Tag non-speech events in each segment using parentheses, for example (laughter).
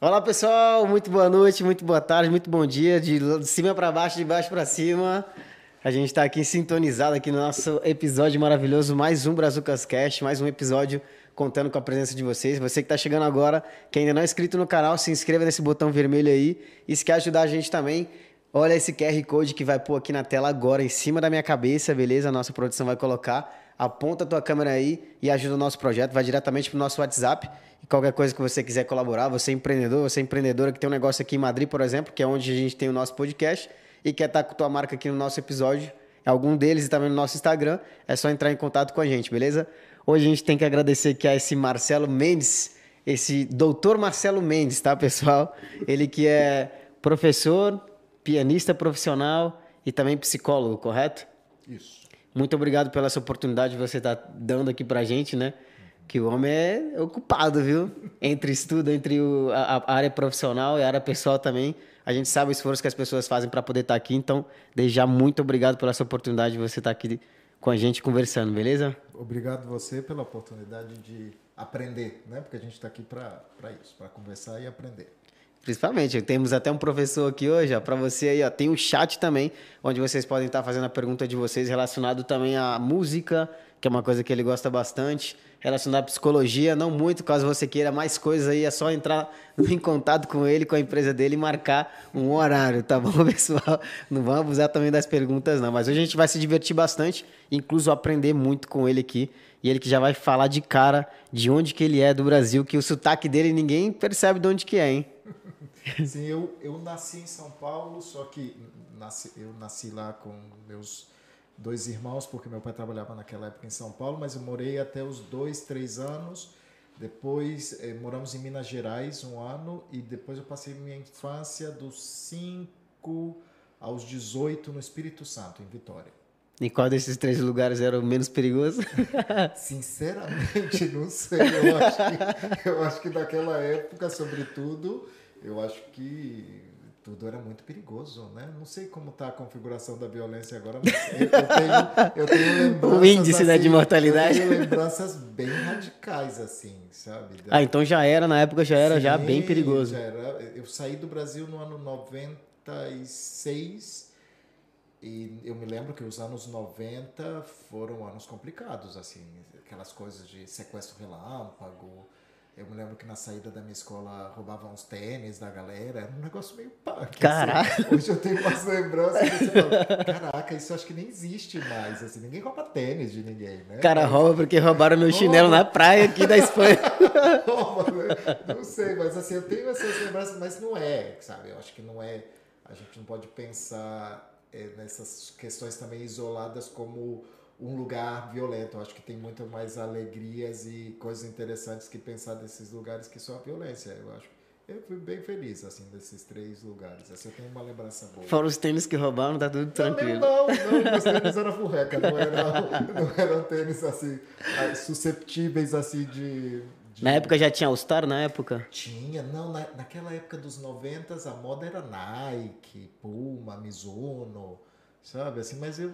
Olá pessoal, muito boa noite, muito boa tarde, muito bom dia, de cima para baixo, de baixo para cima. A gente está aqui sintonizado aqui no nosso episódio maravilhoso, mais um Brazucas Cast, mais um episódio contando com a presença de vocês. Você que está chegando agora, que ainda não é inscrito no canal, se inscreva nesse botão vermelho aí. E se quer ajudar a gente também, olha esse QR Code que vai pôr aqui na tela agora, em cima da minha cabeça, beleza? A nossa produção vai colocar. Aponta a tua câmera aí e ajuda o nosso projeto, vai diretamente para o nosso WhatsApp e qualquer coisa que você quiser colaborar, você é empreendedor, você é empreendedora que tem um negócio aqui em Madrid, por exemplo, que é onde a gente tem o nosso podcast e quer estar com tua marca aqui no nosso episódio, algum deles e também no nosso Instagram, é só entrar em contato com a gente, beleza? Hoje a gente tem que agradecer aqui a esse Marcelo Mendes, esse doutor Marcelo Mendes, tá, pessoal? Ele que é professor, pianista profissional e também psicólogo, correto? Isso. Muito obrigado pela essa oportunidade que você está dando aqui pra gente, né? que o homem é ocupado, viu? Entre estudo, entre o, a, a, área profissional e a área pessoal também. A gente sabe o esforço que as pessoas fazem para poder estar tá aqui. Então, desde já, muito obrigado pela essa oportunidade de você estar tá aqui com a gente conversando, beleza? Obrigado você pela oportunidade de aprender, né? Porque a gente está aqui para isso, para conversar e aprender. Principalmente, temos até um professor aqui hoje, para você aí, ó, tem um chat também, onde vocês podem estar tá fazendo a pergunta de vocês relacionado também à música, que é uma coisa que ele gosta bastante relacionado à psicologia, não muito, caso você queira mais coisas aí, é só entrar (laughs) em contato com ele, com a empresa dele e marcar um horário, tá bom, (laughs) pessoal? Não vamos abusar também das perguntas, não. Mas hoje a gente vai se divertir bastante, incluso aprender muito com ele aqui. E ele que já vai falar de cara de onde que ele é do Brasil, que o sotaque dele ninguém percebe de onde que é, hein? (laughs) Sim, eu, eu nasci em São Paulo, só que nasci, eu nasci lá com meus dois irmãos, porque meu pai trabalhava naquela época em São Paulo, mas eu morei até os dois, três anos. Depois eh, moramos em Minas Gerais um ano e depois eu passei minha infância dos 5 aos 18 no Espírito Santo, em Vitória. E qual desses três lugares era o menos perigoso? (laughs) Sinceramente, não sei. Eu acho, que, eu acho que naquela época, sobretudo, eu acho que tudo era muito perigoso, né? Não sei como está a configuração da violência agora, mas eu tenho, eu tenho (laughs) lembranças... O índice assim, né, de mortalidade. Eu tenho lembranças bem radicais, assim, sabe? Ah, então já era, na época já era Sim, já bem perigoso. Já era. Eu saí do Brasil no ano 96 e eu me lembro que os anos 90 foram anos complicados, assim, aquelas coisas de sequestro relâmpago, eu me lembro que na saída da minha escola roubavam uns tênis da galera. Era um negócio meio punk. Assim. Caraca! Assim. Hoje eu tenho umas lembranças que você fala, caraca, isso acho que nem existe mais. Assim, ninguém rouba tênis de ninguém, né? Cara, rouba porque roubaram meu chinelo na praia aqui da Espanha. (laughs) rouba, né? Não sei, mas assim, eu tenho essas lembranças, mas não é, sabe? Eu acho que não é. A gente não pode pensar é, nessas questões também isoladas como um lugar violento. Eu acho que tem muito mais alegrias e coisas interessantes que pensar desses lugares que só a violência. Eu acho. Eu fui bem feliz, assim, desses três lugares. Assim, eu tenho uma lembrança boa. Fora os tênis que roubaram, tá tudo tranquilo. Não, não, (laughs) não. Os tênis eram furreca, não eram, não eram tênis, assim, susceptíveis, assim, de... de... Na época já tinha All-Star, na época? Tinha. Não, na, naquela época dos 90 a moda era Nike, Puma, Mizuno sabe? Assim, mas eu,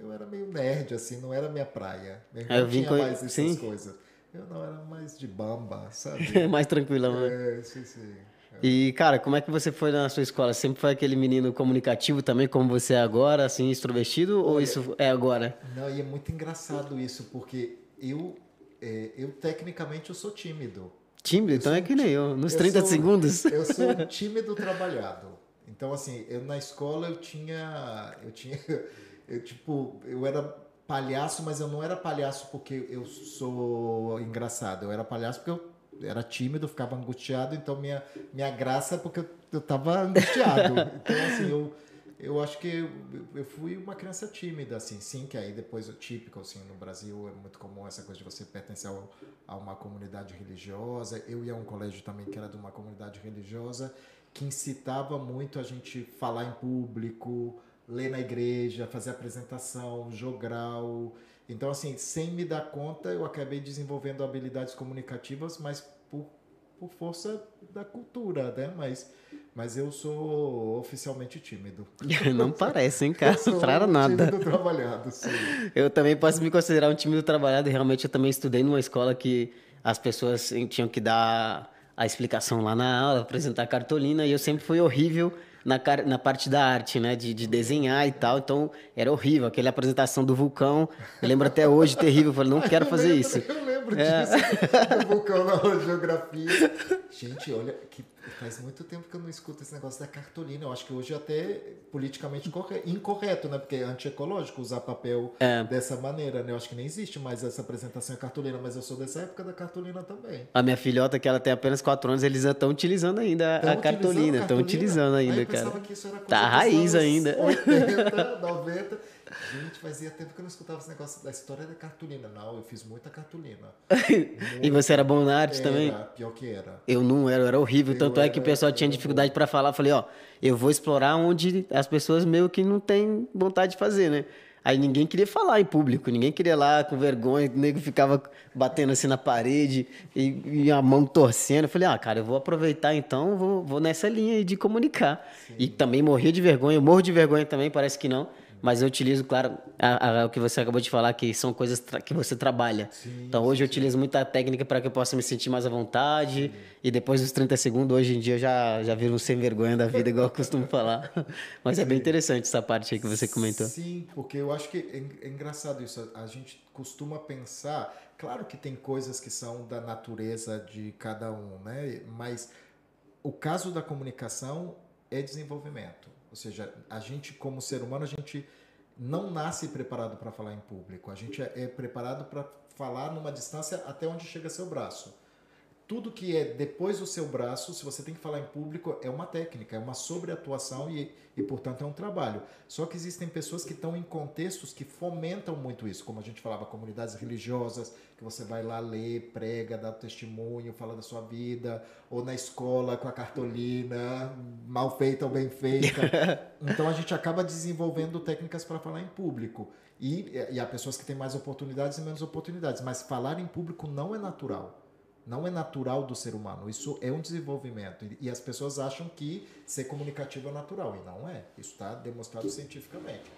eu era meio nerd, assim, não era minha praia. Eu tinha mais essas sim. coisas. Eu não era mais de bamba, sabe? (laughs) mais tranquilão, né? É, sim, sim. É. E, cara, como é que você foi na sua escola? Sempre foi aquele menino comunicativo também, como você é agora, assim, extrovertido, ou isso é agora? Não, e é muito engraçado isso, porque eu, é, eu tecnicamente, eu sou tímido. Tímido? Eu então é que nem eu, nos eu 30 sou, segundos. Eu sou (laughs) tímido trabalhado. Então, assim, eu na escola eu tinha. Eu tinha. (laughs) Eu, tipo, eu era palhaço, mas eu não era palhaço porque eu sou engraçado. Eu era palhaço porque eu era tímido, ficava angustiado, então minha, minha graça é porque eu, eu tava angustiado. (laughs) Então, assim, eu, eu acho que eu, eu fui uma criança tímida, assim, sim, que aí depois o típico, assim, no Brasil é muito comum essa coisa de você pertencer ao, a uma comunidade religiosa. Eu ia a um colégio também que era de uma comunidade religiosa que incitava muito a gente falar em público, ler na igreja, fazer apresentação, jogral. Então, assim, sem me dar conta, eu acabei desenvolvendo habilidades comunicativas, mas por, por força da cultura, né? Mas, mas eu sou oficialmente tímido. (laughs) Não parece, hein, cara? (laughs) Para nada. Tímido trabalhado, sim. Eu também posso me considerar um tímido trabalhado realmente eu também estudei numa escola que as pessoas tinham que dar a explicação lá na aula, apresentar a cartolina, e eu sempre fui horrível na, na parte da arte, né? De, de desenhar e tal. Então, era horrível. Aquela apresentação do vulcão, eu lembro até hoje, terrível. Eu falei, não quero fazer isso. Eu lembro é. disso, (laughs) do vulcão na geografia. Gente, olha, que faz muito tempo que eu não escuto esse negócio da cartolina. Eu acho que hoje é até politicamente incorreto, né? Porque é antiecológico usar papel é. dessa maneira, né? Eu acho que nem existe mais essa apresentação em cartolina, mas eu sou dessa época da cartolina também. A minha filhota, que ela tem apenas 4 anos, eles estão utilizando ainda a cartolina. Estão utilizando ainda, cara. tá raiz ainda. 80, 90. Gente, fazia tempo que eu não escutava esse negócio da história da cartolina. Não, eu fiz muita cartolina. (laughs) e você era bom na arte era, também? Pior que era. Eu não era, eu era horrível. Eu Tanto era, é que o pessoal tinha dificuldade para falar. Eu falei, ó, eu vou explorar onde as pessoas meio que não têm vontade de fazer, né? Aí ninguém queria falar em público, ninguém queria lá com vergonha, o nego ficava batendo assim na parede e, e a mão torcendo. Eu falei, ah, cara, eu vou aproveitar então, vou, vou nessa linha aí de comunicar. Sim. E também morria de vergonha, eu morro de vergonha também, parece que não mas eu utilizo, claro, a, a, o que você acabou de falar, que são coisas que você trabalha. Sim, então hoje sim, eu utilizo sim. muita técnica para que eu possa me sentir mais à vontade. E depois dos 30 segundos, hoje em dia, eu já, já viro um sem vergonha da vida, igual eu costumo falar. (laughs) Mas é bem interessante essa parte aí que você comentou. Sim, porque eu acho que é, é engraçado isso. A gente costuma pensar, claro que tem coisas que são da natureza de cada um, né? Mas o caso da comunicação é desenvolvimento. Ou seja, a gente, como ser humano, a gente não nasce preparado para falar em público. A gente é, é preparado para falar numa distância até onde chega seu braço. Tudo que é depois do seu braço, se você tem que falar em público, é uma técnica, é uma sobreatuação e, e portanto, é um trabalho. Só que existem pessoas que estão em contextos que fomentam muito isso, como a gente falava, comunidades religiosas, que você vai lá ler, prega, dá testemunho, fala da sua vida, ou na escola com a cartolina, mal feita ou bem feita. (laughs) então a gente acaba desenvolvendo técnicas para falar em público. E, e há pessoas que têm mais oportunidades e menos oportunidades, mas falar em público não é natural. Não é natural do ser humano. Isso é um desenvolvimento. E as pessoas acham que ser comunicativo é natural. E não é. Isso está demonstrado cientificamente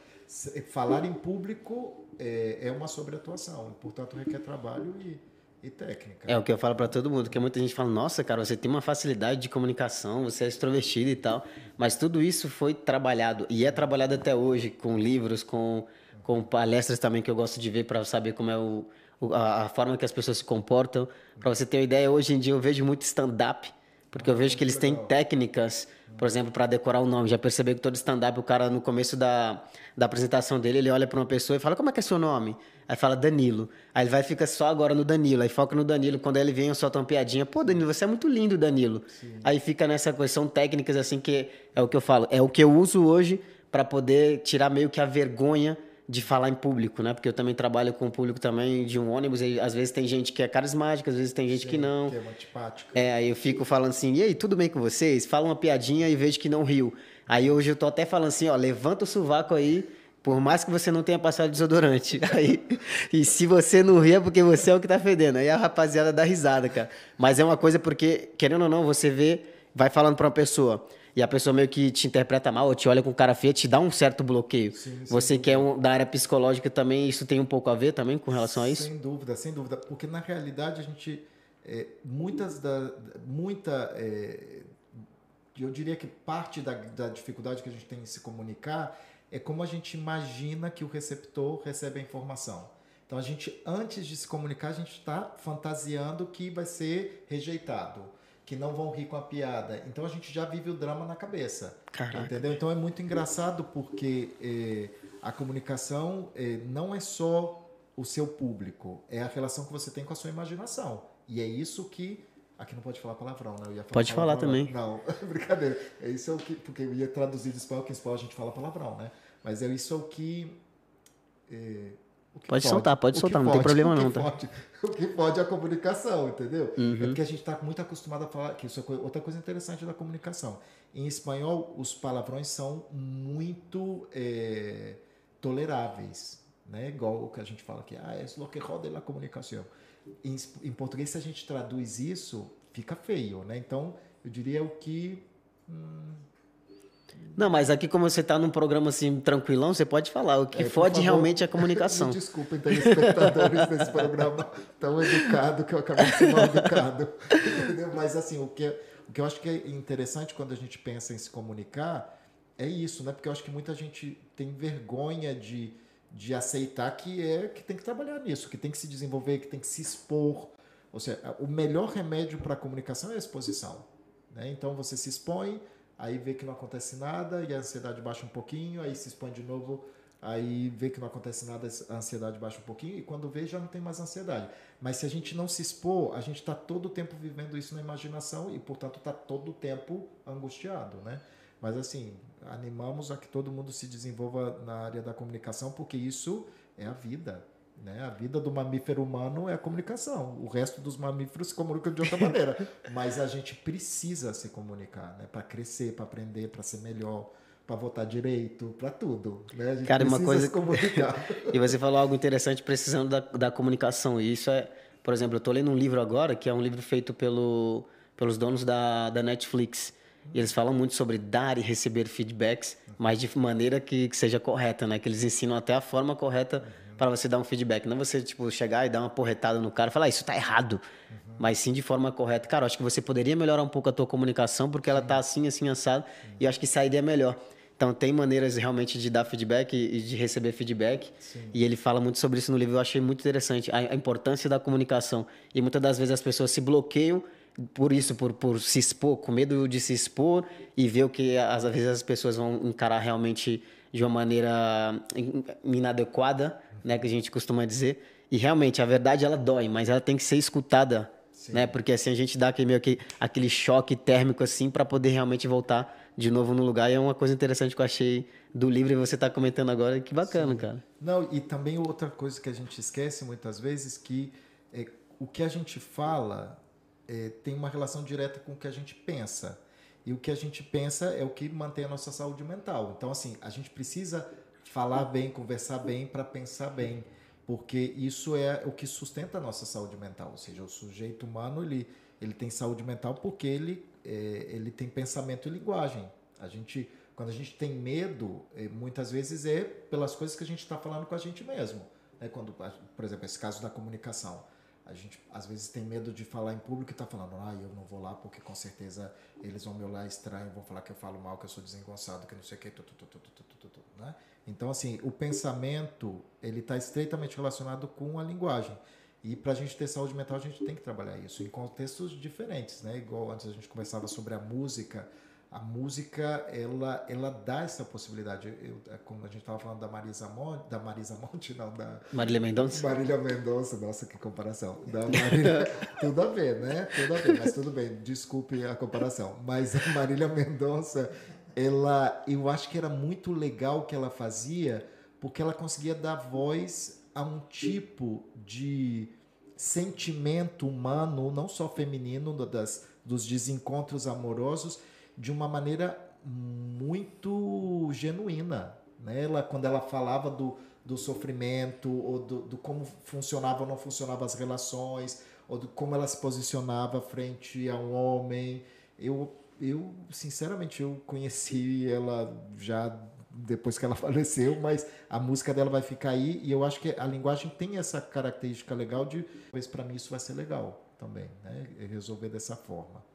falar em público é, é uma sobreatuação, portanto requer trabalho e, e técnica. É o que eu falo para todo mundo, que muita gente fala, nossa, cara, você tem uma facilidade de comunicação, você é extrovertido e tal, mas tudo isso foi trabalhado e é trabalhado até hoje com livros, com, com palestras também que eu gosto de ver para saber como é o, a, a forma que as pessoas se comportam. Para você ter uma ideia, hoje em dia eu vejo muito stand-up, porque eu vejo que eles têm técnicas por exemplo, para decorar o nome. Já percebeu que todo stand-up, o cara no começo da, da apresentação dele, ele olha para uma pessoa e fala: Como é que é seu nome? Aí fala Danilo. Aí ele vai fica só agora no Danilo. Aí foca no Danilo. Quando ele vem, eu solto uma piadinha: Pô, Danilo, você é muito lindo, Danilo. Sim. Aí fica nessa coisa. São técnicas assim que é o que eu falo. É o que eu uso hoje para poder tirar meio que a vergonha de falar em público, né? Porque eu também trabalho com o público também de um ônibus e às vezes tem gente que é carismática, às vezes tem gente Sim, que não. Que é antipática. É, aí eu fico falando assim, e aí, tudo bem com vocês? Fala uma piadinha e vejo que não riu. Aí hoje eu tô até falando assim, ó, levanta o sovaco aí, por mais que você não tenha passado desodorante. (laughs) Aí, e se você não ri é porque você é o que tá fedendo. Aí a rapaziada dá risada, cara. Mas é uma coisa porque, querendo ou não, você vê, vai falando para uma pessoa e a pessoa meio que te interpreta mal, ou te olha com cara feia, te dá um certo bloqueio. Sim, Você que é um, da área psicológica também, isso tem um pouco a ver também com relação a isso? Sem dúvida, sem dúvida. Porque na realidade a gente. É, muitas da. Muita. É, eu diria que parte da, da dificuldade que a gente tem em se comunicar é como a gente imagina que o receptor recebe a informação. Então a gente, antes de se comunicar, a gente está fantasiando que vai ser rejeitado que não vão rir com a piada. Então a gente já vive o drama na cabeça. Caraca. Entendeu? Então é muito engraçado porque eh, a comunicação eh, não é só o seu público, é a relação que você tem com a sua imaginação. E é isso que. Aqui não pode falar palavrão, né? Falar pode falar também. Não, (laughs) brincadeira. É isso é o que. Porque eu ia traduzir de espanhol, que em espanhol a gente fala palavrão, né? Mas é isso é o que. Eh, pode, soltar, pode soltar, não tem problema não, tá? Pode, (laughs) o que pode é a comunicação, entendeu? Uhum. É porque a gente está muito acostumado a falar que isso é outra coisa interessante da comunicação. Em espanhol, os palavrões são muito é, toleráveis, né? Igual o que a gente fala aqui, ah, é lo que roda la comunicação. Em, em português, se a gente traduz isso, fica feio, né? Então, eu diria o que hum, Não, mas aqui como você está num programa assim tranquilão, você pode falar. O que é, fode favor, realmente é a (laughs) comunicação. Me desculpem, telespectadores desse (laughs) programa tão educado que eu acabei de ser mal educado. Mas assim, o que, o que eu acho que é interessante quando a gente pensa em se comunicar é isso, né? Porque eu acho que muita gente tem vergonha de, de aceitar que é que tem que trabalhar nisso, que tem que se desenvolver, que tem que se expor. Ou seja, o melhor remédio para a comunicação é a exposição. Né? Então você se expõe, aí vê que não acontece nada e a ansiedade baixa um pouquinho, aí se expõe de novo, aí vê que não acontece nada, a ansiedade baixa um pouquinho e quando vê já não tem mais ansiedade. Mas se a gente não se expor, a gente está todo o tempo vivendo isso na imaginação e, portanto, está todo o tempo angustiado, né? Mas assim, animamos a que todo mundo se desenvolva na área da comunicação, porque isso é a vida. Né? A vida do mamífero humano é a comunicação. O resto dos mamíferos se comunicam de outra maneira. (laughs) Mas a gente precisa se comunicar né? para crescer, para aprender, para ser melhor, para votar direito, para tudo. Né? A gente Cara, uma coisa. Se comunicar. (laughs) e você falou algo interessante precisando da, da comunicação. E isso é, por exemplo, eu estou lendo um livro agora que é um livro feito pelo, pelos donos da, da Netflix. E eles falam muito sobre dar e receber feedbacks, mas de maneira que, que seja correta, né? Que eles ensinam até a forma correta uhum. Para você dar um feedback. Não você, tipo, chegar e dar uma porretada no cara e falar, ah, isso tá errado. Uhum. Mas sim de forma correta. Cara, acho que você poderia melhorar um pouco a tua comunicação, porque ela tá assim, assim, assado. Uhum. E acho que sairia melhor. Então, tem maneiras realmente de dar feedback e de receber feedback. Sim. E ele fala muito sobre isso no livro. Eu achei muito interessante. A, a importância da comunicação. E muitas das vezes as pessoas se bloqueiam por isso, por, por se expor, com medo de se expor e ver o que às vezes as pessoas vão encarar realmente de uma maneira inadequada, né, que a gente costuma dizer. E realmente a verdade ela dói, mas ela tem que ser escutada, Sim. né? Porque assim a gente dá aquele meio que aquele choque térmico assim para poder realmente voltar de novo no lugar. E é uma coisa interessante que eu achei do livro e você está comentando agora, que bacana, Sim. cara. Não, e também outra coisa que a gente esquece muitas vezes que é, o que a gente fala é, tem uma relação direta com o que a gente pensa. E o que a gente pensa é o que mantém a nossa saúde mental. Então, assim, a gente precisa falar bem, conversar bem para pensar bem, porque isso é o que sustenta a nossa saúde mental. Ou seja, o sujeito humano ele, ele tem saúde mental porque ele, é, ele tem pensamento e linguagem. A gente, quando a gente tem medo, é, muitas vezes é pelas coisas que a gente está falando com a gente mesmo. Né? Quando, por exemplo, esse caso da comunicação a gente às vezes tem medo de falar em público e tá falando, ah, eu não vou lá porque com certeza eles vão me olhar estranho, vão falar que eu falo mal, que eu sou desengonçado, que não sei o que, tu, tu, tu, né? Então, assim, o pensamento, ele está estreitamente relacionado com a linguagem. E para a gente ter saúde mental, a gente tem que trabalhar isso em contextos diferentes, né? Igual antes a gente conversava sobre a música, a música ela ela dá essa possibilidade. Eu, é como a gente estava falando da Marisa Monte da Marisa Monte não da Marília Mendonça? Marília Mendonça nossa que comparação. Da Marília (laughs) tudo a ver né? Tudo a ver mas tudo bem desculpe a comparação. Mas a Marília Mendonça ela eu acho que era muito legal o que ela fazia porque ela conseguia dar voz a um tipo de sentimento humano não só feminino das dos desencontros amorosos de uma maneira muito genuína. Né? Ela, quando ela falava do, do sofrimento, ou do, do como funcionava ou não funcionavam as relações, ou do como ela se posicionava frente a um homem, eu, eu sinceramente, eu conheci ela já depois que ela (laughs) faleceu, mas a música dela vai ficar aí e eu acho que a linguagem tem essa característica legal de, talvez para mim isso vai ser legal também, né? Resolver dessa forma.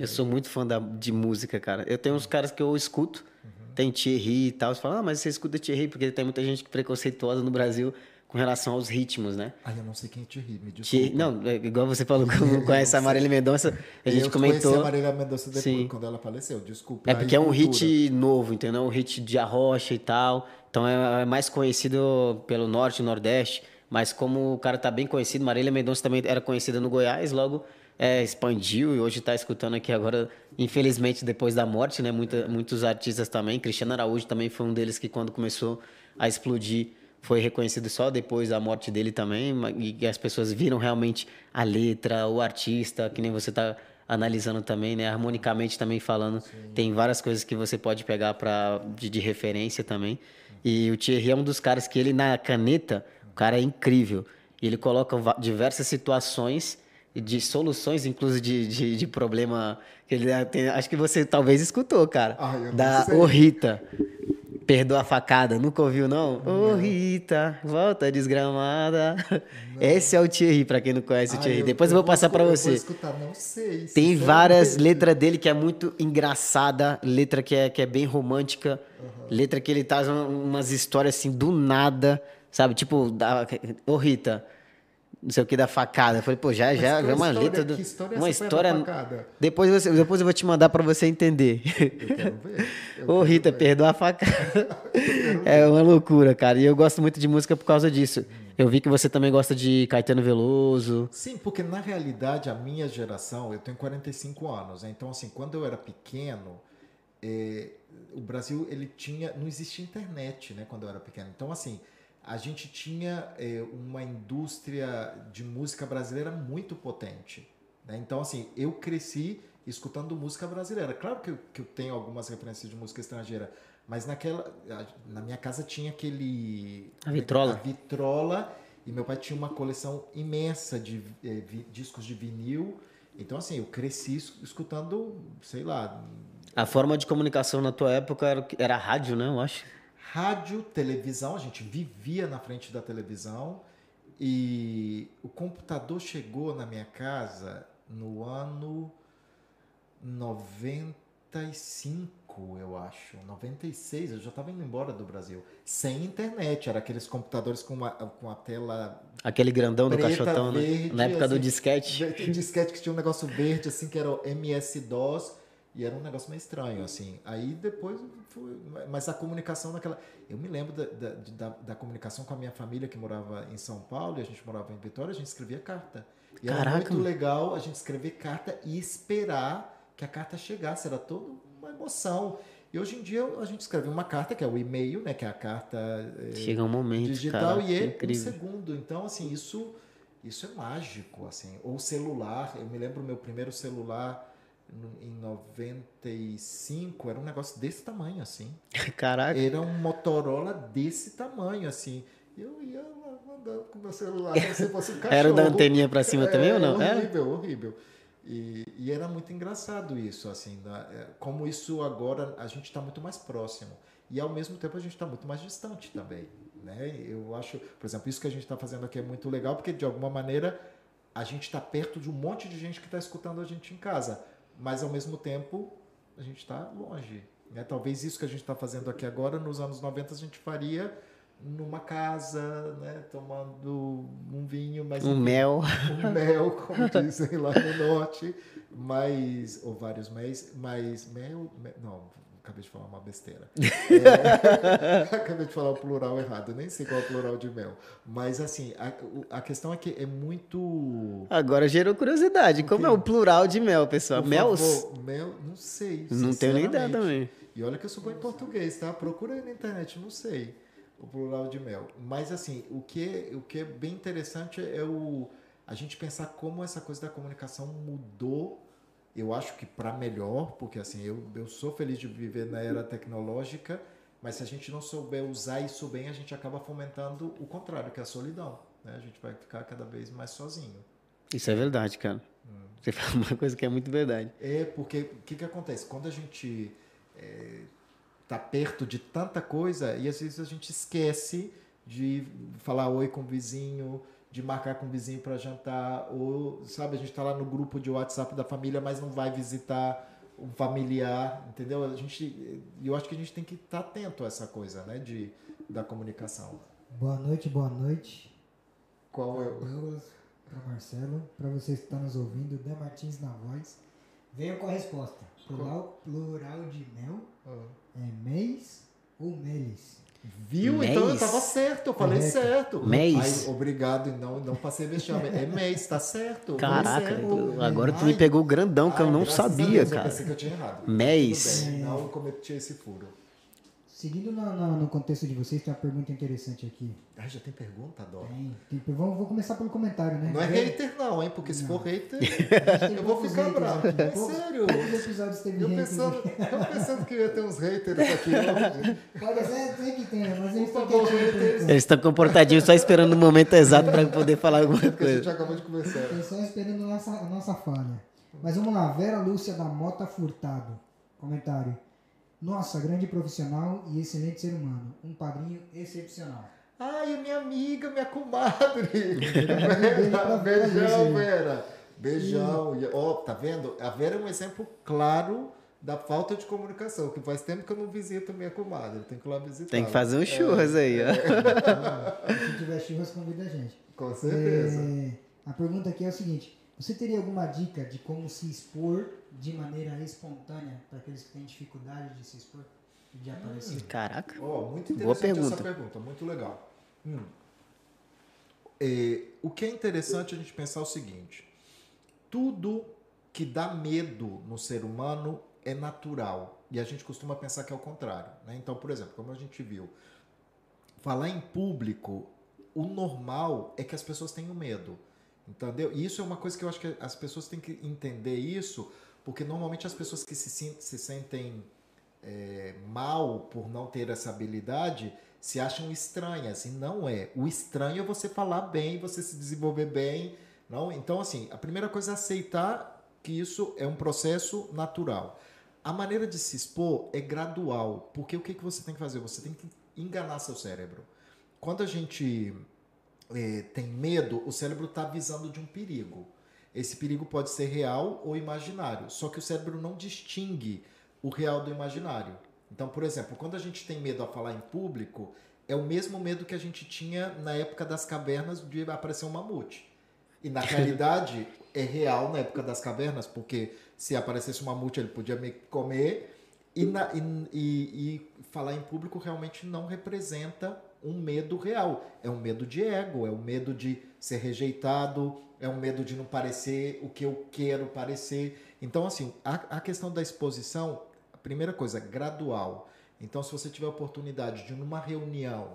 Eu sou muito fã da, de música, cara. Eu tenho uns caras que eu escuto, uhum. tem Thierry e tal. Você fala, ah, mas você escuta Thierry, porque tem muita gente preconceituosa no Brasil com relação aos ritmos, né? Ah, eu não sei quem é Thierry, me desculpa. Thierry, não, é igual você falou, como conhece a Marília Mendonça, a gente eu comentou... Eu a Marília Mendonça depois, Sim. quando ela faleceu, desculpa. É porque é um hit novo, entendeu? Um hit de arrocha e tal. Então é, é mais conhecido pelo Norte e Nordeste, mas como o cara tá bem conhecido, Marília Mendonça também era conhecida no Goiás, logo é, expandiu e hoje está escutando aqui agora, infelizmente, depois da morte, né? Muita, muitos artistas também. Cristiano Araújo também foi um deles que, quando começou a explodir, foi reconhecido só depois da morte dele também. E as pessoas viram realmente a letra, o artista, que nem você está analisando também, né? Harmonicamente também falando, Sim. tem várias coisas que você pode pegar para de, de, referência também. E o Thierry é um dos caras que ele na caneta, o cara é incrível. Ele coloca diversas situações de soluções, inclusive de, de, de problema que ele tem, acho que você talvez escutou, cara. Ah, eu não da sei. Ô Rita. Perdoa a facada, nunca ouviu, não? Ô Rita, volta desgramada. Esse é o Thierry, pra quem não conhece o Ah, Thierry. Depois eu vou passar pra escu- você. Eu vou escutar, não sei. Tem várias letras dele que é muito engraçada, letra que é, que é bem romântica, letra que ele traz um- umas histórias assim do nada, sabe? Tipo, da, ô Rita, não sei o que da facada. Eu falei, pô, já, já, qual já é uma letra do, Que história é uma história. facada? Depois, você, depois eu vou te mandar pra você entender. Eu quero ver. Eu (laughs) Ô Rita, ver. perdoa a facada. (laughs) é uma loucura, cara. E eu gosto muito de música por causa disso. Eu vi que você também gosta de Caetano Veloso. Sim, porque na realidade a minha geração, eu tenho 45 anos, né? então assim, quando eu era pequeno, eh, o Brasil ele tinha, não existia internet, né? Quando eu era pequeno, então assim, a gente tinha eh, uma indústria de música brasileira muito potente, né? Então assim, eu cresci escutando música brasileira. Claro que eu, que eu tenho algumas referências de música estrangeira, mas naquela, na minha casa tinha aquele A vitrola. a vitrola e meu pai tinha uma coleção imensa de eh, vi- discos de vinil. Então, assim, eu cresci es- escutando, sei lá, A forma de comunicação na tua época era, era rádio, né? Eu acho. Rádio, televisão, a gente vivia na frente da televisão e o computador chegou na minha casa no ano 95, eu acho, 96, eu já estava indo embora do Brasil, sem internet, era aqueles computadores com, uma, com a tela Aquele grandão do Preta, caixotão, né? verde, Na época do assim, disquete. Tinha disquete que tinha um negócio verde, assim, que era o MS-DOS, e era um negócio meio estranho, assim. Aí depois foi. Mas a comunicação naquela. Eu me lembro da, da, da, comunicação com a minha família que morava em São Paulo e a gente morava em Vitória, a gente escrevia carta. E era Caraca, muito mano. legal a gente escrever carta e esperar que a carta chegasse. Era toda uma emoção. E hoje em dia a gente escreve uma carta, que é o e-mail, né? Que é a carta. eh, Chega um momento, digital cara. e é um incrível. segundo. Então, assim, isso, isso é mágico, assim. Ou celular. Eu me lembro meu primeiro celular em 95, era um negócio desse tamanho, assim. (laughs) Caraca. Era um Motorola desse tamanho, assim. Eu ia lá andando com meu celular como se fosse um (laughs) cachorro. Era da anteninha pra cima também ou não? Era? Horrível, horrível. E, e era muito engraçado isso, assim, é, como isso agora a gente está muito mais próximo. E ao mesmo tempo a gente está muito mais distante também. Né? Eu acho, por exemplo, isso que a gente está fazendo aqui é muito legal, porque de alguma maneira a gente está perto de um monte de gente que está escutando a gente em casa, mas ao mesmo tempo a gente está longe. Né? Talvez isso que a gente está fazendo aqui agora, nos anos 90, a gente faria numa casa, né? tomando um vinho, mas Um mel. um mel, como (laughs) dizem lá no norte, mas, ou vários méis, mas mel, me- não, acabei de falar uma besteira. É, (laughs) acabei de falar o plural errado, nem sei qual é o plural de mel. Mas assim, a, a questão é que é muito. Agora gerou curiosidade. Como é o plural de mel, pessoal? Por Mels? favor, mel, não sei. Não tenho nem ideia também. E olha que eu sou bom em português, tá? Procura aí na internet, não sei o plural de mel. Mas assim, o que, é- o que é bem interessante é o a gente pensar como essa coisa da comunicação mudou. Eu acho que para melhor, porque assim, eu, eu sou feliz de viver na era tecnológica, mas se a gente não souber usar isso bem, a gente acaba fomentando o contrário, que é a solidão. Né? A gente vai ficar cada vez mais sozinho. Isso é verdade, cara. Você fala uma coisa que é muito verdade. É, porque o que, que acontece? Quando a gente está perto de tanta coisa e às vezes a gente esquece de falar oi com o vizinho, de marcar com o vizinho para jantar, ou, sabe, a gente está lá no grupo de WhatsApp da família, mas não vai visitar um familiar, entendeu? A gente, eu acho que a gente tem que estar atento a essa coisa, né, de, da comunicação. Boa noite, boa noite. Qual é o... Douglas, para Marcelo, para vocês que estão nos ouvindo, Dan Martins na voz. Venham com a resposta. Plural, plural de mel é mês ou meles? Viu? Então eu Mês? tava certo, eu falei Correto. certo. Mês? Aí, obrigado, não, não passei vexame. É mês, tá certo. Caraca, certo. eu- agora tu me pegou grandão que eu ai, não graças a sabia, Deus, Eu cara. pensei que eu tinha errado. Mês. Bem, não cometi esse furo. Seguindo no, no, no contexto de vocês, tem uma pergunta interessante aqui. Ah, já tem pergunta, Adoro? Tem, tem, vamos, vou começar pelo comentário, né? Não é hater não, hein? Porque se Não. for hater, eu vou ficar bravo. aqui. É sério. Episódios teve eu pensando, aqui. eu pensando que ia ter uns haters aqui. Pode ser, tem que ter, mas eles estão quietinhos. Eles estão comportadinhos só esperando o momento exato para poder falar alguma Porque a coisa. gente acabou de conversar. Estão só esperando a nossa, a nossa falha. Mas vamos lá, Vera Lúcia da Mota Furtado. Comentário. Nossa, grande profissional e excelente ser humano. Um padrinho excepcional. Ai, minha amiga, minha comadre. (laughs) (laughs) pra Vera, Vera beijão. Vera. Beijão. Ó, tá vendo? A Vera é um exemplo claro da falta de comunicação, que faz tempo que eu não visito minha comadre. Tem que ir lá visitar. Tem que fazer um churras aí, ó. Então, se tiver churras, convida a gente. Com certeza. É, a pergunta aqui é o seguinte: você teria alguma dica de como se expor de maneira espontânea para aqueles que têm dificuldade de se expor e de aparecer? Caraca. Ó, muito Boa interessante essa pergunta. pergunta, muito legal. Hum. É, o que é interessante a gente pensar é o seguinte: tudo que dá medo no ser humano é natural. E a gente costuma pensar que é o contrário. né? Então, por exemplo, como a gente viu, falar em público, o normal é que as pessoas tenham medo. Entendeu? E isso é uma coisa que eu acho que as pessoas têm que entender isso, porque normalmente as pessoas que se, se sentem é, mal por não ter essa habilidade se acham estranhas e não é. O estranho é você falar bem, você se desenvolver bem, não? Então assim, a primeira coisa é aceitar que isso é um processo natural. A maneira de se expor é gradual, porque o que, que você tem que fazer? Você tem que enganar seu cérebro. Quando a gente eh, tem medo, o cérebro está avisando de um perigo. Esse perigo pode ser real ou imaginário, só que o cérebro não distingue o real do imaginário. Então, por exemplo, quando a gente tem medo a falar em público, é o mesmo medo que a gente tinha na época das cavernas de aparecer um mamute. E na (laughs) realidade é real na época das cavernas, porque se aparecesse um mamute ele podia me comer. E, na- e- e- e falar em público realmente não representa um medo real. É um medo de ego, é um medo de ser rejeitado, é um medo de não parecer o que eu quero parecer. Então, assim, a, a questão da exposição, a primeira coisa, gradual. Então, se você tiver a oportunidade de, numa reunião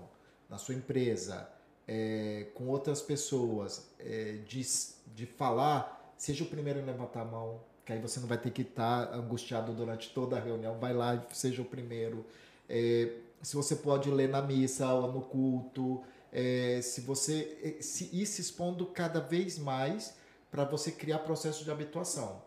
na sua empresa, é, com outras pessoas, é, de, de falar, seja o primeiro a levantar a mão, que aí você não vai ter que estar angustiado durante toda a reunião. Vai lá e seja o primeiro. É, se você pode ler na missa ou no culto, é, se você é, se ir se expondo cada vez mais para você criar processo de habituação.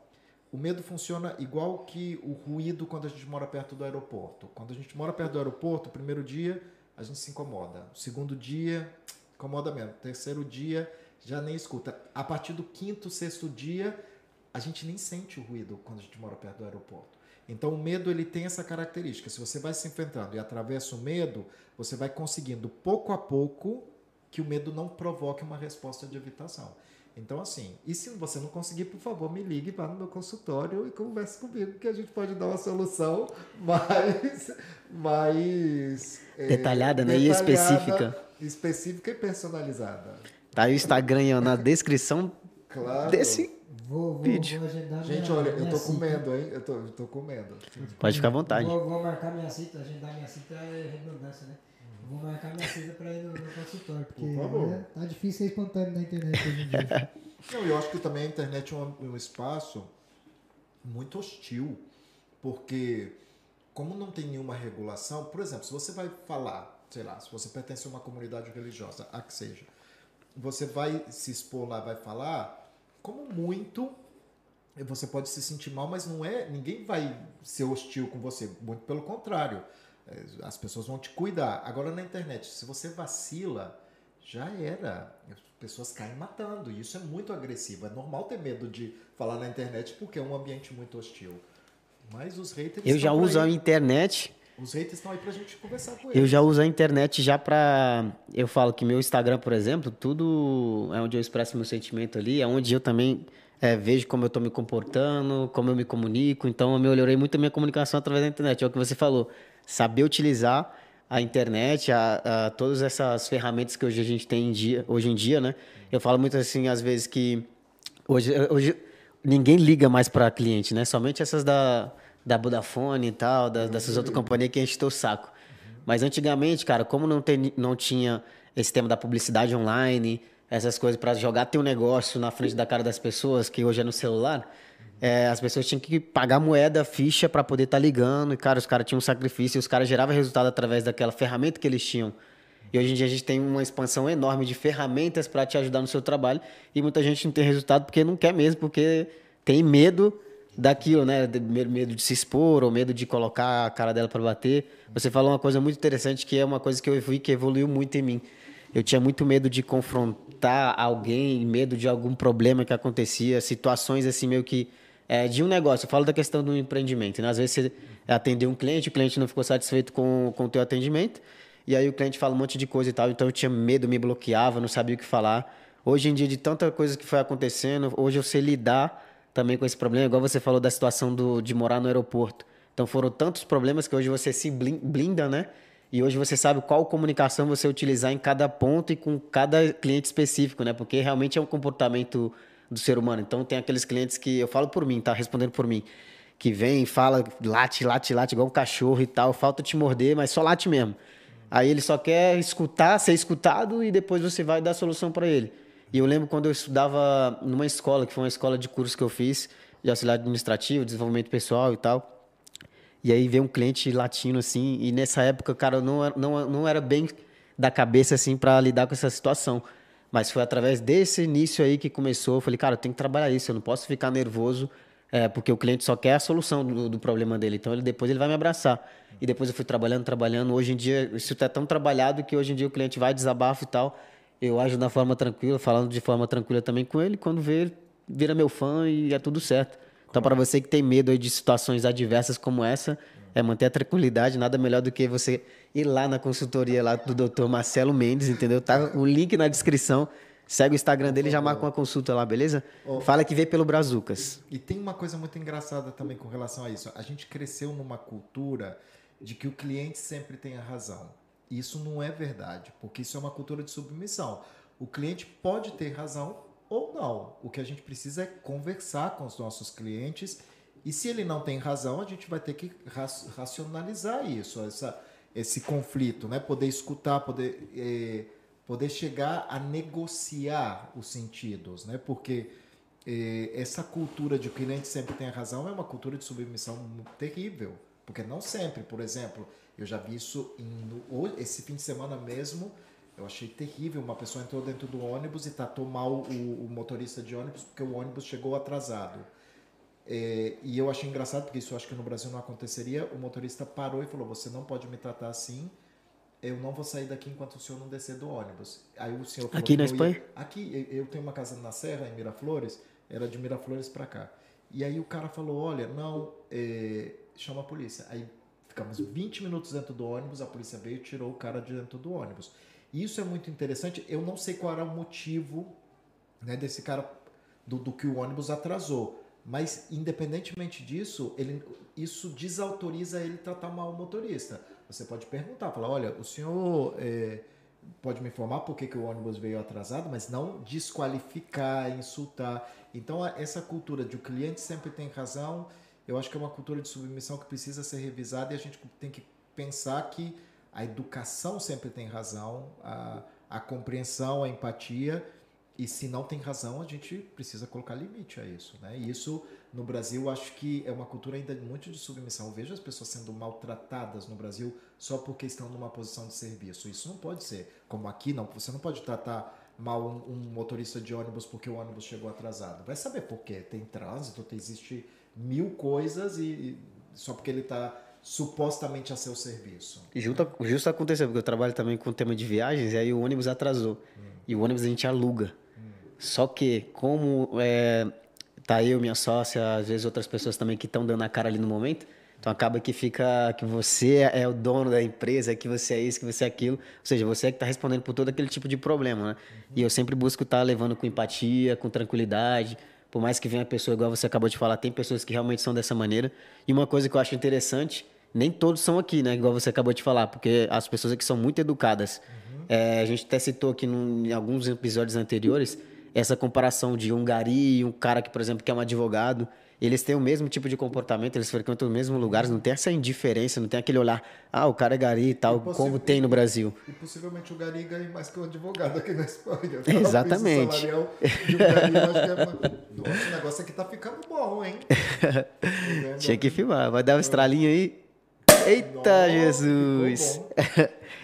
O medo funciona igual que o ruído quando a gente mora perto do aeroporto. Quando a gente mora perto do aeroporto, o primeiro dia a gente se incomoda. O segundo dia, incomoda mesmo. O terceiro dia, já nem escuta. A partir do quinto, sexto dia, a gente nem sente o ruído quando a gente mora perto do aeroporto. Então o medo ele tem essa característica. Se você vai se enfrentando e atravessa o medo, você vai conseguindo pouco a pouco que o medo não provoque uma resposta de evitação. Então assim, e se você não conseguir, por favor, me ligue, vá no meu consultório e converse comigo que a gente pode dar uma solução (laughs) mais mais é, Detalhada, né? E detalhada, específica. específica e personalizada. Tá aí o Instagram na descrição Claro. desse. Vou, vou, Vídeo. vou agendar Gente, minha, olha, eu minha tô cita. comendo, hein? Eu tô, eu tô comendo. Pode ficar à vontade. Vou, vou marcar minha cita, agendar minha cita é redundância, né? Vou marcar minha cita pra ir no, no consultório, porque Por favor. né, tá difícil ser espontâneo na internet hoje em dia. (laughs) Não, eu acho que também a internet é um, um espaço muito hostil, porque como não tem nenhuma regulação, por exemplo, se você vai falar, sei lá, se você pertence a uma comunidade religiosa, a que seja, você vai se expor lá, vai falar, como muito você pode se sentir mal, mas não é, ninguém vai ser hostil com você, muito pelo contrário. É, As pessoas vão te cuidar. Agora na internet, se você vacila, já era. As pessoas caem matando. E isso é muito agressivo. É normal ter medo de falar na internet porque é um ambiente muito hostil. Mas os haters Eu já uso a aí. internet. Os haters estão aí pra gente conversar com Eu eles. já uso a internet já pra. Eu falo que meu Instagram, por exemplo, tudo é onde eu expresso meu sentimento ali, é onde eu também é, vejo como eu tô me comportando, como eu me comunico. Então eu melhorei muito a minha comunicação através da internet. É o que você falou. Saber utilizar a internet, a, a todas essas ferramentas que hoje a gente tem em dia, hoje em dia, né? Eu falo muito assim, às vezes, que hoje, hoje ninguém liga mais para cliente, né? Somente essas da, da Vodafone e tal, da- dessas outras companhias que gente o saco. Mas antigamente, cara, como não, tem, não tinha esse tema da publicidade online, essas coisas para jogar teu negócio na frente da cara das pessoas, que hoje é no celular, é, as pessoas tinham que pagar moeda, ficha para poder estar tá ligando. E, cara, os caras tinham um sacrifício os caras geravam resultado através daquela ferramenta que eles tinham. E hoje em dia a gente tem uma expansão enorme de ferramentas para te ajudar no seu trabalho. E muita gente não tem resultado porque não quer mesmo, porque tem medo daquilo, né? Medo de se expor ou medo de colocar a cara dela para bater. Você falou uma coisa muito interessante que é uma coisa que eu vi que evoluiu muito em mim. Eu tinha muito medo de confrontar alguém, medo de algum problema que acontecia, situações assim meio que é, de um negócio. Eu falo da questão do empreendimento. Né? Às vezes você atendeu um cliente, o cliente não ficou satisfeito com, com o teu atendimento, e aí o cliente fala um monte de coisa e tal. Então eu tinha medo, me bloqueava, não sabia o que falar. Hoje em dia, de tanta coisa que foi acontecendo, hoje eu sei lidar também com esse problema, igual você falou da situação do, de morar no aeroporto. Então foram tantos problemas que hoje você se blinda, né? E hoje você sabe qual comunicação você utilizar em cada ponto e com cada cliente específico, né? Porque realmente é um comportamento do ser humano. Então tem aqueles clientes que eu falo por mim, tá respondendo por mim, que vem, fala, late, late, late igual um cachorro e tal, falta te morder, mas só late mesmo. Aí ele só quer escutar, ser escutado e depois você vai dar a solução para ele. E eu lembro quando eu estudava numa escola, que foi uma escola de curso que eu fiz, de auxiliar administrativo, desenvolvimento pessoal e tal. E aí veio um cliente latino, assim, e nessa época, cara, não, não, não era bem da cabeça, assim, para lidar com essa situação. Mas foi através desse início aí que começou. Eu falei, cara, eu tenho que trabalhar isso, eu não posso ficar nervoso, é, porque o cliente só quer a solução do, do, problema dele. Então, ele, depois ele vai me abraçar. E depois eu fui trabalhando, trabalhando. Hoje em dia, isso está tão trabalhado que hoje em dia o cliente vai, desabafo e tal. Eu ajo da forma tranquila, falando de forma tranquila também com ele. Quando vê, ele vira meu fã e é tudo certo. Então, para você que tem medo aí de situações adversas como essa, é manter a tranquilidade. Nada melhor do que você ir lá na consultoria lá do Dr. Marcelo Mendes, entendeu? Tá o link na descrição. Segue o Instagram dele e já marca uma consulta lá, beleza? Oh, Fala que veio pelo Brazucas. E, e tem uma coisa muito engraçada também com relação a isso. A gente cresceu numa cultura de que o cliente sempre tem a razão. Isso não é verdade, porque isso é uma cultura de submissão. O cliente pode ter razão ou não. O que a gente precisa é conversar com os nossos clientes e se ele não tem razão, a gente vai ter que racionalizar isso, essa, esse conflito, né? Poder escutar, poder, é, poder chegar a negociar os sentidos, né? Porque é, essa cultura de o cliente sempre tem razão é uma cultura de submissão terrível. Porque não sempre, por exemplo, eu já vi isso em, esse fim de semana mesmo, eu achei terrível. Uma pessoa entrou dentro do ônibus e tratou mal o, o motorista de ônibus porque o ônibus chegou atrasado. É, e eu achei engraçado, porque isso eu acho que no Brasil não aconteceria. O motorista parou e falou: Você não pode me tratar assim. Eu não vou sair daqui enquanto o senhor não descer do ônibus. Aí o senhor falou, Aqui na Espanha? Ia, aqui, eu tenho uma casa na Serra, em Miraflores. Era de Miraflores para cá. E aí o cara falou: Olha, não, é, chama a polícia. Aí ficamos 20 minutos dentro do ônibus, a polícia veio e tirou o cara de dentro do ônibus. Isso é muito interessante. Eu não sei qual era o motivo né, desse cara, do, do que o ônibus atrasou. Mas, independentemente disso, ele, isso desautoriza ele tratar mal o motorista. Você pode perguntar, falar, olha, o senhor é, pode me informar por que, que o ônibus veio atrasado, mas não desqualificar, insultar. Então, essa cultura de o cliente sempre tem razão, eu acho que é uma cultura de submissão que precisa ser revisada e a gente tem que pensar que a educação sempre tem razão, a, a compreensão, a empatia, e se não tem razão, a gente precisa colocar limite a isso. Né? E isso, no Brasil, acho que é uma cultura ainda muito de submissão. Eu vejo as pessoas sendo maltratadas no Brasil só porque estão numa posição de serviço. Isso não pode ser. Como aqui, não. Você não pode tratar mal um, um motorista de ônibus porque o ônibus chegou atrasado. Vai saber por quê. Tem trânsito, existe mil coisas e, e só porque ele está supostamente a seu serviço. E justo, justo aconteceu, porque eu trabalho também com o tema de viagens, e aí o ônibus atrasou. Hum. E o ônibus a gente aluga. Só que, como é, tá eu, minha sócia, às vezes outras pessoas também que estão dando a cara ali no momento, então acaba que fica que você é o dono da empresa, que você é isso, que você é aquilo. Ou seja, você é que está respondendo por todo aquele tipo de problema, né? Uhum. E eu sempre busco estar tá levando com empatia, com tranquilidade. Por mais que venha a pessoa, igual você acabou de falar, tem pessoas que realmente são dessa maneira. E uma coisa que eu acho interessante, nem todos são aqui, né? Igual você acabou de falar, porque as pessoas aqui são muito educadas. Uhum. É, a gente até citou aqui num, em alguns episódios anteriores essa comparação de um gari e um cara que, por exemplo, que é um advogado. Eles têm o mesmo tipo de comportamento, eles frequentam os mesmos lugares, não tem essa indiferença, não tem aquele olhar, ah, o cara é gari e tal, E como tem no Brasil. E possivelmente o Gari ganha mais que um advogado aqui na Espanha. (laughs) Exatamente. O um Gari, eu é... (laughs) Nossa, o negócio aqui tá ficando bom, hein? (laughs) Tinha que filmar, vai dar um estralinho aí. Eita, Nossa, Jesus!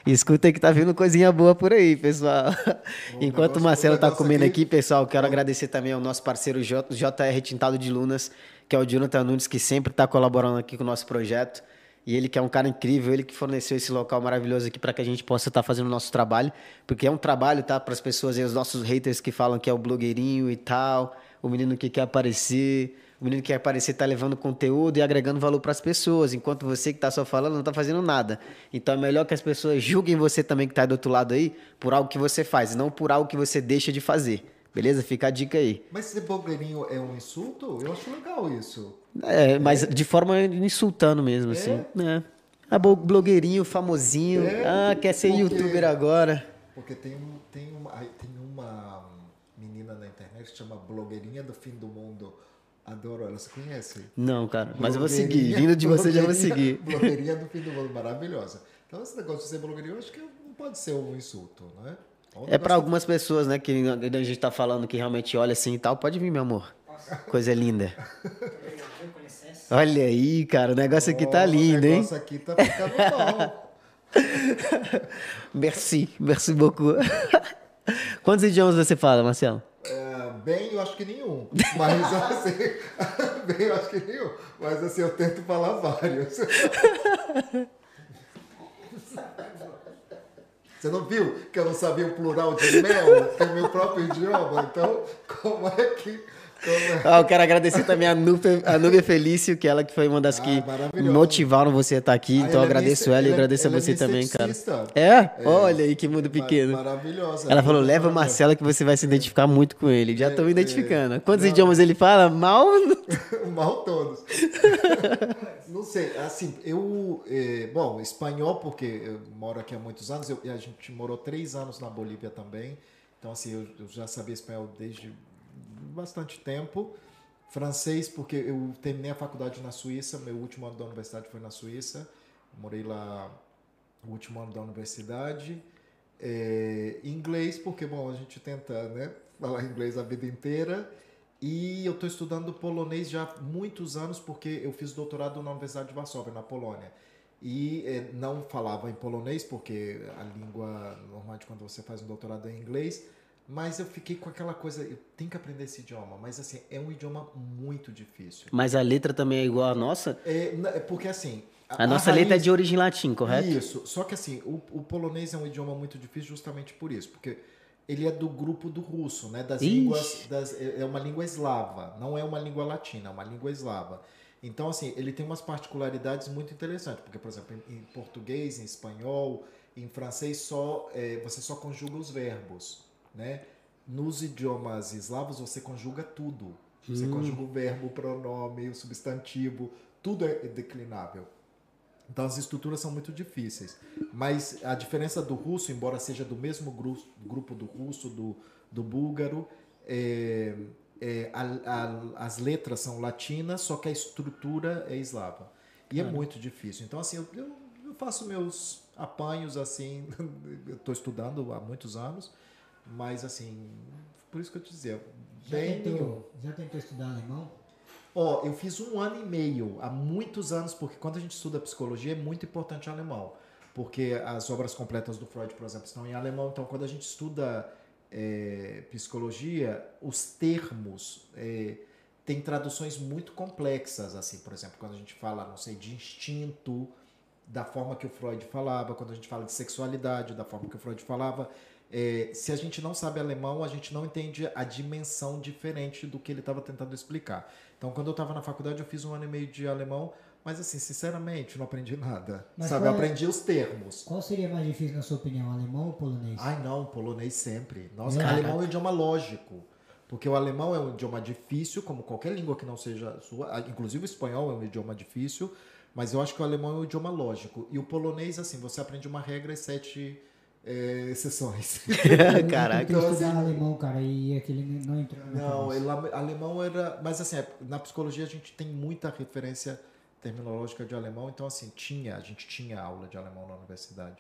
Escuta que tá vindo coisinha boa por aí, pessoal. (laughs) Enquanto o Marcelo tá comendo aqui- aqui, pessoal, quero agradecer também ao nosso parceiro J- JR Tintado de Lunas, que é o Jonathan Nunes, que sempre tá colaborando aqui com o nosso projeto. E ele que é um cara incrível, ele que forneceu esse local maravilhoso aqui para que a gente possa estar fazendo o nosso trabalho, porque é um trabalho, tá, para as pessoas aí, os nossos haters que falam que é o blogueirinho e tal, o menino que quer aparecer, o menino que quer aparecer tá levando conteúdo e agregando valor para as pessoas, enquanto você que tá só falando não tá fazendo nada. Então é melhor que as pessoas julguem você também que tá do outro lado aí por algo que você faz, não por algo que você deixa de fazer. Beleza? Fica a dica aí. Mas ser blogueirinho é um insulto? Eu acho legal isso. É, mas de forma insultando mesmo, assim. É. Ah, blo- blogueirinho, famosinho. É, ah, quer ser porque- youtuber agora. Porque tem, tem, uma, tem uma menina na internet que chama Blogueirinha do Fim do Mundo. Adoro ela, você conhece? Não, cara, mas eu vou seguir. Blogueirinha- Vindo de você, já vou blogueirinha- seguir. Blogueirinha do fim do mundo, maravilhosa. Então, esse negócio de ser blogueirinho, eu acho que não pode ser um insulto, né? um É negócio pra algumas pessoas, né, que a gente tá falando que realmente olha assim e tal. Pode vir, meu amor. Coisa linda. Olha aí, cara, o negócio aqui tá Ó, lindo, O hein? negócio aqui tá ficando bom. (laughs) Merci, merci beaucoup. (laughs) Quantos idiomas você fala, Marcelo? É, bem, eu acho que nenhum. Mas (laughs) assim, (laughs) bem, eu acho que nenhum. Mas assim, eu tento falar vários. (laughs) Você não viu que eu não sabia o plural de mel, que é o meu próprio idioma? Então, como é que. É? Ah, eu quero agradecer também a Núbia, a Felício, que ela que foi uma das Ah, que motivaram você a estar aqui. Ah, então eu é agradeço minha- ela e é- agradeço a ela é você minha também, cara. sexista. É? Olha aí que mundo pequeno. Maravilhosa. Ela falou, leva o. Marcelo que você vai se identificar muito com ele. Já É, tô me é. identificando. Quantos idiomas ele fala? Mal? (laughs) Mal todos. (laughs) Não sei, assim, eu. bom, espanhol, porque eu moro aqui há muitos anos, eu- e a gente morou três anos na Bolívia também. Então, assim, eu, eu já sabia espanhol desde bastante tempo. Francês, porque eu terminei a faculdade na Suíça, meu último ano da universidade foi na Suíça. Morei lá o último ano da universidade. É, inglês, porque bom, a gente tenta né, falar inglês a vida inteira. E eu estou estudando polonês já há muitos anos, porque eu fiz doutorado na Universidade de Varsóvia, na Polônia. E é, não falava em polonês, porque a língua normalmente quando você faz um doutorado é em inglês. Mas eu fiquei com aquela coisa, eu tenho que aprender esse idioma. Mas assim, é um idioma muito difícil. Mas a letra também é igual à nossa? É, é porque assim. A nossa letra é raiz- de origem latim, correto? isso. Só que assim, o, o polonês é um idioma muito difícil justamente por isso, porque ele é do grupo do russo, né? Das Ixi. línguas, das, é é uma língua eslava, não é uma língua latina, é uma língua eslava. Então assim, ele tem umas particularidades muito interessantes, porque por exemplo, em, em português, em espanhol, em francês só é, você só conjuga os verbos, né? Nos idiomas eslavos você conjuga tudo. Você conjuga o verbo, o pronome, o substantivo, tudo é declinável. Então as estruturas são muito difíceis. Mas a diferença do russo, embora seja do mesmo gru- grupo do russo, do, do búlgaro, é, é, a- a- as letras são latinas, só que a estrutura é eslava. E é muito difícil. Então, assim, eu, eu- eu faço meus apanhos, assim, (laughs) eu estou estudando há muitos anos, mas, assim, por isso que eu te dizia, Já bem nenhum. tentou, já tentou estudar alemão? Ó, eu fiz um ano e meio, há muitos anos, porque quando a gente estuda psicologia é muito importante alemão. Porque as obras completas do Freud, por exemplo, estão em alemão. Então, quando a gente estuda é, psicologia, os termos é, têm traduções muito complexas. Assim, por exemplo, quando a gente fala, não sei, de instinto, da forma que o Freud falava, quando a gente fala de sexualidade, da forma que o Freud falava. É, se a gente não sabe alemão, a gente não entende a dimensão diferente do que ele estava tentando explicar. Então, quando eu estava na faculdade, eu fiz um ano e meio de alemão, mas assim, sinceramente, não aprendi nada. Mas sabe, eu é- aprendi os termos. Qual seria mais difícil, na sua opinião, alemão ou polonês? Ai, não, polonês sempre. Nossa, Caraca. alemão é um idioma lógico. Porque o alemão é um idioma difícil, como qualquer língua que não seja sua. Inclusive o espanhol é um idioma difícil, mas eu acho que o alemão é um idioma lógico. E o polonês, assim, você aprende uma regra e sete é, exceções. (laughs) Caraca. Eu Então, assim- alemão, cara, e aquele não entrou Não, ele- alemão era. Mas assim, é, na psicologia a gente tem muita referência terminológica de alemão, então assim, tinha, a gente tinha aula de alemão na universidade.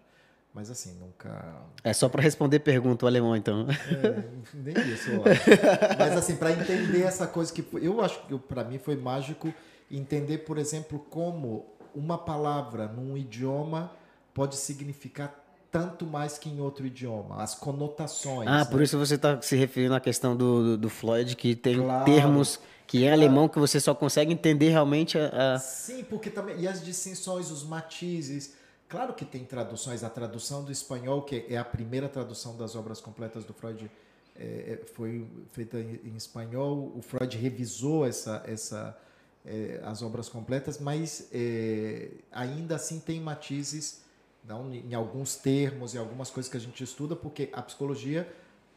Mas assim, nunca. É só pra responder pergunta o alemão, então. É, nem isso, eu acho. Mas assim, para entender essa coisa que foi- eu acho que para mim foi mágico entender, por exemplo, como uma palavra num idioma pode significar tanto mais que em outro idioma, as conotações. Ah, né? por isso você tá se referindo à questão do, do, do Floyd, que tem Claro. termos que em alemão que você só consegue entender realmente a. a- Sim, porque também. E as distinções, os matizes. Claro que tem traduções. A tradução do espanhol, que é a primeira tradução das obras completas do Freud, é, é, foi feita em, em espanhol. O Freud revisou essa, essa, é, as obras completas, mas é, ainda assim tem matizes não, em alguns termos e algumas coisas que a gente estuda, porque a psicologia,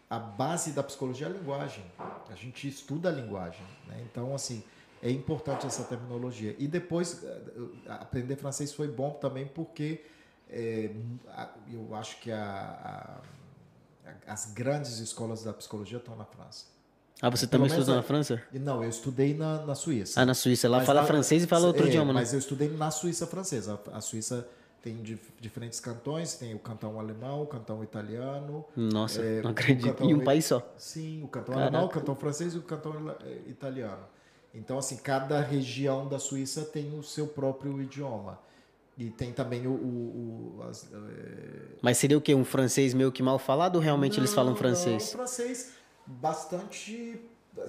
a base da psicologia é a linguagem. A gente estuda a linguagem. Né? Então, assim, é importante essa terminologia. E depois, eh, aprender francês foi bom também porque eh, a- eu acho que a- a- as grandes escolas da psicologia estão na França. Ah, você também estudou é- na França? E não, eu estudei na, na Suíça. Ah, na Suíça. Lá Mas fala lá- francês e fala outro é, idioma, né? Mas eu estudei na Suíça francesa. A a Suíça tem dif- diferentes cantões, tem o cantão alemão, o cantão italiano. Nossa, é, não acredito. Em um país só. Sim, o cantão Caraca. alemão, o cantão francês e o cantão eh, italiano. Então, assim, cada região da Suíça tem o seu próprio idioma. E tem também o. o- o- as, eh, Mas seria o quê? Um francês meio que mal falado ou realmente eles falam não, francês? Não, francês bastante.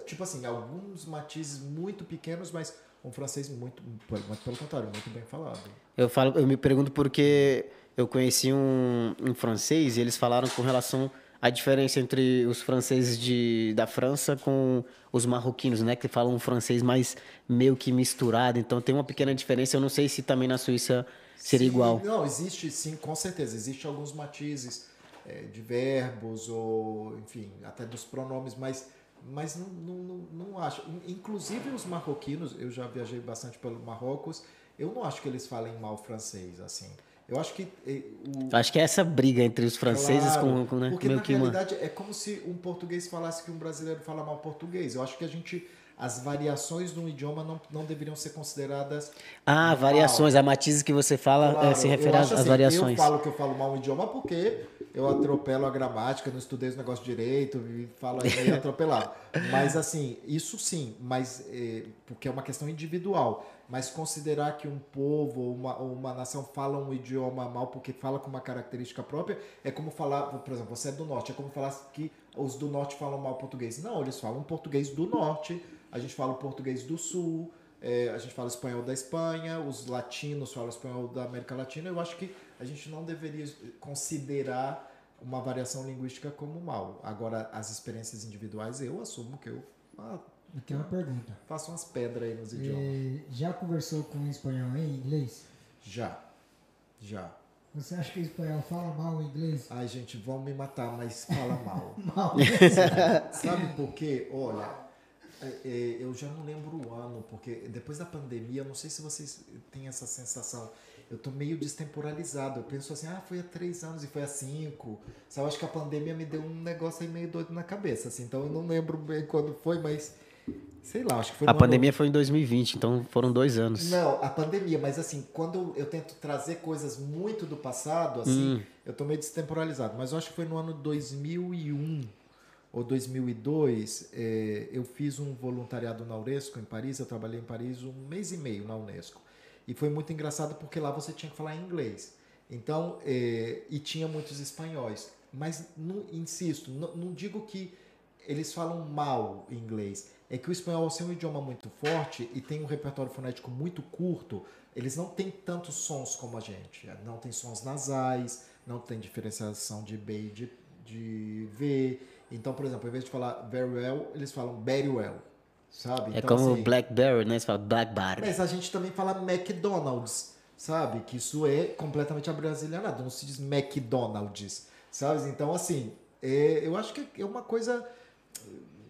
Tipo assim, alguns matizes muito pequenos, mas um francês muito, muito pelo contrário, muito bem falado. Eu falo, eu me pergunto porque eu conheci um, um francês e eles falaram com relação à diferença entre os franceses de, da França com os marroquinos, né? Que falam um francês mais meio que misturado. Então tem uma pequena diferença. Eu não sei se também na Suíça seria Sim, igual. Não, existe sim, com certeza. Existe alguns matizes eh, de verbos ou, enfim, até dos pronomes, mas, mas não, não, não, acho. In- Inclusive os marroquinos, eu já viajei bastante pelo Marrocos, eu não acho que eles falem mal francês, assim. Eu acho que eh, o, Acho que é essa briga entre os franceses Claro, com, com né? Porque meio na que uma... realidade é como se um português falasse que um brasileiro fala mal português. Eu acho que a gente. As variações de um idioma não, não deveriam ser consideradas. Ah, mal. variações. A matiz que você fala Claro, eh, se refere às assim, variações. Eu falo que eu falo mal um idioma porque eu atropelo a gramática, não estudei os negócios direito e falo aí meio atropelado. (laughs) Mas assim, isso sim, mas eh, porque é uma questão individual. Mas considerar que um povo ou uma, ou uma nação fala um idioma mal porque fala com uma característica própria é como falar, por exemplo, você é do norte, é como falar que os do norte falam mal português. Não, eles falam português do norte, a gente fala português do sul, é, a gente fala espanhol da Espanha, os latinos falam espanhol da América Latina. Eu acho que a gente não deveria considerar uma variação linguística como mal. Agora, as experiências individuais, eu assumo que eu ah, Eu tenho uma pergunta. faço umas pedras aí nos idiomas. Já conversou com o espanhol em inglês? Já, já. Você acha que o espanhol fala mal o inglês? Ai, gente, vão me matar, mas fala mal. (laughs) Mal. (laughs) Sabe por quê? Olha, é, é, eu já não lembro o ano, porque depois da pandemia, eu não sei se vocês têm essa sensação. Eu tô meio destemporalizado. Eu penso assim, ah, foi há três anos e foi há cinco. Sabe, eu acho que a pandemia me deu um negócio aí meio doido na cabeça, assim. Então eu não lembro bem quando foi, mas sei lá, acho que foi A no ano- pandemia foi em 2020, então foram dois anos. Não, a pandemia, mas assim, quando eu tento trazer coisas muito do passado, assim, Hum. eu tô meio destemporalizado. Mas eu acho que foi no ano 2001 ou 2002, eh, eu fiz um voluntariado na Unesco em Paris. Eu trabalhei em Paris um mês e meio na Unesco. E foi muito engraçado porque lá você tinha que falar inglês. Então, eh, e tinha muitos espanhóis. Mas, não, insisto, não, não digo que eles falam mal inglês. É que o espanhol, ser um idioma muito forte e tem um repertório fonético muito curto, eles não têm tantos sons como a gente. Não tem sons nasais, não tem diferenciação de B e de, de V. Então, por exemplo, ao invés de falar very well, eles falam very well. Sabe? É então, como assim, Blackberry, né? Você fala Blackberry. mas a gente também fala McDonald's, sabe? Que isso é completamente abrasileirado, não se diz McDonald's, sabe? Então, assim, é, eu acho que é uma coisa,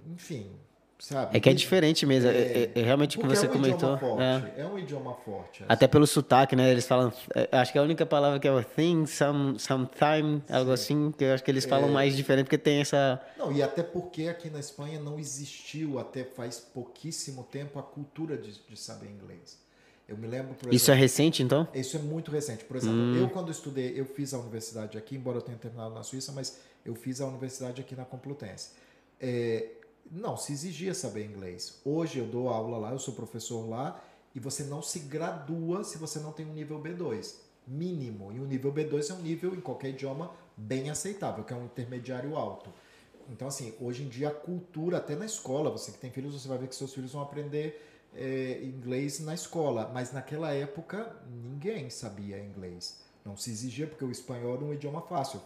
enfim, Sabe? É que é diferente mesmo. É, é, é realmente o que você é um comentou. Idioma forte, é. é um idioma forte. Até pelo sotaque, né? Eles falam. é, Acho que a única palavra que é o thing, some, sometime, algo assim, que eu acho que eles falam mais diferente, porque tem essa. Não, e até porque aqui na Espanha não existiu, até faz pouquíssimo tempo, a cultura de, de saber inglês. Eu me lembro, por Isso é exemplo, recente, então? Isso é muito recente. Por exemplo, eu quando estudei, eu fiz a universidade aqui, embora eu tenha terminado na Suíça, mas eu fiz a universidade aqui na Complutense. É, não se exigia saber inglês. Hoje eu dou aula lá, eu sou professor lá, e você não se gradua se você não tem um nível B2 mínimo. E o nível B2 é um nível em qualquer idioma bem aceitável, que é um intermediário alto. Então, assim, hoje em dia a cultura, até na escola, você que tem filhos, você vai ver que seus filhos vão aprender é, inglês na escola. Mas naquela época, ninguém sabia inglês. Não se exigia, porque o espanhol era um idioma fácil.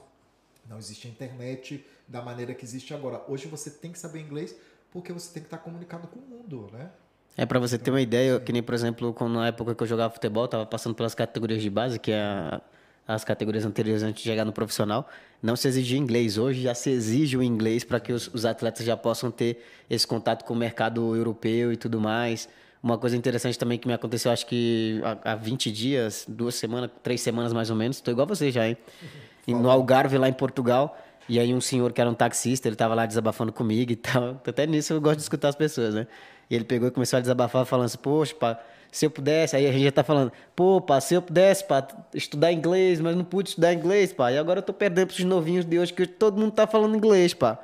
Não existia internet da maneira que existe agora. Hoje você tem que saber inglês porque você tem que estar comunicado com o mundo, né? É pra você ter uma ideia, que nem, por exemplo, quando na época que eu jogava futebol, tava passando pelas categorias de base, que é a- as categorias anteriores antes de chegar no profissional, não se exigia inglês. Hoje já se exige o inglês para que os, os atletas já possam ter esse contato com o mercado europeu e tudo mais. Uma coisa interessante também que me aconteceu, acho que há, há 20 dias, duas semanas, três semanas mais ou menos, tô igual você já, hein? (laughs) E no Algarve, lá em Portugal, e aí um senhor que era um taxista, ele tava lá desabafando comigo e tal. Até nisso eu gosto de escutar as pessoas, né? E ele pegou e começou a desabafar, falando assim, poxa, pá, se eu pudesse, aí a gente já tá falando, pô, pá, se eu pudesse, pá, estudar inglês, mas não pude estudar inglês, pá, e agora eu tô perdendo pros novinhos de hoje, que todo mundo tá falando inglês, pá.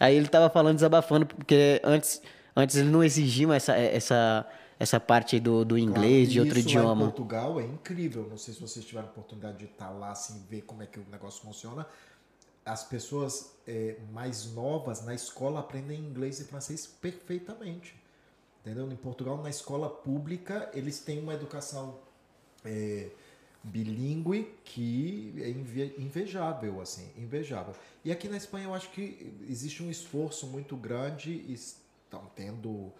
Aí ele tava falando, desabafando, porque antes, antes eles não exigiam essa, essa, essa parte do, do inglês, de Claro, e outro isso Lá em idioma. Portugal é incrível. Não sei se vocês tiveram a oportunidade de estar lá, assim, ver como é que o negócio funciona. As pessoas é, mais novas na escola aprendem inglês e francês perfeitamente. Entendeu? Em Portugal, na escola pública, eles têm uma educação é, bilíngue que é inve- invejável, assim, invejável. E aqui na Espanha eu acho que existe um esforço muito grande e estão tendo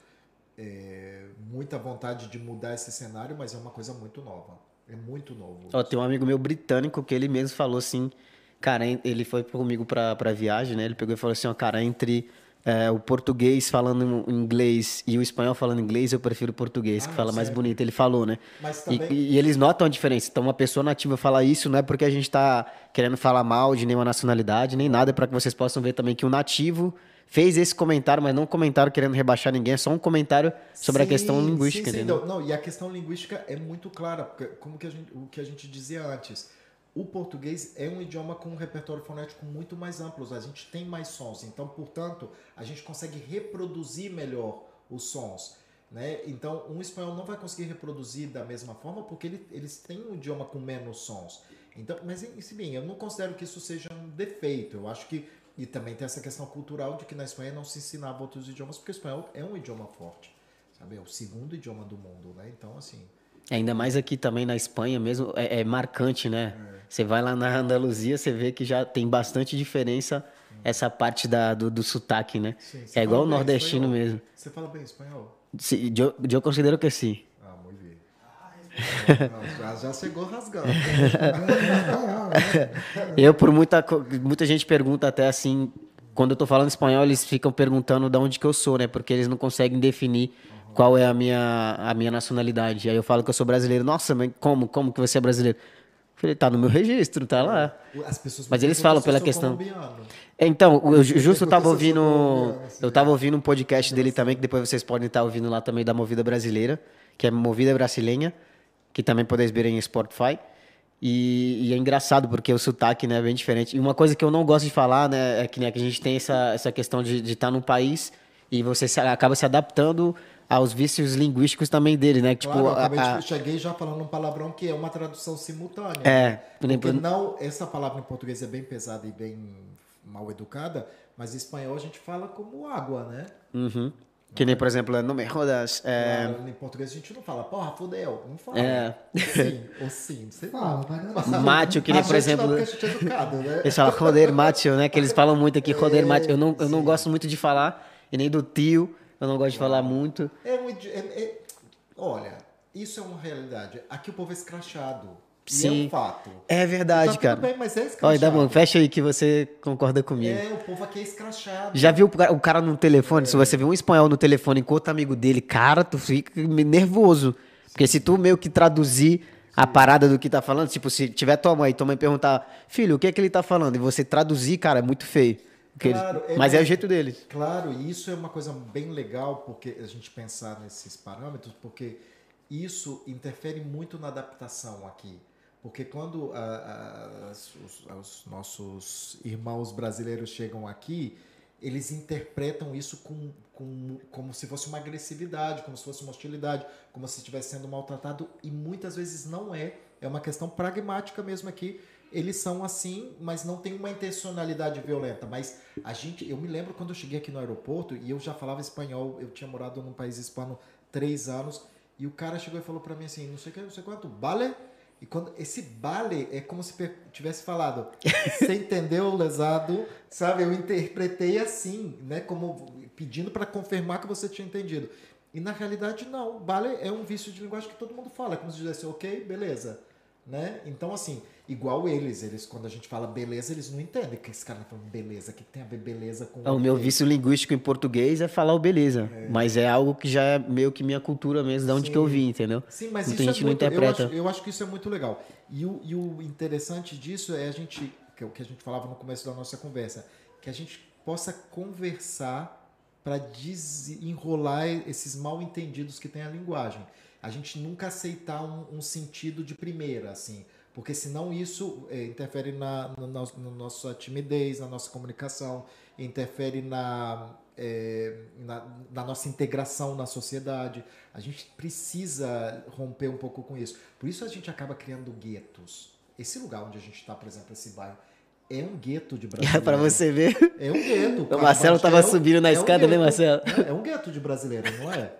é, muita vontade de mudar esse cenário, mas é uma coisa muito nova. É muito novo. Ó, tem um amigo meu britânico que ele mesmo falou assim, cara, ele foi comigo pra, pra viagem, né? Ele pegou e falou assim, ó, cara, entre é, o português falando inglês e o espanhol falando inglês, eu prefiro o português, que Ah, fala mais sério? bonito. Ele falou, né? Mas E, também- e eles notam a diferença. Então, uma pessoa nativa falar isso não é porque a gente tá querendo falar mal de nenhuma nacionalidade, nem nada, é para que vocês possam ver também que o nativo fez esse comentário, mas não um comentário querendo rebaixar ninguém, é só um comentário sobre a Sim, questão linguística, sim, sim, entendeu? não, não, e a questão linguística é muito clara, porque como que a gente, o que a gente dizia antes. O português é um idioma com um repertório fonético muito mais amplo, a gente tem mais sons, então, portanto, a gente consegue reproduzir melhor os sons. Né? Então, um espanhol não vai conseguir reproduzir da mesma forma porque ele, eles têm um idioma com menos sons. Então, mas, se bem, eu não considero que isso seja um defeito. Eu acho que. E também tem essa questão cultural de que na Espanha não se ensinava outros idiomas, porque o espanhol é um idioma forte. Sabe? É o segundo idioma do mundo, né? Então, assim. Ainda mais aqui também na Espanha mesmo, é, é marcante, né? Você vai lá na Andaluzia, você vê que já tem bastante diferença essa parte da, do, do sotaque, né? Sim, é igual o nordestino espanhol? mesmo. Você fala bem espanhol? Se- Eu, eu considero que sim. Ah, muito bem. Não, já, já chegou rasgando. (laughs) Eu, por muita, muita gente pergunta até assim, quando eu tô falando espanhol, eles ficam perguntando de onde que eu sou, né? Porque eles não conseguem definir qual é a minha, a minha nacionalidade. Aí eu falo que eu sou brasileiro. Nossa, mas como? Como que você é brasileiro? Eu falei, tá no meu registro, tá lá. As pessoas Mas eles falam pela questão. colombiano. Então, eu ju- justo eu tava ouvindo. assim. Eu tava ouvindo um podcast dele também, que depois vocês podem estar ouvindo lá também da Movida Brasileira, que é Movida Brasileira, que também podeis ver em Spotify. E, e é engraçado, porque o sotaque né, é bem diferente. E uma coisa que eu não gosto de falar, né, é que, né, que a gente tem essa, essa questão de estar num país e você se- acaba se adaptando aos vícios linguísticos também dele, né? Tipo, Claro, eu a- acabei de- a- cheguei já falando um palavrão que é uma tradução simultânea. É, né? exemplo- Porque não, essa palavra em português é bem pesada e bem mal educada, mas em espanhol a gente fala como água, né? Uhum. Que nem, por exemplo, não me rodas. É, Claro, em português a gente não fala, porra, fudeu. Não fala. É. Sim, ou sim, sei lá. Não é Mate, eu queria, A por exemplo. Não, a gente é educado, né? Eles falam roder macho, né? Que eles falam muito aqui, roder macho. Eu não, eu não gosto muito de falar, e nem do tio, eu não gosto de falar muito. É um idi- é- é- Olha, isso é uma realidade. Aqui o povo é escrachado. E é um fato. É verdade, tá cara. Tudo bem, mas é escrachado. Olha, dá bom, fecha aí que você concorda comigo. É, o povo aqui é escrachado. Já viu o cara- no telefone? Se você vê um espanhol no telefone com outro amigo dele, cara, tu fica nervoso. Porque se tu meio que traduzir a parada do que tá falando, tipo, se tiver tua mãe e tua mãe perguntar, filho, o que é que ele tá falando? E você traduzir, cara, é muito feio. Porque eles- Claro, é mas é o mais- jeito deles. Claro, e isso é uma coisa bem legal porque a gente pensar nesses parâmetros, porque isso interfere muito na adaptação aqui. Porque quando ah, ah, os, os nossos irmãos brasileiros chegam aqui, eles interpretam isso com, com- como se fosse uma agressividade, como se fosse uma hostilidade, como se estivesse sendo maltratado, e muitas vezes não é. É uma questão pragmática mesmo aqui. Eles são assim, mas não tem uma intencionalidade violenta. Mas a gente, eu me lembro quando eu cheguei aqui no aeroporto e eu já falava espanhol, eu tinha morado num país hispano três anos, e o cara chegou e falou pra mim assim, não sei o que, não sei quanto, vale? E quando esse vale é como se tivesse falado, você (laughs) entendeu, lesado? Sabe, eu interpretei assim, né, como pedindo para confirmar que você tinha entendido. E na realidade não, vale é um vício de linguagem que todo mundo fala, é como se dissesse, ok, beleza, né? Então assim, igual eles, eles quando a gente fala beleza, eles não entendem que esse cara tá falando beleza, o que tem a ver beleza com Ah, O meu vício linguístico em português é falar o beleza. Mas é algo que já é meio que minha cultura mesmo, de onde que eu vim, entendeu? Sim, mas Muita isso é gente não muito, eu, interpreta. acho, eu acho que isso é muito legal. E o, e o interessante disso é a gente, que é o que a gente falava no começo da nossa conversa, que a gente possa conversar para desenrolar esses mal entendidos que tem a linguagem. A gente nunca aceitar um, um sentido de primeira, assim, porque senão isso é, interfere na, no nosso- na nossa timidez, na nossa comunicação, interfere na, é, na, na nossa integração na sociedade. A gente precisa romper um pouco com isso. Por isso a gente acaba criando guetos. Esse lugar onde a gente está, por exemplo, esse bairro, é um gueto de (laughs) brasileiro. pra você ver. É um gueto. O Marcelo Carvalho tava é um- subindo na é um escada, né, gueto. Marcelo? É, é um gueto de brasileiro, não é?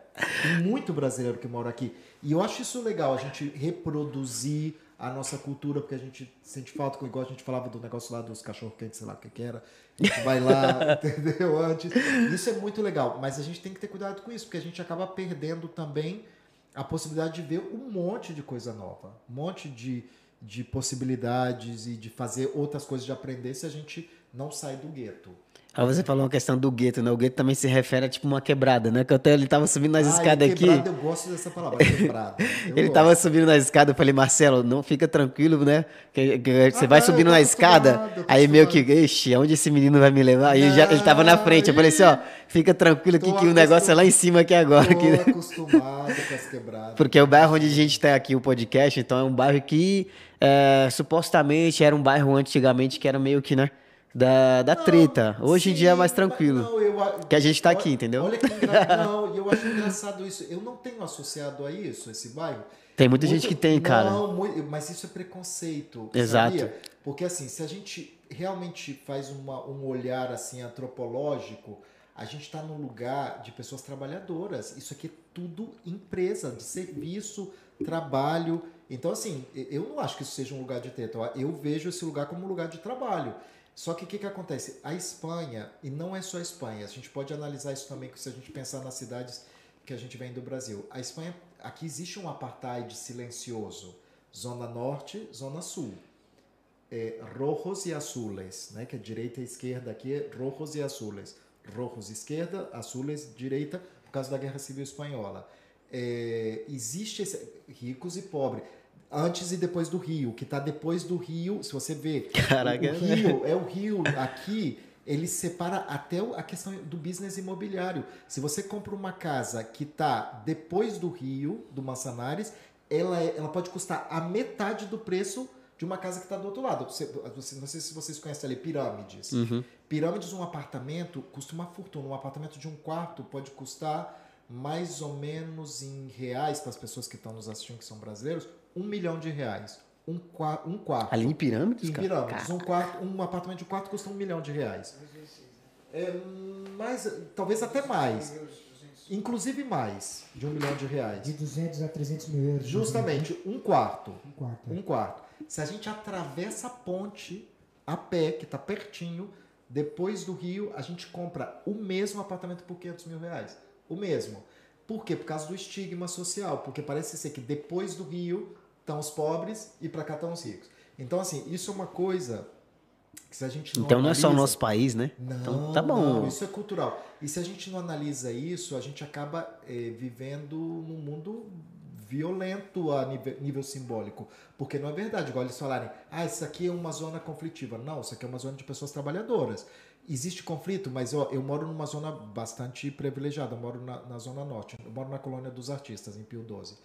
Tem muito brasileiro que mora aqui. E eu acho isso legal, a gente reproduzir a nossa cultura, porque a gente sente falta, igual a gente falava do negócio lá dos cachorro-quentes, sei lá o que que era. A gente vai lá, (laughs) entendeu? Antes. Isso é muito legal, mas a gente tem que ter cuidado com isso, porque a gente acaba perdendo também a possibilidade de ver um monte de coisa nova, um monte de, de possibilidades e de fazer outras coisas, de aprender se a gente não sai do gueto. Aí você falou uma questão do gueto, né? O gueto também se refere a tipo uma quebrada, né? Que até ele tava subindo nas Ah, escadas aqui. Eu gosto dessa palavra, (laughs) quebrado. Eu Ele gosto. tava subindo na escada, eu falei, Marcelo, não fica tranquilo, né? Que, que você Ah, vai subindo na escada, acostumado, aí meio que, ixi, aonde esse menino vai me levar? Aí ele, já, ele tava na frente, eu falei assim, ó, fica tranquilo aqui que o negócio é lá em cima aqui agora. Tô aqui. (laughs) acostumado com as quebradas. Porque o bairro onde a gente tem aqui o podcast, então é um bairro que é, supostamente era um bairro antigamente que era meio que, né? Da, da treta. Hoje em dia é mais tranquilo. não, eu Que a gente tá olha- aqui, entendeu? Olha que engraçado. (laughs) Não, eu acho engraçado isso. Eu não tenho associado a isso, esse bairro. Tem muita gente que tem, cara. Não, mui- mas isso é preconceito. Exato. sabia? Porque assim, se a gente realmente faz uma- um olhar assim antropológico, a gente está num lugar de pessoas trabalhadoras. Isso aqui é tudo empresa, de serviço, trabalho. Então, assim, eu não acho que isso seja um lugar de treta. Eu vejo esse lugar como um lugar de trabalho. Só que o que, que acontece? A Espanha, e não é só a Espanha, a gente pode analisar isso também se a gente pensar nas cidades que a gente vem do Brasil. A Espanha, aqui existe um apartheid silencioso. Zona Norte, Zona Sul. É, rojos e azules, né? que é direita e esquerda aqui é rojos e azules. Rojos esquerda, azules direita, por causa da Guerra Civil Espanhola. É, existe esse, ricos e pobres. Antes e depois do rio. O que está depois do rio, se você vê, Caraca, o, o né? rio, é o rio aqui, ele separa até a questão do business imobiliário. Se você compra uma casa que está depois do rio, do Manzanares, ela, é- ela pode custar a metade do preço de uma casa que está do outro lado. Você, você- não sei se vocês conhecem ali, pirâmides. Uhum. Pirâmides, um apartamento custa uma fortuna. Um apartamento de um quarto pode custar mais ou menos em reais, para as pessoas que estão nos assistindo, que são brasileiros, um milhão de reais. Um, qua- um quarto. Ali em Pirâmides, Em pirâmides. Um, quarto, um apartamento de quarto custa um milhão de reais. É, mais, talvez até mais. Inclusive mais de um milhão de reais. De 200 a 300 mil euros. Justamente um quarto. Um quarto. Um quarto. Se a gente atravessa a ponte a pé, que está pertinho, depois do rio, a gente compra o mesmo apartamento por 500 mil reais. O mesmo. Por quê? Por causa do estigma social. Porque parece ser que depois do rio, estão os pobres e para cá estão os ricos. Então, assim, isso é uma coisa que se a gente não Então analisa, não é só o nosso país, né? Não, então, tá bom. Não, isso é cultural. E se a gente não analisa isso, a gente acaba é, vivendo num mundo violento a nível, nível, simbólico. Porque não é verdade, igual eles falarem, ah, isso aqui é uma zona conflitiva. Não, isso aqui é uma zona de pessoas trabalhadoras. Existe conflito, mas ó, eu moro numa zona bastante privilegiada, eu moro na, na Zona Norte, eu moro na Colônia dos Artistas, em Pio 12.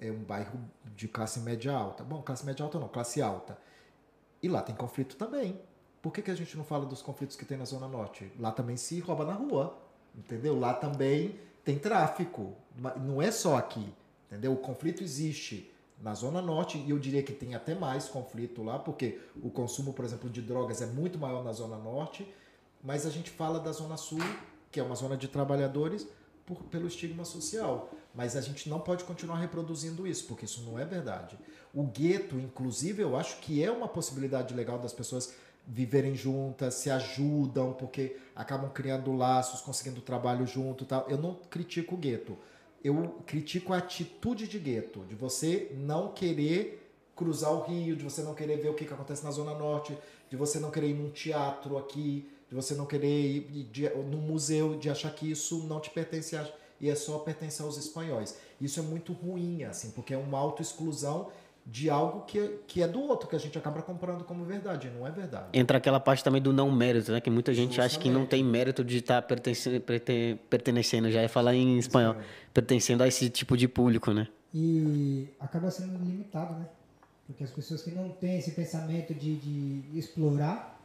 É um bairro de classe média alta. Bom, classe média alta não, classe alta. E lá tem conflito também. Por que, que a gente não fala dos conflitos que tem na Zona Norte? Lá também se rouba na rua, entendeu? Lá também tem tráfico. Não é só aqui. Entendeu? O conflito existe na Zona Norte e eu diria que tem até mais conflito lá, porque o consumo, por exemplo, de drogas é muito maior na Zona Norte, mas a gente fala da Zona Sul, que é uma zona de trabalhadores, por, pelo estigma social. Mas a gente não pode continuar reproduzindo isso, porque isso não é verdade. O gueto, inclusive, eu acho que é uma possibilidade legal das pessoas viverem juntas, se ajudam, porque acabam criando laços, conseguindo trabalho junto tal. Eu não critico o gueto eu critico a atitude de gueto, de você não querer cruzar o rio, de você não querer ver o que, que acontece na Zona Norte, de você não querer ir num teatro aqui, de você não querer ir de, num museu, de achar que isso não te pertence a, e é só pertencer aos espanhóis. Isso é muito ruim, assim, porque é uma autoexclusão de algo que, é, que é do outro, que a gente acaba comprando como verdade, não é verdade. Entra aquela parte também do não mérito, né? Que muita gente Justamente. acha que não tem mérito de estar tá pertencendo, pertencendo, já ia falar em espanhol, pertencendo a esse tipo de público, né? E acaba sendo limitado, né? Porque as pessoas que não têm esse pensamento de, de explorar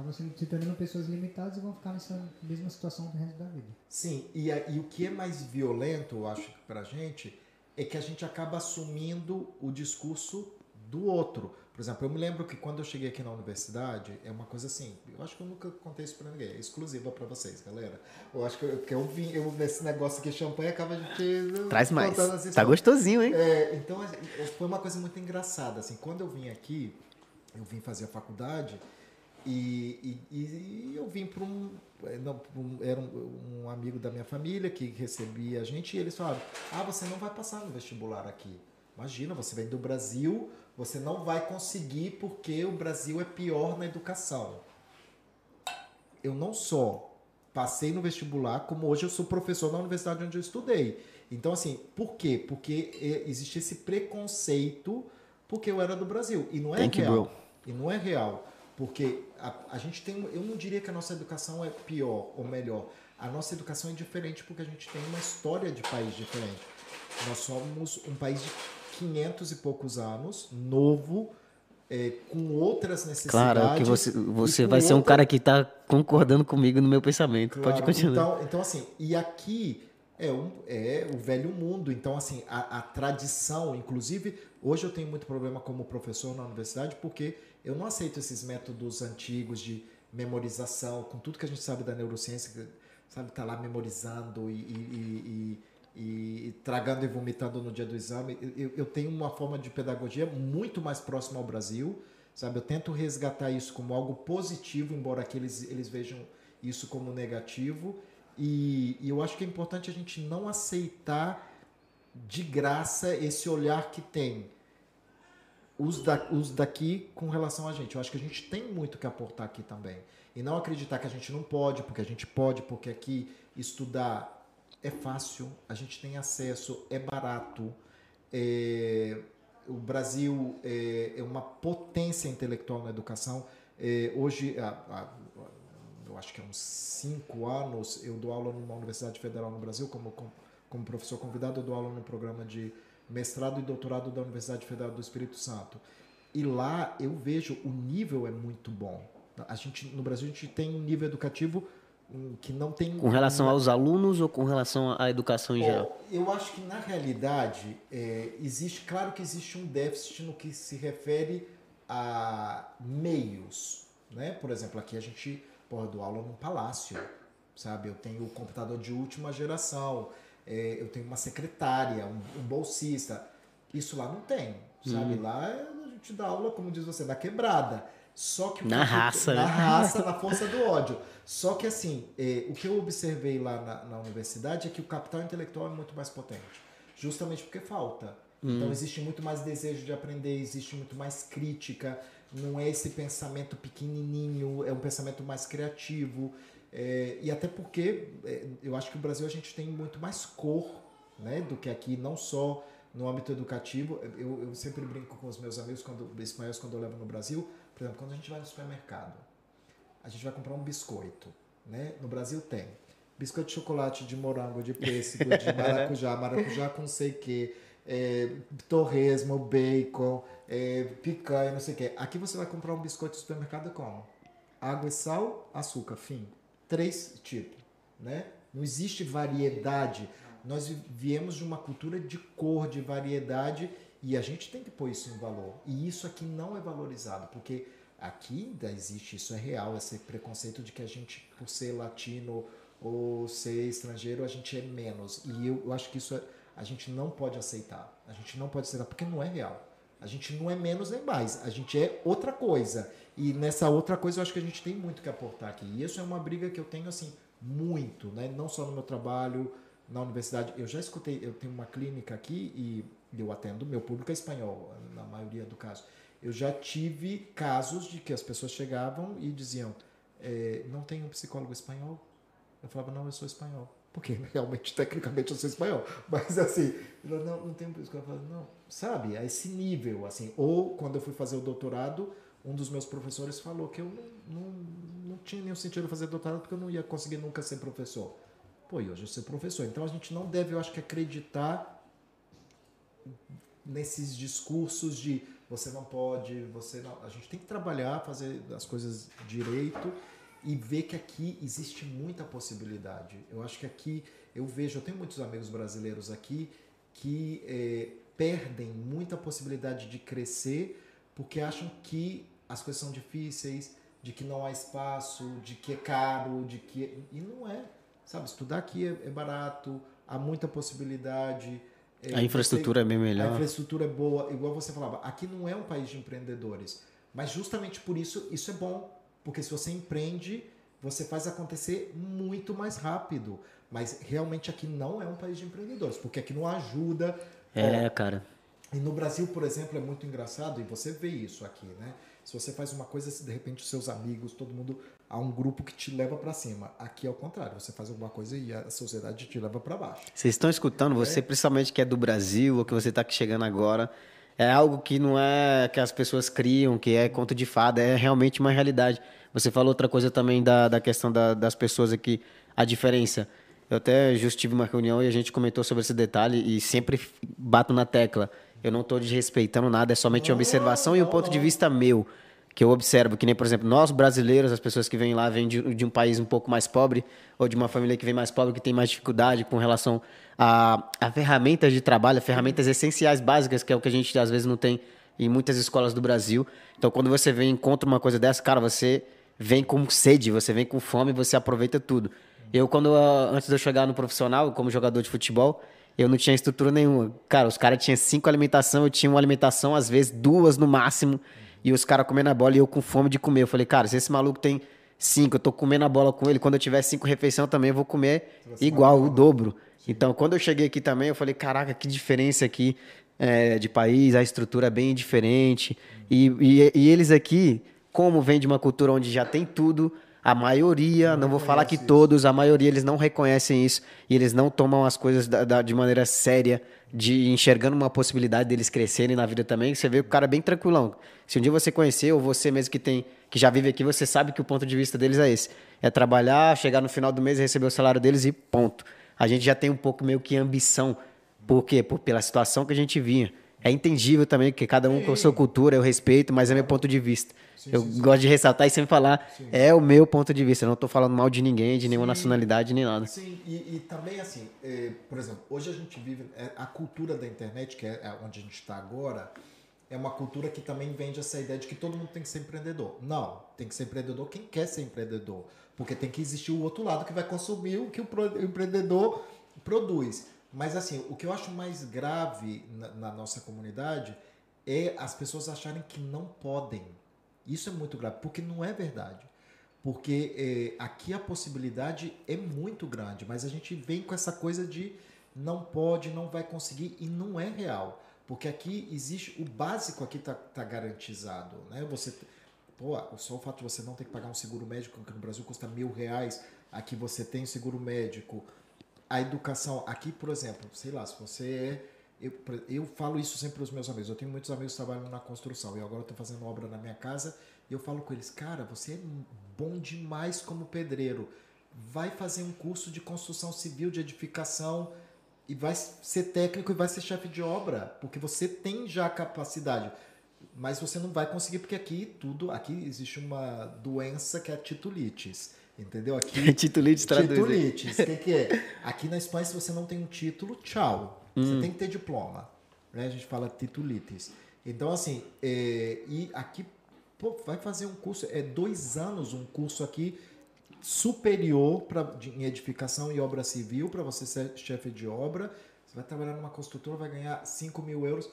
acabam se tornando pessoas limitadas e vão ficar nessa mesma situação do resto da vida. Sim, e, e o que é mais violento, eu acho, pra gente é que a gente acaba assumindo o discurso do outro. Por exemplo, eu me lembro que quando eu cheguei aqui na universidade, é uma coisa assim, eu acho que eu nunca contei isso pra ninguém, é exclusiva para vocês, galera. Eu acho que eu, que eu vim, eu, nesse negócio aqui, champanhe, acaba a gente... Traz mais, tá gostosinho, hein? É, então, foi uma coisa muito engraçada, assim, quando eu vim aqui, eu vim fazer a faculdade, e, e, e eu vim para um, não, um, Era um, um, amigo da minha família que recebia a gente e eles falaram: Ah, você não vai passar no vestibular aqui. Imagina, você vem do Brasil, você não vai conseguir porque o Brasil é pior na educação. Eu não só passei no vestibular, como hoje eu sou professor na universidade onde eu estudei. Então, assim, por quê? Porque é, existe esse preconceito porque eu era do Brasil. E não é Thank real. You, e não é real. Porque a, a gente tem. Eu não diria que a nossa educação é pior ou melhor. A nossa educação é diferente porque a gente tem uma história de país diferente. Nós somos um país de 500 e poucos anos, novo, é, com outras necessidades. Claro, que você, você vai ser um cara que está concordando comigo no meu pensamento. Claro, Pode continuar. Então, então, assim, e aqui é, um, é o velho mundo. Então, assim, a, a tradição, inclusive, hoje eu tenho muito problema como professor na universidade porque eu não aceito esses métodos antigos de memorização, com tudo que a gente sabe da neurociência, sabe, tá lá memorizando e, e, e, e tragando e vomitando no dia do exame. Eu, eu, tenho uma forma de pedagogia muito mais próxima ao Brasil, sabe? Eu tento resgatar isso como algo positivo, embora que eles, eles vejam isso como negativo. E, e eu acho que é importante a gente não aceitar de graça esse olhar que tem os, da, os daqui com relação a gente. Eu acho que a gente tem muito que aportar aqui também. E não acreditar que a gente não pode, porque a gente pode, porque aqui estudar é fácil, a gente tem acesso, é barato. É, o Brasil é, é, uma potência intelectual na educação. É, hoje, a, eu acho que há uns cinco anos, eu dou aula numa universidade federal no Brasil, como, como professor convidado, eu dou aula no programa de mestrado e doutorado da Universidade Federal do Espírito Santo. E lá eu vejo o nível é muito bom. A gente no Brasil a gente tem um nível educativo hum, que não tem com relação aos alunos ou com relação à educação em geral. Eu acho que na realidade é, existe, claro que existe um déficit no que se refere a meios, né? Por exemplo, aqui a gente pode dou aula num palácio, sabe? Eu tenho o computador de última geração é, eu tenho uma secretária, um, um, bolsista. Isso lá não tem, sabe? Hum. Lá a gente dá aula, como diz você, da quebrada. Só que na raça, na né? raça, na (laughs) força do ódio. Só que assim, é, o que eu observei lá na, na, universidade é que o capital intelectual é muito mais potente, justamente porque falta. Hum. Então existe muito mais desejo de aprender, existe muito mais crítica, não é esse pensamento pequenininho, é um pensamento mais criativo. É, e até porque é, eu acho que no Brasil a gente tem muito mais cor né, do que aqui, não só no âmbito educativo. Eu, eu sempre brinco com os meus amigos quando, espanhóis quando eu levo no Brasil. Por exemplo, quando a gente vai no supermercado, a gente vai comprar um biscoito. Né? No Brasil tem biscoito de chocolate de morango, de pêssego, de (laughs) maracujá, maracujá com sei que, é, torresmo, bacon, é, picanha, não sei o que. Aqui você vai comprar um biscoito no supermercado como? Água e sal, açúcar, fim. Três tipos, né? Não existe variedade. Nós viemos de uma cultura de cor, de variedade, e a gente tem que pôr isso em valor. E isso aqui não é valorizado, porque aqui ainda existe, isso é real, esse preconceito de que a gente, por ser latino ou ser estrangeiro, a gente é menos. E eu, eu acho que isso é, a gente não pode aceitar. A gente não pode aceitar, porque não é real. A gente não é menos nem mais, a gente é outra coisa. E nessa outra coisa eu acho que a gente tem muito que aportar aqui. E isso é uma briga que eu tenho assim muito, né? Não só no meu trabalho, na universidade. Eu já escutei, eu tenho uma clínica aqui e eu atendo, meu público é espanhol, na maioria do caso. Eu já tive casos de que as pessoas chegavam e diziam: é, não tem um psicólogo espanhol? Eu falava: não, eu sou espanhol. Porque (laughs) realmente, tecnicamente, eu sou espanhol. Mas assim, não, não tem um psicólogo. Eu falava: não, sabe, a esse nível. assim. Ou quando eu fui fazer o doutorado, um dos meus professores falou que eu não, não, não tinha nenhum sentido fazer doutorado porque eu não ia conseguir nunca ser professor. Pô, e hoje eu sou professor. Então a gente não deve, eu acho que, acreditar nesses discursos de você não pode, você não. A gente tem que trabalhar, fazer as coisas direito e ver que aqui existe muita possibilidade. Eu acho que aqui eu vejo, eu tenho muitos amigos brasileiros aqui que é, perdem muita possibilidade de crescer porque acham que as coisas são difíceis, de que não há espaço, de que é caro, de que e não é. Sabe, estudar aqui é, é barato, há muita possibilidade. É, a infraestrutura você, é bem melhor. A infraestrutura é boa, igual você falava. Aqui não é um país de empreendedores, mas justamente por isso isso é bom, porque se você empreende, você faz acontecer muito mais rápido. Mas realmente aqui não é um país de empreendedores, porque aqui não ajuda. É, ó, cara. E no Brasil, por exemplo, é muito engraçado, e você vê isso aqui, né? Se você faz uma coisa, se de repente os seus amigos, todo mundo, há um grupo que te leva para cima. Aqui é o contrário, você faz alguma coisa e a sociedade te leva para baixo. Vocês estão escutando, você é. principalmente que é do Brasil, ou que você está chegando agora, é algo que não é que as pessoas criam, que é conto de fada, é realmente uma realidade. Você falou outra coisa também da, da questão da, das pessoas aqui, a diferença. Eu até justo tive uma reunião e a gente comentou sobre esse detalhe e sempre bato na tecla. Eu não estou desrespeitando nada, é somente observação e um ponto de vista meu. Que eu observo, que nem, por exemplo, nós brasileiros, as pessoas que vêm lá, vêm de, de, um país um pouco mais pobre, ou de uma família que vem mais pobre, que tem mais dificuldade com relação a, a ferramentas de trabalho, a ferramentas essenciais, básicas, que é o que a gente às vezes não tem em muitas escolas do Brasil. Então, quando você vem e encontra uma coisa dessa, cara, você vem com sede, você vem com fome, você aproveita tudo. Eu, quando antes de eu chegar no profissional, como jogador de futebol, eu não tinha estrutura nenhuma. Cara, os caras tinham cinco alimentação, eu tinha uma alimentação, às vezes duas no máximo, e os caras comendo a bola e eu com fome de comer. Eu falei, cara, se esse maluco tem cinco, eu tô comendo a bola com ele, quando eu tiver cinco refeições também eu vou comer igual, o dobro. Sim. Então, quando eu cheguei aqui também, eu falei, caraca, que diferença aqui é, de país, a estrutura é bem diferente. E, e, e eles aqui, como vem de uma cultura onde já tem tudo, a maioria, não, não vou falar que isso. todos, a maioria eles não reconhecem isso e eles não tomam as coisas da, da, de maneira séria, de enxergando uma possibilidade deles crescerem na vida também. Você vê o cara bem tranquilão. Se um dia você conhecer ou você mesmo que tem que já vive aqui, você sabe que o ponto de vista deles é esse: é trabalhar, chegar no final do mês e receber o salário deles e ponto. A gente já tem um pouco meio que ambição, por quê? Por, pela situação que a gente vinha. É entendível também que cada um com a sua cultura, eu respeito, mas é meu ponto de vista. Sim, eu sim, gosto de ressaltar e sempre falar, é o meu ponto de vista. Eu não estou falando mal de ninguém, de nenhuma nacionalidade, nem nada. Sim, e, e também assim, é, por exemplo, hoje a gente vive é, a cultura da internet, que é, é onde a gente está agora, é uma cultura que também vende essa ideia de que todo mundo tem que ser empreendedor. Não, tem que ser empreendedor quem quer ser empreendedor. Porque tem que existir o outro lado que vai consumir o que o empreendedor produz. Mas assim, o que eu acho mais grave na, na nossa comunidade é as pessoas acharem que não podem isso é muito grave, porque não é verdade. Porque é, aqui a possibilidade é muito grande, mas a gente vem com essa coisa de não pode, não vai conseguir e não é real. Porque aqui existe, o básico aqui tá, tá garantizado, né? Você, pô, só o fato de você não ter que pagar um seguro médico, que no Brasil custa mil reais, aqui você tem seguro médico. A educação, aqui, por exemplo, sei lá, se você é eu, eu falo isso sempre para os meus amigos. Eu tenho muitos amigos que trabalham na construção e agora estou fazendo obra na minha casa e eu falo com eles, cara, você é bom demais como pedreiro. Vai fazer um curso de construção civil, de edificação e vai ser técnico e vai ser chefe de obra, porque você tem já a capacidade. Mas você não vai conseguir porque aqui tudo, aqui existe uma doença que é a titulites. Entendeu? Aqui (laughs) titulites traduz. Titulites. O que, que é? Aqui na Espanha se você não tem um título, tchau Hum. Você tem que ter diploma. Né? A gente fala titulitis. Então, assim, é, e aqui, pô, vai fazer um curso, é dois anos um curso aqui superior pra, em edificação e obra civil para você ser chefe de obra. Você vai trabalhar numa construtora, vai ganhar 5 mil euros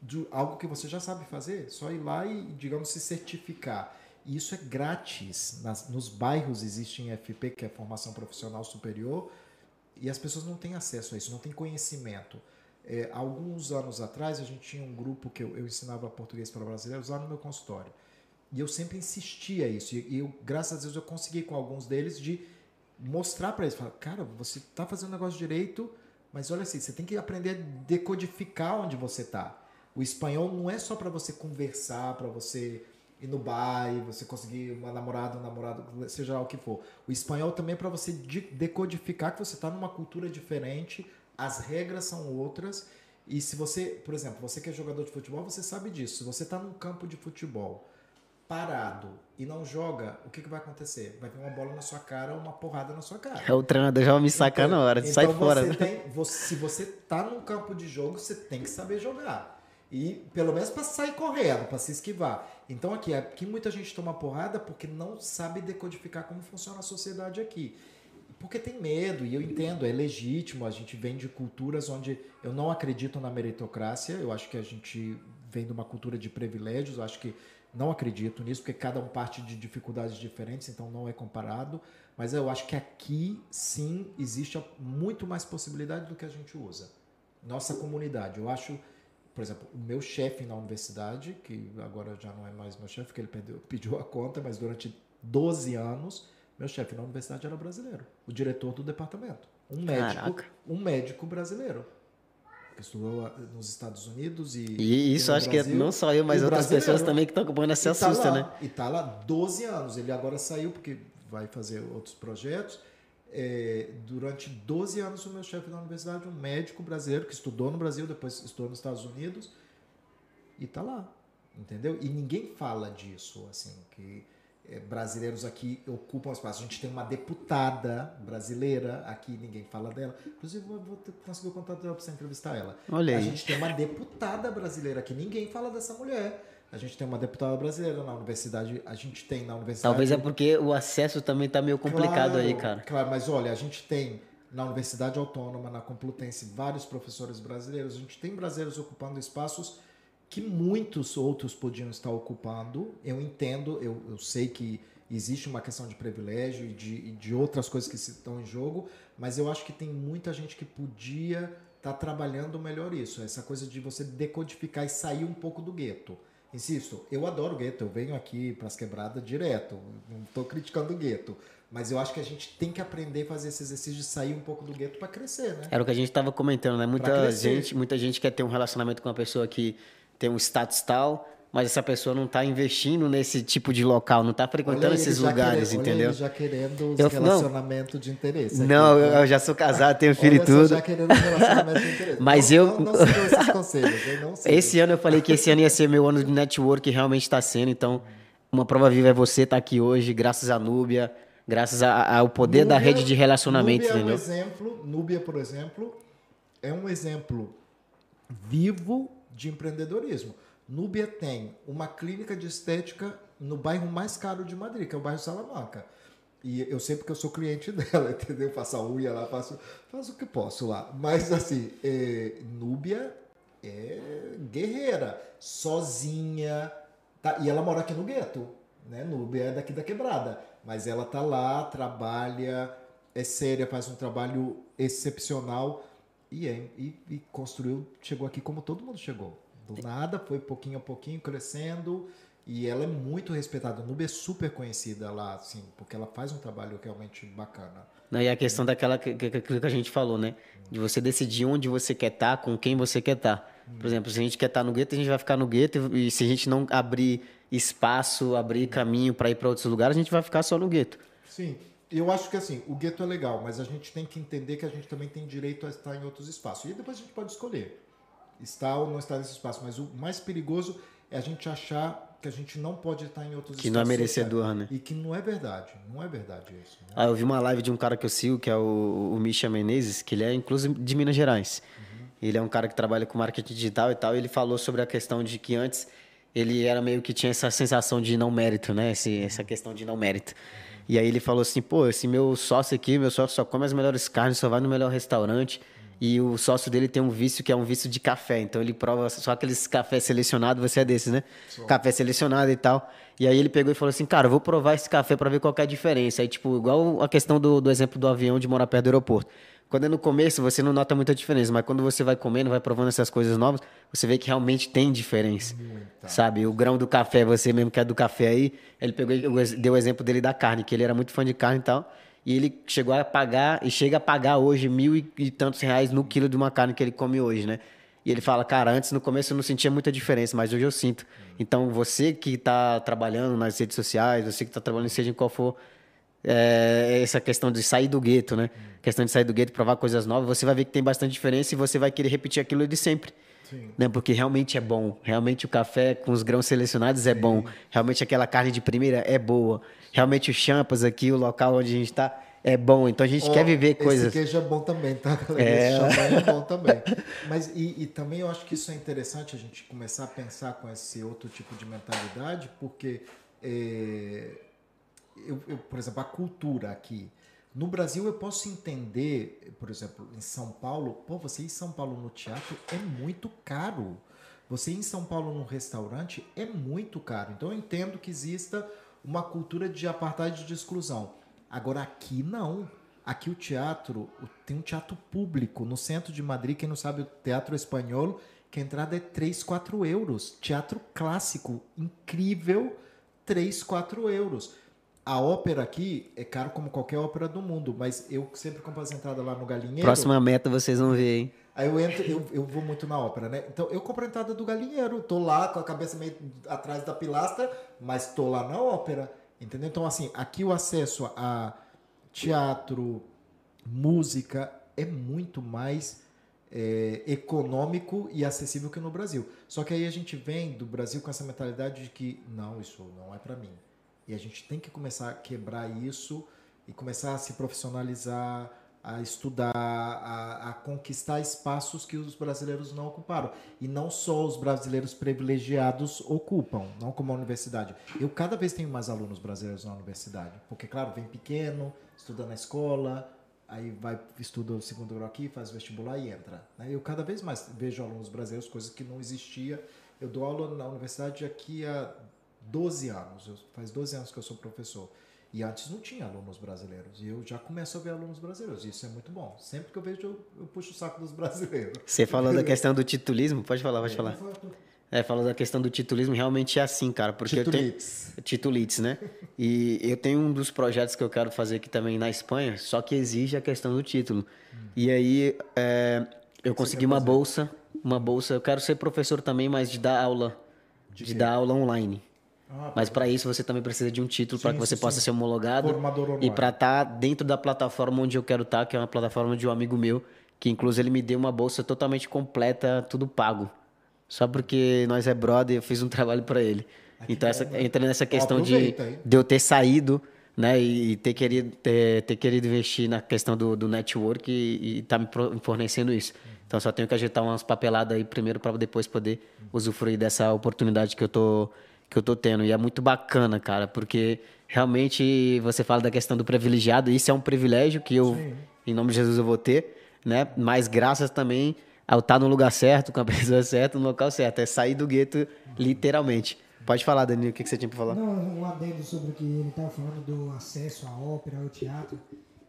de algo que você já sabe fazer. Só ir lá e, digamos, se certificar. E isso é grátis. Nas, nos bairros existe em FP, que é Formação Profissional Superior, e as pessoas não têm acesso a isso, não têm conhecimento. É, alguns anos atrás, a gente tinha um grupo que eu, eu ensinava português para brasileiros lá no meu consultório. E eu sempre insistia isso. E eu, graças a Deus, eu consegui com alguns deles de mostrar para eles. Falar, cara, você está fazendo o negócio direito, mas olha assim, você tem que aprender a decodificar onde você está. O espanhol não é só para você conversar, para você ir no bar e você conseguir uma namorada, um namorado, seja lá o que for. O espanhol também é para você decodificar que você está numa cultura diferente, as regras são outras. E se você, por exemplo, você que é jogador de futebol, você sabe disso. Se você está num campo de futebol parado e não joga, o que, que vai acontecer? Vai vir uma bola na sua cara ou uma porrada na sua cara. É o treinador já vai me sacar então, na hora, então sai fora. Tem, você, se você está num campo de jogo, você tem que saber jogar. E pelo menos para sair correndo, para se esquivar. Então aqui, aqui muita gente toma porrada porque não sabe decodificar como funciona a sociedade aqui. Porque tem medo, e eu entendo, é legítimo, a gente vem de culturas onde eu não acredito na meritocracia, eu acho que a gente vem de uma cultura de privilégios, eu acho que não acredito nisso, porque cada um parte de dificuldades diferentes, então não é comparado. Mas eu acho que aqui sim existe muito mais possibilidade do que a gente usa. Nossa comunidade. Eu acho por exemplo, o meu chefe na universidade, que agora já não é mais meu chefe, porque ele pediu, (laughs) pediu a conta, mas durante 12 anos, meu chefe na universidade era brasileiro, o diretor do departamento. Um médico, Caraca. um médico brasileiro. Que estudou nos Estados Unidos e. E isso acho Brasil, que não só eu, mas outras pessoas também que estão acompanhando se assusta, tá né? E tá lá 12 anos. Ele agora saiu porque vai fazer outros projetos é, durante 12 anos o meu chefe da universidade, um médico brasileiro que estudou no Brasil, depois estudou nos Estados Unidos e tá lá, entendeu? E ninguém fala disso, assim, que é, brasileiros aqui ocupam espaço. A gente tem uma deputada brasileira aqui, ninguém fala dela. Inclusive, vou, vou conseguir o contato dela para você entrevistar ela. Olha aí. A gente tem uma deputada brasileira aqui, ninguém fala dessa mulher. A gente tem uma deputada brasileira na universidade, a gente tem na universidade. Talvez é porque o acesso também está meio complicado claro, aí, cara. Claro, mas olha, a gente tem na Universidade Autônoma, na Complutense, vários professores brasileiros. A gente tem brasileiros ocupando espaços que muitos outros podiam estar ocupando. Eu entendo, eu, eu sei que existe uma questão de privilégio e de, de outras coisas que estão em jogo, mas eu acho que tem muita gente que podia estar tá trabalhando melhor isso. Essa coisa de você decodificar e sair um pouco do gueto. Insisto, eu adoro gueto, eu venho aqui para as quebradas direto, não estou criticando o gueto. Mas eu acho que a gente tem que aprender a fazer esse exercício de sair um pouco do gueto para crescer, né? Era o que a gente estava comentando, né? Muita gente, muita gente quer ter um relacionamento com uma pessoa que tem um status tal, mas essa pessoa não está investindo nesse tipo de local, não está frequentando esses lugares, querendo, entendeu? já querendo eu, relacionamento não, de interesse. Aqui, não, né? eu já sou casado, tenho filho e tudo. já querendo relacionamento de interesse. (laughs) Mas não, eu... Não, não esses conselhos, eu não sei. Esse ano eu falei que esse ano ia ser meu ano de network, realmente está sendo, então uma prova viva é você estar tá aqui hoje, graças a Núbia, graças ao poder Núbia, da rede de relacionamento, Núbia? É um exemplo, Núbia, por exemplo, é um exemplo vivo de empreendedorismo. Núbia tem uma clínica de estética no bairro mais caro de Madrid, que é o bairro Salamanca. E eu sei porque eu sou cliente (laughs) dela, entendeu? Faço a unha lá, faço, faço o que posso lá. Mas assim, é, Núbia é guerreira, sozinha. Tá? E ela mora aqui no gueto. Né? Núbia é daqui da quebrada. Mas ela tá lá, trabalha, é séria, faz um trabalho excepcional e, e, e construiu, chegou aqui como todo mundo chegou. Do nada, foi pouquinho a pouquinho crescendo e ela é muito respeitada. A Nube é super conhecida lá, assim, porque ela faz um trabalho realmente bacana. Não, e a questão daquela que, que, que a gente falou, né? De você decidir onde você quer estar, tá, com quem você quer estar. Tá. Por exemplo, se a gente quer estar tá no gueto, a gente vai ficar no gueto e se a gente não abrir espaço, abrir caminho para ir para outros lugares, a gente vai ficar só no gueto. Sim. Eu acho que assim, o gueto é legal, mas a gente tem que entender que a gente também tem direito a estar em outros espaços. E depois a gente pode escolher estar ou não estar nesse espaço. Mas o mais perigoso é a gente achar que a gente não pode estar em outros que não é merecedor, né? E que não é verdade. Não é verdade isso. Né? Ah, eu vi uma live de um cara que eu sigo, que é o, o Misha Menezes, que ele é inclusive de Minas Gerais. Uhum. Ele é um cara que trabalha com marketing digital e tal. E ele falou sobre a questão de que antes ele era meio que tinha essa sensação de não mérito, né? Esse, essa questão de não mérito. Uhum. E aí ele falou assim, pô, esse meu sócio aqui, meu sócio só come as melhores carnes, só vai no melhor restaurante. E o sócio dele tem um vício que é um vício de café. Então ele prova só aqueles café selecionado, você é desses, né? Sou. Café selecionado e tal. E aí ele pegou e falou assim, cara, eu vou provar esse café para ver qual é a diferença. Aí, tipo, igual a questão do, do exemplo do avião de morar perto do aeroporto. Quando é no começo, você não nota muita diferença, mas quando você vai comendo, vai provando essas coisas novas, você vê que realmente tem diferença. Muita. Sabe? O grão do café, você mesmo que é do café aí, ele pegou deu o exemplo dele da carne, que ele era muito fã de carne e tal. E ele chegou a pagar, e chega a pagar hoje mil e, e tantos reais no quilo de uma carne que ele come hoje, né? E ele fala, cara, antes no começo eu não sentia muita diferença, mas hoje eu sinto. Então, você que está trabalhando nas redes sociais, você que está trabalhando, seja em qual for, é, essa questão de sair do gueto, né? Questão de sair do gueto, provar coisas novas, você vai ver que tem bastante diferença e você vai querer repetir aquilo de sempre. Sim. Né? Porque realmente é bom. Realmente o café com os grãos selecionados é Sim. bom. Realmente aquela carne de primeira é boa. Realmente o champas aqui, o local onde a gente está, é bom. Então a gente oh, quer viver coisas. Esse queijo é bom também, tá, É. Esse champanhe é bom (laughs) também. Mas e, e, também eu acho que isso é interessante a gente começar a pensar com esse outro tipo de mentalidade, porque, é, eu, eu, por exemplo, a cultura aqui. No Brasil eu posso entender, por exemplo, em São Paulo, pô, você ir em São Paulo no teatro é muito caro. Você ir em São Paulo num restaurante é muito caro. Então eu entendo que exista uma cultura de apartheid de exclusão. Agora aqui não. Aqui o teatro, tem um teatro público no centro de Madrid, quem não sabe o Teatro Espanhol, que a entrada é 3, 4 euros. Teatro clássico, incrível, 3, 4 euros. A ópera aqui é caro como qualquer ópera do mundo, mas eu sempre compro as entradas lá no Galinheiro. Próxima meta vocês vão ver, hein? Aí eu entro, eu, eu vou muito na ópera, né? Então eu compro a entrada do Galinheiro, tô lá com a cabeça meio atrás da pilastra, mas tô lá na ópera, entendeu? Então assim, aqui o acesso a teatro, música é muito mais é, econômico e acessível que no Brasil. Só que aí a gente vem do Brasil com essa mentalidade de que não, isso não é para mim. E a gente tem que começar a quebrar isso e começar a se profissionalizar, a estudar, a, a, conquistar espaços que os brasileiros não ocuparam. E não só os brasileiros privilegiados ocupam, não como a universidade. Eu cada vez tenho mais alunos brasileiros na universidade, porque, claro, vem pequeno, estuda na escola, aí vai estuda o segundo grau aqui, faz vestibular e entra. Né? Eu cada vez mais vejo alunos brasileiros, coisas que não existia. Eu dou aula na universidade aqui há 12 anos, faz 12 anos que eu sou professor. E antes não tinha alunos brasileiros. E eu já começo a ver alunos brasileiros. E isso é muito bom. Sempre que eu vejo, eu, eu puxo o saco dos brasileiros. Você falou da questão do titulismo? Pode falar, pode é, falar. É, falou da questão do titulismo, realmente é assim, cara. Porque Titulites. Eu tenho, titulites, né? E eu tenho um dos projetos que eu quero fazer aqui também na Espanha, só que exige a questão do título. Hum. E aí é, eu consegui uma bolsa, uma bolsa. Eu quero ser professor também, mas de dar aula, de, de dar aula online. Ah, Mas para isso você também precisa de um título para que você sim, possa sim. ser homologado e para estar tá dentro da plataforma onde eu quero estar, tá, que é uma plataforma de um amigo meu, que inclusive ele me deu uma bolsa totalmente completa, tudo pago. Só porque nós é brother, eu fiz um (laughs) trabalho para ele. Ah, então essa, entra nessa questão de, de eu ter saído, né, e ter querido ter, ter querido investir na questão do, do network e, estar tá me fornecendo isso. Então só tenho que ajeitar umas papeladas aí primeiro para depois poder usufruir dessa oportunidade que eu tô que eu tô tendo. E é muito bacana, cara, porque realmente você fala da questão do privilegiado, isso é um privilégio que eu, Sim. em nome de Jesus, eu vou ter, né? Mas graças também ao estar no lugar certo, com a (laughs) pessoa certa, no local certo. É sair do gueto, literalmente. Pode falar, Danilo, o que você tinha para falar? Não, um adendo sobre o que ele estava falando do acesso à ópera, ao teatro.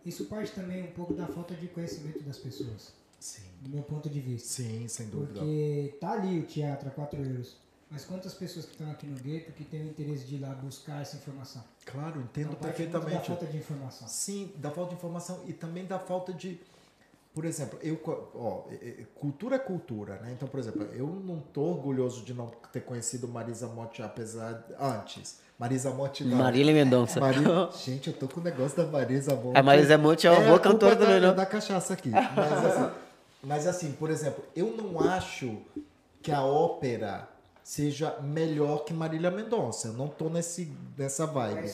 Isso parte também um pouco da falta de conhecimento das pessoas. Sim. Do meu ponto de vista. Sim, sem dúvida. Porque tá ali o teatro a 4 euros. Mas quantas pessoas que estão aqui no gueto que têm o interesse de ir lá buscar essa informação? Claro, entendo Então, perfeitamente. Da falta de informação. Sim, da falta de informação e também da falta de. Por exemplo, eu, ó, é- é- cultura é cultura, né? Então, por exemplo, eu não tô orgulhoso de não ter conhecido Marisa Monte apesar antes. Marisa Monte não. Marília Mendonça. Mari- (laughs) Gente, eu tô com o negócio da Marisa Monte. A Marisa Monte é uma boa a culpa cantora também, não? da cachaça aqui. Mas assim, mas assim, por exemplo, eu não acho que a ópera seja melhor que Marília Mendonça. Eu não tô nesse, nessa vibe.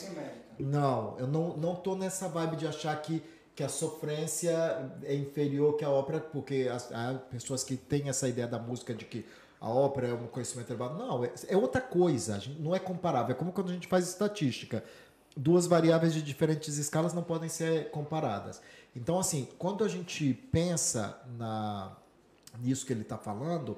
Não, eu não, não tô nessa vibe de achar que, que a sofrência é inferior que a ópera, porque as, há pessoas que têm essa ideia da música de que a ópera é um conhecimento elevado. Não, é, é outra coisa, não é comparável. É como quando a gente faz estatística. Duas variáveis de diferentes escalas não podem ser comparadas. Então, assim, quando a gente pensa na, nisso que ele está falando,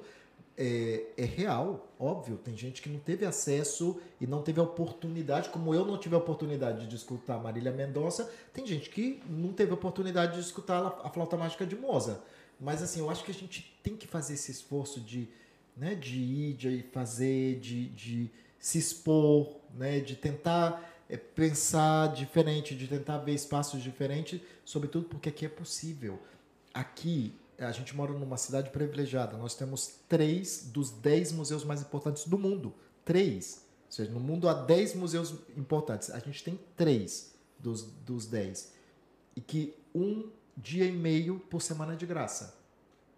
é, é real, óbvio. Tem gente que não teve acesso e não teve oportunidade, como eu não tive a oportunidade de escutar Marília Mendonça, tem gente que não teve a oportunidade de escutar a, a flauta mágica de Mozart. Mas assim, eu acho que a gente tem que fazer esse esforço de, né, de ir, de fazer, de, de se expor, né, de tentar é, pensar diferente, de tentar ver espaços diferentes, sobretudo porque aqui é possível. Aqui, a gente mora numa cidade privilegiada. Nós temos três dos dez museus mais importantes do mundo. Três. Ou seja, no mundo há dez museus importantes. A gente tem três dos, dos dez. E que um dia e meio por semana é de graça.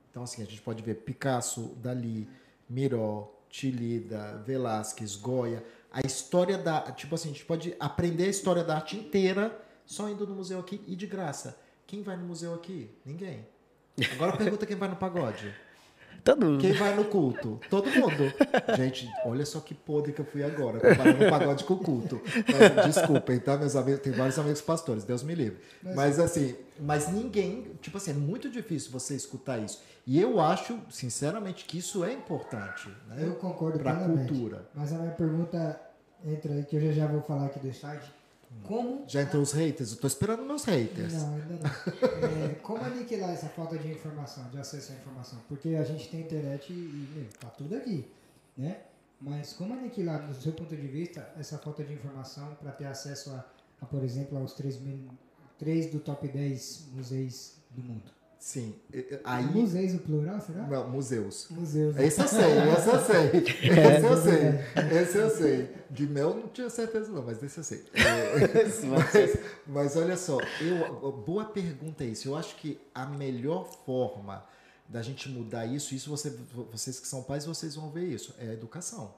Então, assim, a gente pode ver Picasso, Dali, Miró, Tilida, Velázquez, Goya. A história da... Tipo assim, a gente pode aprender a história da arte inteira só indo no museu aqui e de graça. Quem vai no museu aqui? Ninguém. Agora pergunta quem vai no pagode. Todo mundo. Quem vai no culto? Todo mundo. Gente, olha só que podre que eu fui agora, comparando o pagode com o culto. Mas, Desculpem, tá, meus amigos? Tem vários amigos pastores, Deus me livre. Mas assim, mas ninguém, tipo assim, é muito difícil você escutar isso. E eu acho, sinceramente, que isso é importante. Né? Eu concordo Pra plenamente. cultura. Mas a minha pergunta entra aí, que eu já, já vou falar aqui do site. Como. Já entrou os haters? Eu tô esperando meus haters. Não, ainda não. É, como aniquilar essa falta de informação, de acesso à informação? Porque a gente tem internet e, meu, tá tudo aqui, né? Mas como aniquilar, do seu ponto de vista, essa falta de informação para ter acesso a, a, por exemplo, aos três, três do top 10 museus do mundo? Sim. Aí. Museus, o plural, será? Não, museus. Museus. Esse eu sei, esse eu sei. (laughs) Esse eu sei. Esse eu sei. De mel não tinha certeza não, mas desse eu sei. (laughs) É, mas, mas olha só, eu, boa pergunta é isso. Eu acho que a melhor forma da gente mudar isso, isso você, vocês que são pais, vocês vão ver isso, é a educação.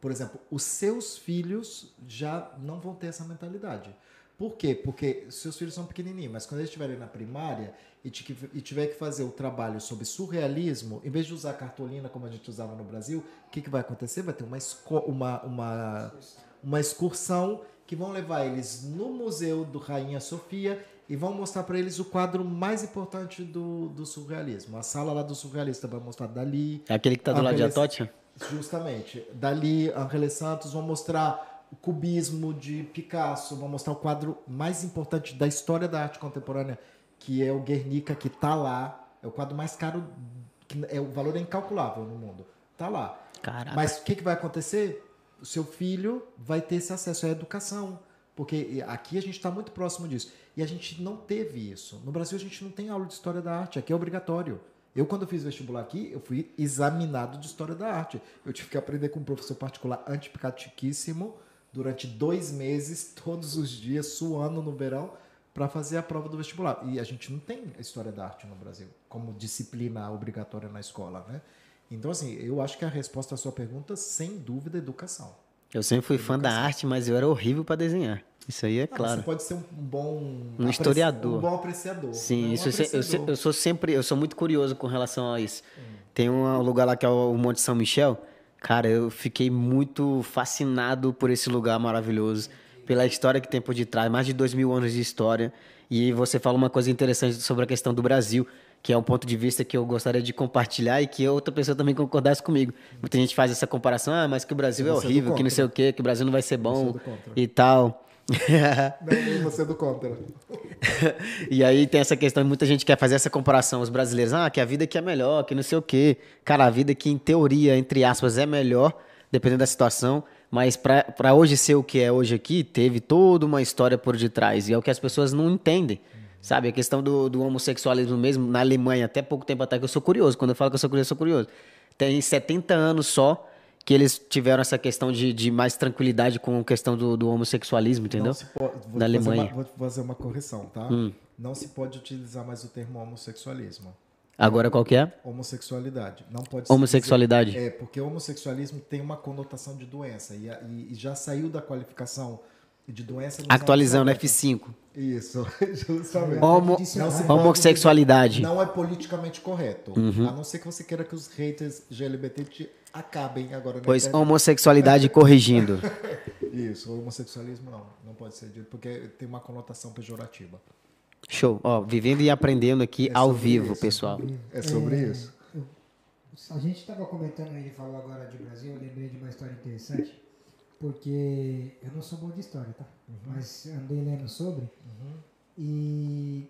Por exemplo, os seus filhos já não vão ter essa mentalidade. Por quê? Porque seus filhos são pequenininhos, mas quando eles estiverem na primária e, ti- tiver que fazer o trabalho sobre surrealismo, em vez de usar cartolina como a gente usava no Brasil, o que, que vai acontecer? Vai ter uma, uma, uma, uma excursão que vão levar eles no Museu do Rainha Sofia e vão mostrar para eles o quadro mais importante do, do surrealismo. A sala lá do surrealista vai mostrar Dali, É aquele que tá do lado de Atocha? Justamente. Dali, Angele Santos vão mostrar o cubismo de Picasso, vão mostrar o quadro mais importante da história da arte contemporânea, que é o Guernica, que tá lá. É o quadro mais caro, que é, o valor é incalculável no mundo. Tá lá. Caraca. Mas o que, que vai acontecer? O seu filho vai ter esse acesso à educação. Porque aqui a gente está muito próximo disso. E a gente não teve isso. No Brasil a gente não tem aula de história da arte. Aqui é obrigatório. Eu, quando fiz vestibular aqui, eu fui examinado de história da arte. Eu tive que aprender com um professor particular antipicatiquíssimo durante dois meses, (laughs) todos os dias, suando no verão, para fazer a prova do vestibular. E a gente não tem a história da arte no Brasil como disciplina obrigatória na escola, né? Então, assim, eu acho que a resposta à sua pergunta, sem dúvida, é educação. Eu sempre fui fã da arte, mas eu era horrível pra desenhar. Isso aí é Ah, claro. Você pode ser um bom Um historiador. um bom apreciador. Sim, né? Um isso eu, se- eu, apreciador. eu sou sempre, eu sou muito curioso com relação a isso. Tem um lugar lá que é o Monte São Michel. Cara, eu fiquei muito fascinado por esse lugar maravilhoso, pela história que tem por detrás, mais de dois mil anos de história. E você fala uma coisa interessante sobre a questão do Brasil, que é um ponto de vista que eu gostaria de compartilhar e que outra pessoa também concordasse comigo. Muita gente faz essa comparação, ah, mas que o Brasil é é horrível, que não sei o quê, que o Brasil não vai ser é bom e tal. não, você é do contra. (laughs) e aí tem essa questão, muita gente quer fazer essa comparação, os brasileiros, ah, que a vida aqui é melhor, que não sei o quê. Cara, a vida aqui, em teoria, entre aspas, é melhor, dependendo da situação, mas para hoje ser o que é hoje aqui, teve toda uma história por detrás, e é o que as pessoas não entendem. Sabe, a questão do, do homossexualismo mesmo, na Alemanha, até pouco tempo atrás, que eu sou curioso, quando eu falo que eu sou curioso, eu sou curioso. Tem 70 anos só que eles tiveram essa questão de, de mais tranquilidade com a questão do, do homossexualismo, entendeu? Pode, Na Alemanha. Uma, vou fazer uma correção, tá? Hum. Não se pode utilizar mais o termo homossexualismo. Agora qual que é? Homossexualidade. Não pode Homossexualidade. Dizer, é, porque homossexualismo tem uma conotação de doença e, e, já saiu da qualificação de doença. Atualizando F5. Isso, (laughs) justamente. Homo, não homossexualidade. Não é politicamente correto. Uhum. A não ser que você queira que os haters LGBT te acabem agora. Pois internet. homossexualidade (laughs) corrigindo. Isso, homossexualismo não, não pode ser dito, porque tem uma conotação pejorativa. Show. Ó, vivendo e aprendendo aqui é ao vivo, isso. pessoal. É sobre é, isso. a gente estava comentando, ele falou agora de Brasil, eu lembrei de uma história interessante, porque eu não sou bom de história, tá? Uhum. Mas andei lendo sobre. Uhum. E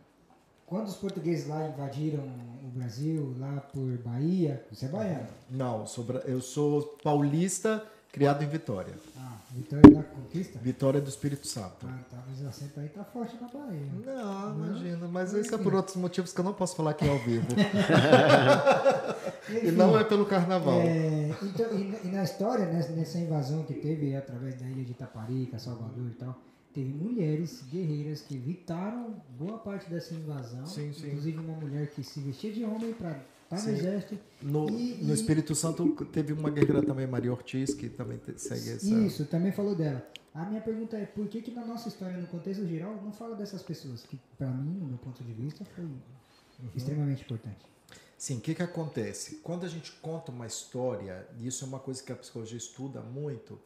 quando os portugueses lá invadiram o Brasil, lá por Bahia, você é baiano? Não, eu sou paulista, criado em Vitória. Ah, Vitória da Conquista? Vitória do Espírito Santo. Ah, tá, mas o acento aí tá forte na Bahia. Não, não? imagina, mas isso é por outros motivos que eu não posso falar aqui ao vivo. (laughs) Enfim, e não é pelo carnaval. É, então, e, na história, nessa, nessa invasão que teve através da ilha de Itaparica, Salvador e tal, teve mulheres guerreiras que evitaram boa parte dessa invasão. Sim, sim. Inclusive uma mulher que se vestia de homem para estar no exército. No, e, no Espírito Santo teve uma guerreira também, Maria Ortiz, que também segue essa. Isso, também falou dela. A minha pergunta é por que, que na nossa história, no contexto geral, não fala dessas pessoas? Que para mim, no meu ponto de vista, foi uhum. extremamente importante. Sim, o que, que acontece? Quando a gente conta uma história, e isso é uma coisa que a psicologia estuda muito,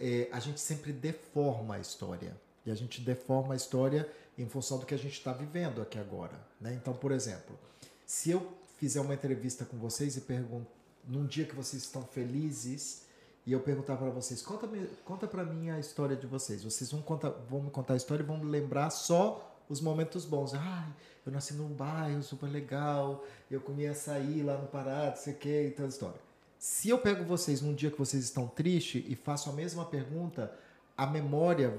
é, a gente sempre deforma a história. E a gente deforma a história em função do que a gente está vivendo aqui agora. Né? Então, por exemplo, se eu fizer uma entrevista com vocês e pergunto, num dia que vocês estão felizes, e eu perguntar para vocês, conta, conta para mim a história de vocês. Vocês vão, contar, vão me contar a história e vão lembrar só os momentos bons. Ai, eu nasci num bairro super legal, eu comia açaí lá no Pará, não sei o que, então história. Se eu pego vocês num dia que vocês estão tristes e faço a mesma pergunta, a memória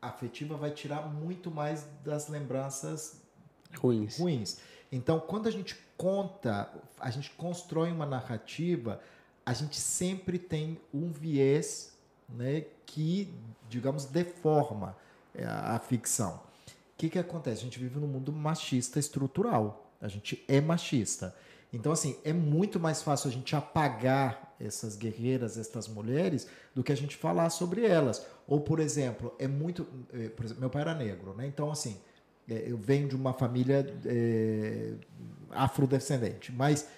afetiva vai tirar muito mais das lembranças ruins. ruins. Então, quando a gente conta, a gente constrói uma narrativa, a gente sempre tem um viés né, que, digamos, deforma é, a, ficção. O que, que acontece? A gente vive num mundo machista estrutural. A gente é machista. Então, assim, é muito mais fácil a gente apagar essas guerreiras, essas mulheres, do que a gente falar sobre elas. Ou, por exemplo, é muito. Eh, por exemplo, meu pai era negro, né? Então, assim, eu venho de uma família é, afrodescendente, mas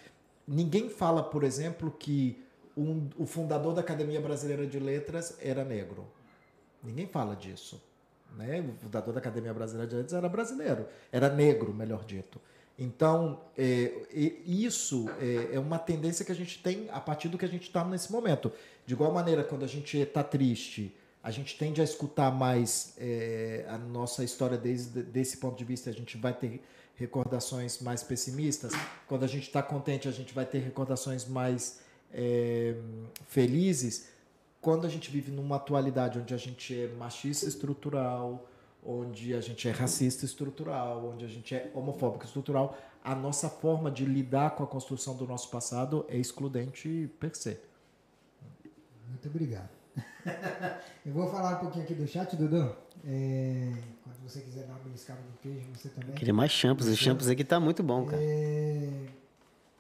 ninguém fala, por exemplo, que um, o fundador da Academia Brasileira de Letras era negro. Ninguém fala disso. Né? O fundador da Academia Brasileira de Letras era brasileiro, era negro, melhor dito. Então, é, isso é, é, uma tendência que a gente tem a partir do que a gente está nesse momento. De igual maneira, quando a gente está triste, a gente tende a escutar mais é, a nossa história desde desse ponto de vista, a gente vai ter recordações mais pessimistas. Quando a gente está contente, a gente vai ter recordações mais é, felizes. Quando a gente vive numa atualidade onde a gente é machista estrutural, onde a gente é racista estrutural, onde a gente é homofóbico estrutural, a nossa forma de lidar com a construção do nosso passado é excludente per se. Muito obrigado. (laughs) Eu vou falar um pouquinho aqui do chat, Dudu. É, quando você quiser dar uma beliscada no queijo, você também. Queria mais champs. O champs aqui tá muito bom, cara. É...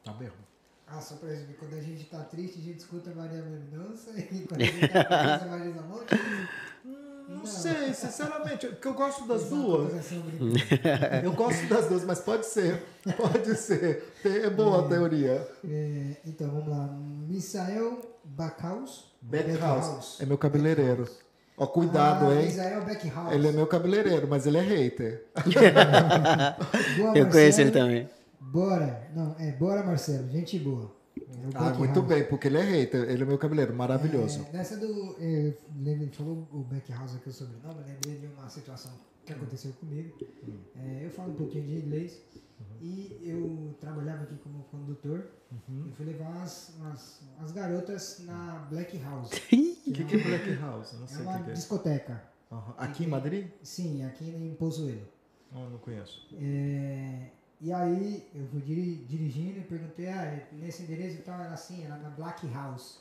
Tá mesmo. Ah, só pra exemplo, quando a gente tá triste, a gente escuta Maria Mendonça e quando a gente tá feliz, (laughs) a Marisa Monte. Não sei, sinceramente, porque eu gosto das duas. (laughs) Eu gosto das duas, mas pode ser. Pode ser. É boa a teoria. É, então, vamos lá. Misael Backhaus. Backhaus. É meu cabeleireiro. Ó, cuidado, ah, hein? Misael Backhaus. Ele é meu cabeleireiro, mas ele é hater. (laughs) boa, eu conheço ele também. Bora. Não, é bora, Marcelo. Gente boa. É o Ah, Beck muito House. bem, porque ele é hater. Ele é meu cabeleireiro, maravilhoso. É, nessa do. É, ele falou o Beckhouse aqui, o sobrenome. Eu lembrei de uma situação que aconteceu comigo. É, eu falo um pouquinho de inglês. E eu trabalhava aqui como condutor. E fui levar umas, umas, umas garotas na Black House. O que, que é Black House? Não É sei o uma que, é. discoteca. Aham. Aqui em Madrid? Sim, aqui em Pozuelo. Oh, não conheço. É, e aí eu fui diri- dirigindo e perguntei, ah, nesse endereço e tal, era assim, era na Black House.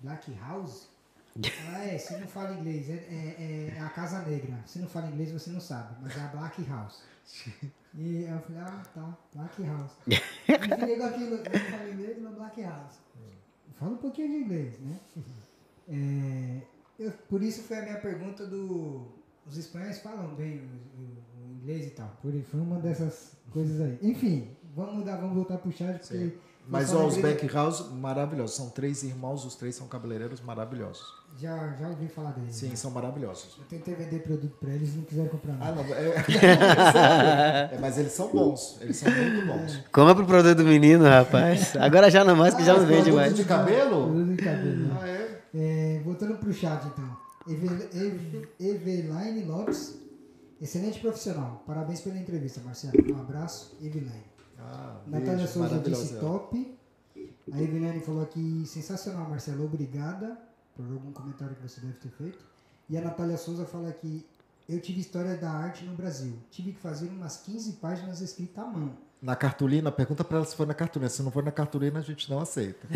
Black House? Ah, é, você não fala inglês, é, é- é a Casa Negra. Se não fala inglês, você não sabe, mas é a Black House. E eu falei, ah, tá, Black House. E fiquei com não falo inglês, na Black House. Fala um pouquinho de inglês, né? É, eu- por isso foi a minha pergunta do. Os espanhóis falam bem o- o inglês e tal. Por foi uma dessas coisas aí. Enfim, vamos mudar, vamos voltar pro chat, porque. Sim. Mas ó, os lembrei- Back House, maravilhosos. São três irmãos, os três são cabeleireiros maravilhosos. Já, já ouvi falar deles. Sim, né? são maravilhosos. Eu tentei vender produto pra eles e não quiseram comprar Ah, nada. não. É, (laughs) é, mas eles são bons. Eles são muito bons. Compra pro produto do menino, rapaz. Agora já não mais, que já não Mas vende mais. de cabelo? Produto de cabelo. Ah, é? É, voltando pro chat então. Eve- Eve- Eveline Lopes, excelente profissional. Parabéns pela entrevista, Marcelo. Um abraço, Eveline. Ah, Natália beijo, Souza disse top. A Eveline falou aqui, sensacional, Marcelo. Obrigada por algum comentário que você deve ter feito. E a Natália Souza fala que eu tive história da arte no Brasil. Tive que fazer umas 15 páginas escritas à mão. Na cartolina, pergunta pra ela se foi na cartolina. Se não for na cartolina, a gente não aceita.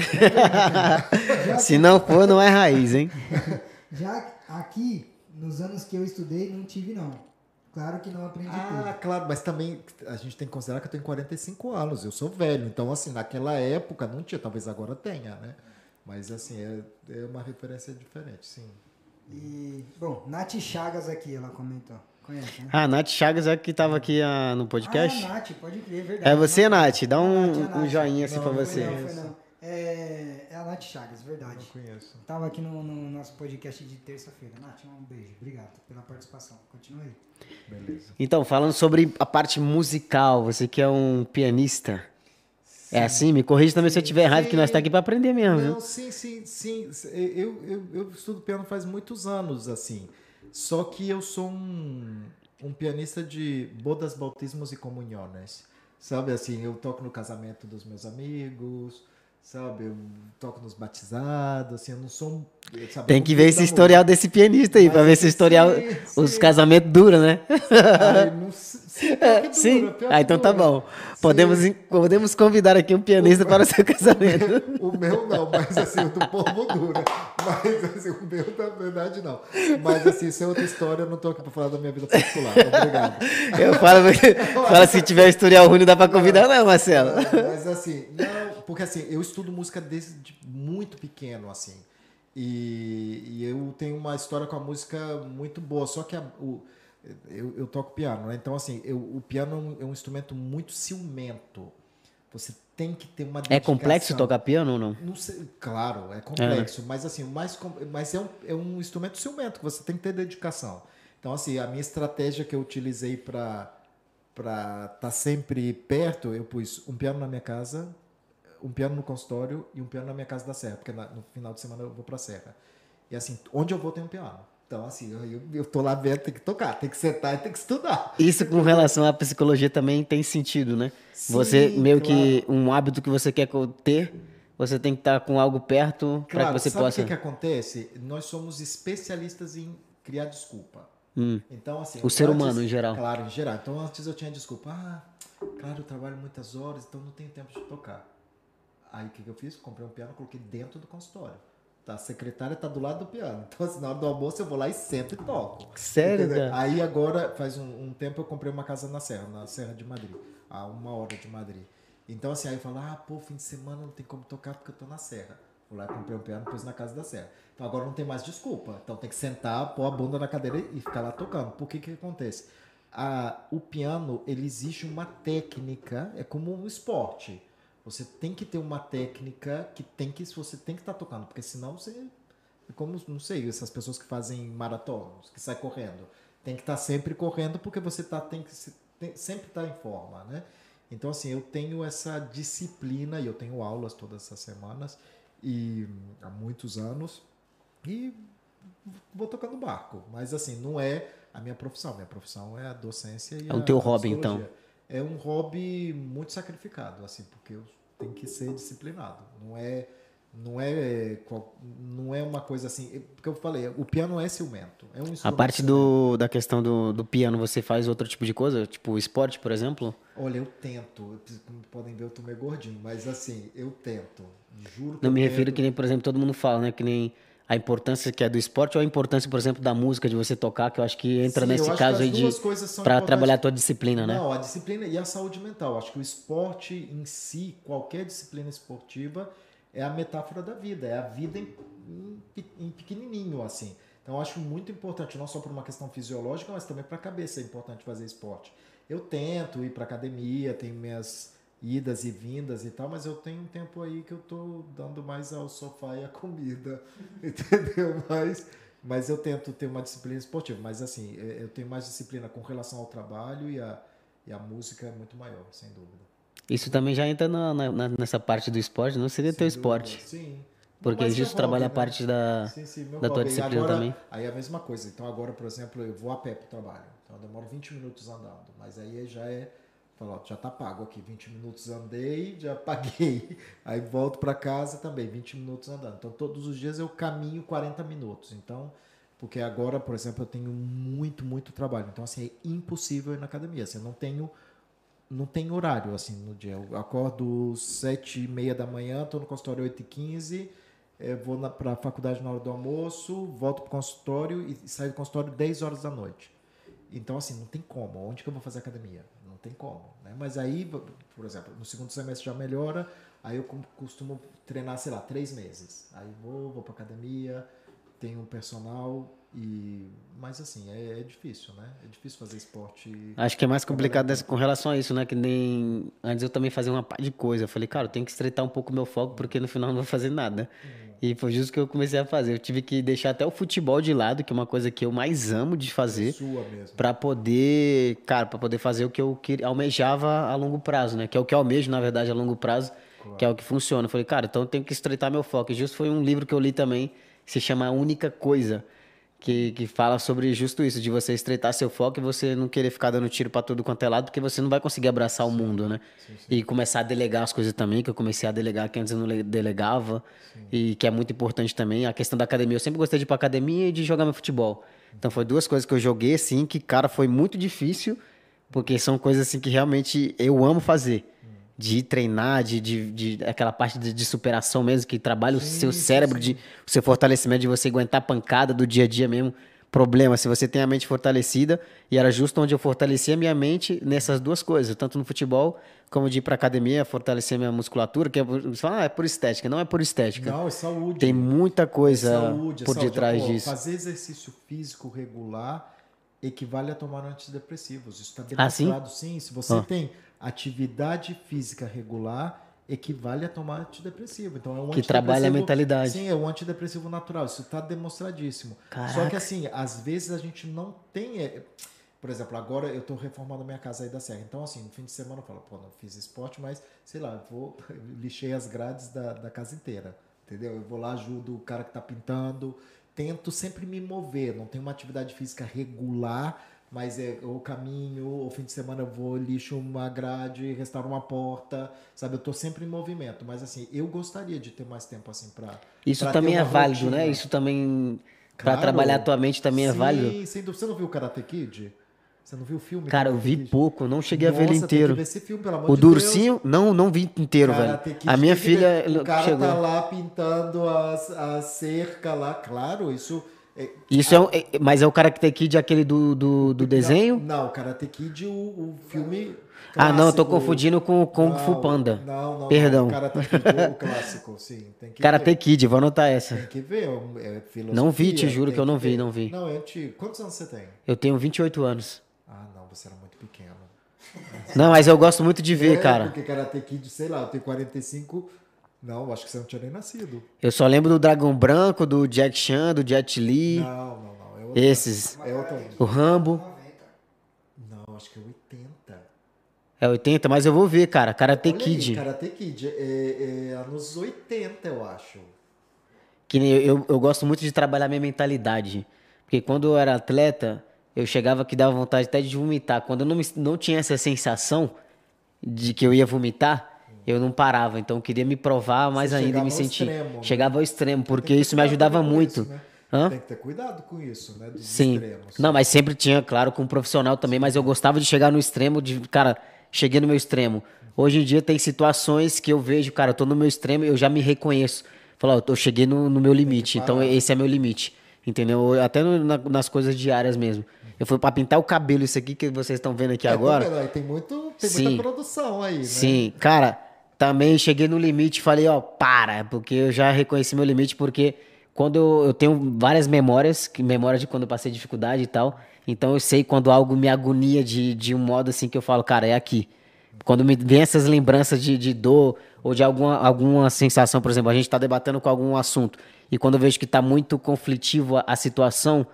(laughs) Se não for, não é raiz, hein? (laughs) Já aqui, nos anos que eu estudei, não tive não. Claro que não aprendi Ah, tudo. claro, mas também a gente tem que considerar que eu tenho 45 anos, eu sou velho, então assim, naquela época não tinha, talvez agora tenha, né? Mas assim, é, é uma referência diferente, sim. E, bom, Nath Chagas aqui, ela comentou. Conhece, né? Ah, a Nath Chagas é que tava aqui ah, no podcast. Ah, a Nath, pode crer, é verdade. É você, Nath? Dá um, Nath, é Nath. um joinha assim Não, pra não você. Não, foi não. É, é a Nath Chagas, verdade. conheço. Tava aqui no, no nosso podcast de terça-feira. Nath, um beijo. Obrigado pela participação. Continua aí. Beleza. Então, falando sobre a parte musical, você que é um pianista. É assim? Me corrija também se eu estiver errado, que nós tá aqui pra aprender mesmo, viu? Não, sim, sim, sim. Eu, eu, eu estudo piano faz muitos anos, assim. Só que eu sou um, um pianista de bodas, bautismos e comunhões. Sabe, assim, eu toco no casamento dos meus amigos, sabe? Eu toco nos batizados, assim, eu não sou um... sabe, Tem que não ver esse historial desse pianista aí, pra ver se o historial, Sim, os sim. casamentos duram, né? Ai, não (laughs) sim, Sim. dura, pior Ah, então tá bom. Podemos, podemos convidar aqui um pianista para o seu casamento. (laughs) O meu não, mas assim, o do povo dura. Mas assim, o meu na verdade não. Mas assim, isso é outra história, eu não tô aqui pra falar da minha vida particular. Obrigado. Eu falo, (laughs) fala se tiver historial ruim, não dá pra convidar, não, Marcelo. Mas assim, não, porque assim, eu estudo música desde muito pequeno, assim. E, e eu tenho uma história com a música muito boa, só que a- o, eu, eu toco piano, né? Então, assim, eu- o piano é um, é um instrumento muito ciumento. Você tem que ter uma É complexo dedicação. tocar piano ou não? Não sei, claro, é complexo, mas assim, mais mas é um, é um instrumento ciumento que você tem que ter dedicação. Então assim, a minha estratégia que eu utilizei para para estar sempre perto, eu pus um piano na minha casa, um piano no consultório e um piano na minha casa da Serra, porque na- no final de semana eu vou para a Serra. E assim, onde eu vou tem um piano. Então assim, eu, eu, tô lá vendo, tem que tocar, tem que sentar e tem que estudar. Isso com relação à psicologia também tem sentido, né? Sim, você, meio claro. que um hábito que você quer ter, você tem que estar com algo perto para Claro, que você sabe possa. o que, que acontece? Nós somos especialistas em criar desculpa. Hum. Então, assim, O ser humano, em geral. Claro, em geral. Então, antes eu tinha desculpa. Ah, claro, eu trabalho muitas horas, então não tenho tempo de tocar. Aí, o que, que eu fiz? Comprei um piano e coloquei dentro do consultório. Tá, a secretária tá do lado do piano. (laughs) Então, assim, na hora do almoço, eu vou lá e sento e toco. Sério? Aí, agora, faz um, um tempo, eu comprei uma casa na Serra, na Serra de Madrid. A uma hora de Madrid. Então, assim, aí eu falo, ah, pô, fim de semana não tem como tocar porque eu tô na Serra. Vou lá, comprei um piano, pus na casa da Serra. Então agora não tem mais desculpa. Então tem que sentar, pôr a bunda na cadeira e ficar lá tocando. Por que que acontece? A, o piano, ele exige uma técnica, é como um esporte. Você tem que ter uma técnica que tem que você tem que estar tocando, porque senão você é como, não sei, essas pessoas que fazem maratonas, que saem correndo. Tem que estar sempre correndo porque você tá, tem que tem- sempre estar em forma, né? Então, assim, eu tenho essa disciplina e eu tenho aulas todas essas semanas e há muitos anos e vou tocando barco. Mas, assim, não é a minha profissão. Minha profissão é a docência e É o teu hobby, então. É um hobby muito sacrificado, assim, porque tenho que ser disciplinado. Não é não é não é uma coisa assim, porque eu falei, o piano é ciumento, é um A parte do, da questão do, do piano, você faz outro tipo de coisa? Tipo esporte, por exemplo? Olha, eu tento, como podem ver, eu tô meio gordinho, mas assim, eu tento. Juro que Não eu me tento. refiro que nem, por exemplo, todo mundo fala, né? Que nem a importância que é do esporte ou a importância, por exemplo, da música, de você tocar, que eu acho que entra Sim, nesse caso aí de para trabalhar a tua disciplina, né? Não, a disciplina e a saúde mental. Acho que o esporte em si, qualquer disciplina esportiva, é a metáfora da vida. É a vida em, em em pequenininho, assim. Então, eu acho muito importante, não só por uma questão fisiológica, mas também para a cabeça é importante fazer esporte. Eu tento ir para academia, tenho minhas idas e vindas e tal, mas eu tenho um tempo aí que eu tô dando mais ao sofá e à comida, (laughs) entendeu? Mas, mas eu tento ter uma disciplina esportiva. Mas assim, eu eu tenho mais disciplina com relação ao trabalho e a, e a música é muito maior, sem dúvida. Isso também já entra na- na- nessa parte do esporte, não seria teu Sem dúvida, esporte. Sim. Porque Mas é hobby, trabalha a né? parte da, Sim, sim, meu da tua disciplina agora, também. Aí é a mesma coisa. Então agora, por exemplo, eu vou a pé pro trabalho. Então eu demoro 20 minutos andando. Mas aí já é. Fala, ó, já tá pago aqui. 20 minutos andei, já (laughs) paguei. Aí volto para casa também, 20 minutos andando. Então todos os dias eu caminho 40 minutos. Então, porque agora, por exemplo, eu tenho muito, muito trabalho. Então, assim, é impossível ir na academia. Assim, eu não tenho não tem horário assim no dia. Eu acordo sete e meia da manhã, estou no consultório 8 e 15 eh, vou para a faculdade na hora do almoço, volto para o consultório e saio do consultório 10 horas da noite. Então, assim, não tem como. Onde que eu vou fazer academia? Tem como. Né? Mas aí, por exemplo, no segundo semestre já melhora, aí eu costumo treinar, sei lá, três meses. Aí vou, vou para academia, tenho um personal e... Mas, assim, é, é difícil, né? É difícil fazer esporte... Acho que é mais complicado dessa- com relação a isso, né? Que nem antes eu também fazia uma par de coisa. Eu falei, cara, eu tenho que estreitar um pouco o meu foco, porque no final eu não vou fazer nada. E foi justo que eu comecei a fazer. Eu tive que deixar até o futebol de lado, que é uma coisa que eu mais amo de fazer. Mesmo. Pra poder, cara, pra poder fazer o que eu queria, almejava a longo prazo, né? Que é o que eu almejo, na verdade, a longo prazo, que é o que funciona. Eu falei, cara, então eu tenho que estreitar meu foco. E justo foi um livro que eu li também, se chama A Única Coisa, que, que fala sobre justo isso, de você estreitar seu foco e você não querer ficar dando tiro pra tudo quanto é lado, porque você não vai conseguir abraçar o mundo, né? E começar a delegar as coisas também, que eu comecei a delegar que antes eu não le- delegava, e que é muito importante também. A questão da academia, eu sempre gostei de ir pra academia e de jogar meu futebol. Então foi duas coisas que eu joguei assim, que, cara, foi muito difícil, porque são coisas assim que realmente eu amo fazer. De treinar, de, de, de- aquela parte de, de superação mesmo, que trabalha o seu cérebro, de o seu fortalecimento, de você aguentar a pancada do dia a dia mesmo. Problema, se você tem a mente fortalecida, e era justo onde eu fortalecia a minha mente nessas duas coisas, tanto no futebol como de ir pra academia, fortalecer minha musculatura, que é, você fala, ah, é por estética. Não é por estética. Não, é saúde. Tem muita coisa saúde, é por saúde. detrás Ó, disso. Fazer exercício físico regular equivale a tomar antidepressivos. Isso está Ah, sim? demonstrado sim? Se você Ah. tem atividade física regular, equivale a tomar antidepressivo. Então é um Que trabalha a mentalidade. Sim, é um antidepressivo natural. Isso está demonstradíssimo. Só Caraca. que assim, às vezes a gente não tem. é, Por exemplo, agora eu estou reformando a minha casa aí da Serra. Então, assim, no fim de semana eu falo, pô, não fiz esporte, mas, sei lá, eu vou, (laughs) lixei as grades da, da casa inteira. Entendeu? Eu vou lá, ajudo o cara que está pintando. Tento sempre me mover. Não tenho uma atividade física regular, mas é o caminho, o fim de semana eu vou, lixo uma grade, restauro uma porta, sabe? Eu tô sempre em movimento. Mas, assim, eu gostaria de ter mais tempo, assim, pra. Isso pra também é válido, né? rotina. Isso também, pra Claro. trabalhar a tua mente, também é Sim, válido. sem dúvida. Você não viu o Karate Kid? Você não viu o filme? Cara, eu vi pouco, não cheguei a ver ele Nossa, inteiro. que ver esse filme, pelo amor O de ursinho, não, não vi inteiro, Karate velho. A minha que ver. filha O cara chegou. tá lá pintando as, a cerca lá, claro, isso. É- Isso é, um, é- mas é o Karate Kid aquele do, do, do desenho? Não, Karate Kid, o, o filme. Ah, não, eu tô clássico. confundindo com o Kung Fu Não, Panda. Não, não. Perdão. Não, Karate Kid, o clássico, sim. Tem que Karate ver. Kid, vou anotar essa. Tem que ver. É filosofia, Não vi, te juro que eu não vi, não vi. Não, é antigo. Quantos anos você tem? Eu tenho 28 anos. Ah, não, você era muito pequeno. Não, mas eu gosto muito de ver, É, cara. Porque Karate Kid, sei lá, eu tenho 45. Não, acho que você não tinha nem nascido. Eu só lembro do Dragão Branco, do Jack Chan, do Jet Li, Não, não, não. É outra, esses. É outra. O Rambo. 90. Não, acho que é 80. É 80, mas eu vou ver, cara. Karate Olha Kid. Aí, Karate Kid. É, é anos 80, eu acho. Que nem eu, eu, eu gosto muito de trabalhar minha mentalidade. Porque quando eu era atleta, eu chegava que dava vontade até de vomitar. Quando eu não, me- não tinha essa sensação de que eu ia vomitar, eu não parava. Então eu queria me provar mais Você ainda e me sentir. extremo, né? Chegava ao extremo, porque isso me ajudava muito. isso, né? Hã? Tem que ter cuidado com isso, né? Dos Sim. extremos. Não, mas sempre tinha, claro, com um profissional também, mas eu gostava de chegar no extremo de, cara, cheguei no meu extremo. Hoje em dia tem situações que eu vejo, cara, eu tô no meu extremo, eu já me reconheço. Falar, eu cheguei no, no meu limite, então parar. esse é meu limite. Entendeu? Até no- na- nas coisas diárias mesmo. Eu fui pra pintar o cabelo, isso aqui que vocês estão vendo aqui É, agora. tá vendo? Aí tem, muito, tem Sim. muita produção aí, né? Sim, cara, também cheguei no limite e falei, ó, para, porque eu já reconheci meu limite, porque quando eu, eu tenho várias memórias, memórias de quando eu passei dificuldade e tal, então eu sei quando algo me agonia de, de um modo assim que eu falo, cara, é aqui. Quando me vem essas lembranças de, de dor ou de alguma, alguma sensação, por exemplo, a gente tá debatendo com algum assunto, e quando eu vejo que tá muito conflitivo a, a situação,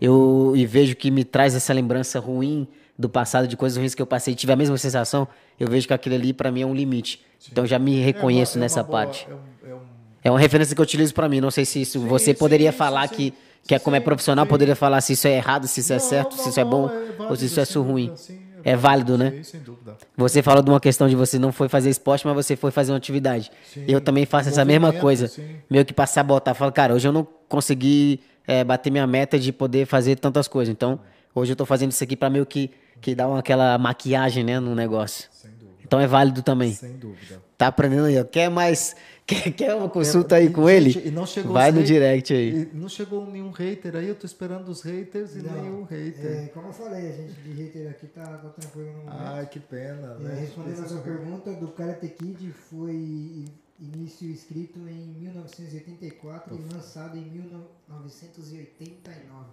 eu e vejo que me traz essa lembrança ruim do passado, de coisas ruins que eu passei, e tive a mesma sensação, eu vejo que aquilo ali pra mim é um limite. Então eu já me É reconheço é uma nessa boa- parte. É um, é um- É uma referência que eu utilizo pra mim. Não sei se isso você sim, poderia sim, falar sim, que, sim. que é como é Sim, profissional, sim. poderia falar se isso é errado, se isso é Não, certo, não, se isso é não, bom válido, ou se isso é isso ruim. sim, É válido, né? Sim, sem dúvida. Você falou de uma questão de você não foi fazer esporte, mas você foi fazer uma atividade. Sim, Eu também faço essa mesma coisa. sim. Meio que passar a botar. Falo, cara, hoje eu não consegui é, bater minha meta de poder fazer tantas coisas. Então, hoje eu tô fazendo isso aqui pra meio que, que dar uma, aquela maquiagem, né, no negócio. Sem dúvida. Então é válido também. Sem dúvida. Tá aprendendo aí, ó. Quer mais? (laughs) Quer, quer uma consulta aí E, com gente, ele? E não chegou Vai no hate- direct aí. e não chegou nenhum hater aí, eu tô esperando os haters e Não, nenhum hater. É, como eu falei, a gente de hater aqui tá, tá tranquilo no momento. Ai, que pena, É, né? respondendo a sua pergunta, do Karate Kid foi início escrito em 1984 e lançado em 1989.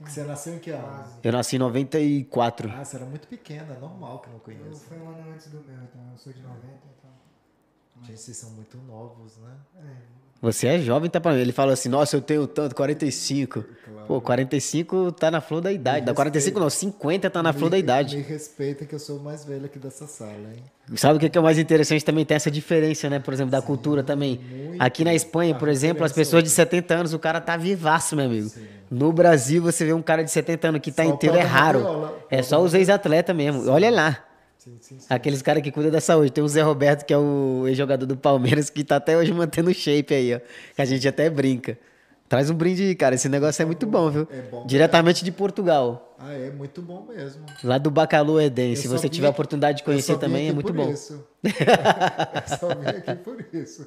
Você nasceu em que ano? Eu nasci em 94. Ah, você era muito pequena, normal que eu não Eu, conheça. foi um ano antes do meu, então eu sou de 90, então. Gente, vocês são muito novos, né? É, Você é jovem, tá pra mim. Ele falou assim, nossa, eu tenho tanto, 45. Pô, 45 tá na flor da idade. Da 45 não, 50 tá na flor da Me- idade. Me respeitem que eu sou o mais velho aqui dessa sala, hein? Sabe o que que é o mais interessante também? Tem essa diferença, né? Por exemplo, da cultura também. Aqui na Espanha, por exemplo, as diferença é pessoas de 70 anos, o cara tá vivaço, meu amigo. No Brasil, você vê um cara de 70 anos que tá Só inteiro, é raro. viola. É só os ex-atletas mesmo. Olha lá. Sim, sim, sim. Aqueles caras que cuidam da saúde. Tem o Zé Roberto, que é o ex-jogador do Palmeiras, que tá até hoje mantendo o shape aí, ó. Que a gente até brinca. Traz um brinde aí, cara. Esse negócio é muito bom, viu? É bom Diretamente de Portugal. Ah, é muito bom mesmo. Lá do Bacalu Eden. Eu Se você tiver a oportunidade de conhecer também, é muito por bom. Isso. (laughs) (laughs) eu só vim aqui por isso.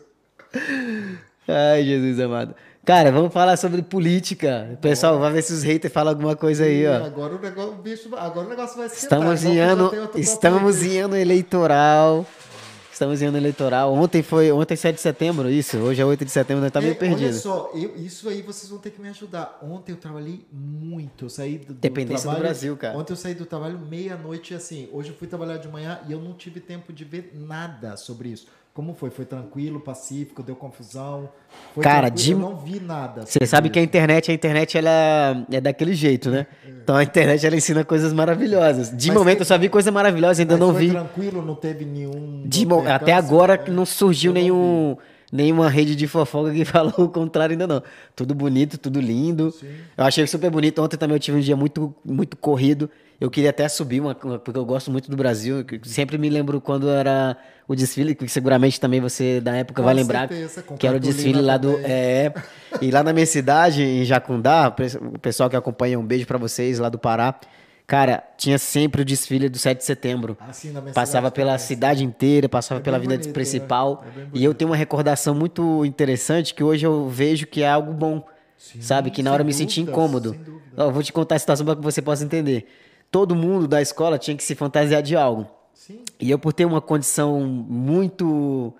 Ai, Jesus amado. Cara, vamos falar sobre política. Pessoal, vai ver se os haters falam alguma coisa aí, ó. agora o negócio, o bicho, agora o negócio vai esquentar. Estamos em ano, estamos em ano eleitoral. Estamos em ano eleitoral. Ontem foi, ontem é 7 de setembro, isso. Hoje é 8 de setembro, nós tá meio É, perdido. Olha só, eu- isso aí vocês vão ter que me ajudar. Ontem eu trabalhei muito. Eu saí do, do Dependência do trabalho. Brasil, cara. Ontem eu saí do trabalho meia-noite assim. Hoje eu fui trabalhar de manhã e eu não tive tempo de ver nada sobre isso. Como foi? Foi tranquilo, pacífico, deu confusão? Foi Cara, de- eu não vi nada. Você sobre sabe que a internet, a internet ela é daquele jeito, né? Então a internet ela ensina coisas maravilhosas. De Mas momento eu só vi coisa maravilhosa, ainda Mas não foi vi. tranquilo, não teve nenhum. De mo- até agora É, que não surgiu não nenhum, nenhuma rede de fofoca que (laughs) falou o contrário ainda não. Tudo bonito, tudo lindo. Sim. Eu achei super bonito. Ontem também eu tive um dia muito, muito corrido. Eu queria até subir, uma, porque eu gosto muito do Brasil. Sempre me lembro quando era o desfile, que seguramente também você da época Com vai lembrar, certeza, que era o desfile lá do... também. É, e lá na minha cidade, em Jacundá, o pessoal que acompanha, um beijo pra vocês lá do Pará. Cara, tinha sempre o desfile do 7 de setembro. Assim, Passava cidade pela também. cidade inteira, passava É pela avenida bonito, principal. né? É e eu tenho uma recordação muito interessante que hoje eu vejo que é algo bom. Sim, sabe? Que na hora eu me senti incômodo. eu vou te contar a situação para que você possa entender. Todo mundo da escola tinha que se fantasiar de algo. Sim. E eu, por ter uma condição muito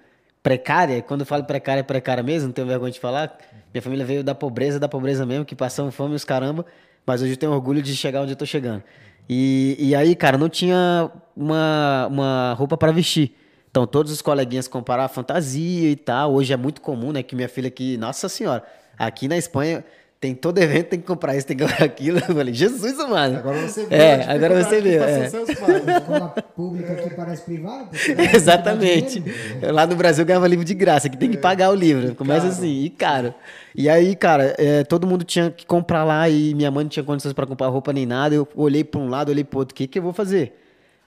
precária, quando eu falo precária, é precária mesmo, não tenho vergonha de falar. Minha família veio da pobreza, da pobreza mesmo, que passamos fome os caramba, mas hoje eu tenho orgulho de chegar onde eu tô chegando. E, e aí, cara, não tinha uma, uma roupa para vestir. Então, todos os coleguinhas compararam fantasia e tal. Hoje é muito comum, né? Que minha filha aqui, nossa senhora, aqui na Espanha, tem todo evento, tem que comprar isso, tem que comprar aquilo. (laughs) Eu falei, Jesus, mano. Agora você vê. É, agora você vê, é. Escola pública que parece privada. (laughs) Exatamente. Lá no Brasil eu ganhava livro de graça, que tem que pagar o livro. Começa caro. assim, e caro. E aí, cara, é, todo mundo tinha que comprar lá e minha mãe não tinha condições pra comprar roupa nem nada. Eu olhei pra um lado, olhei pro outro, o que que eu vou fazer?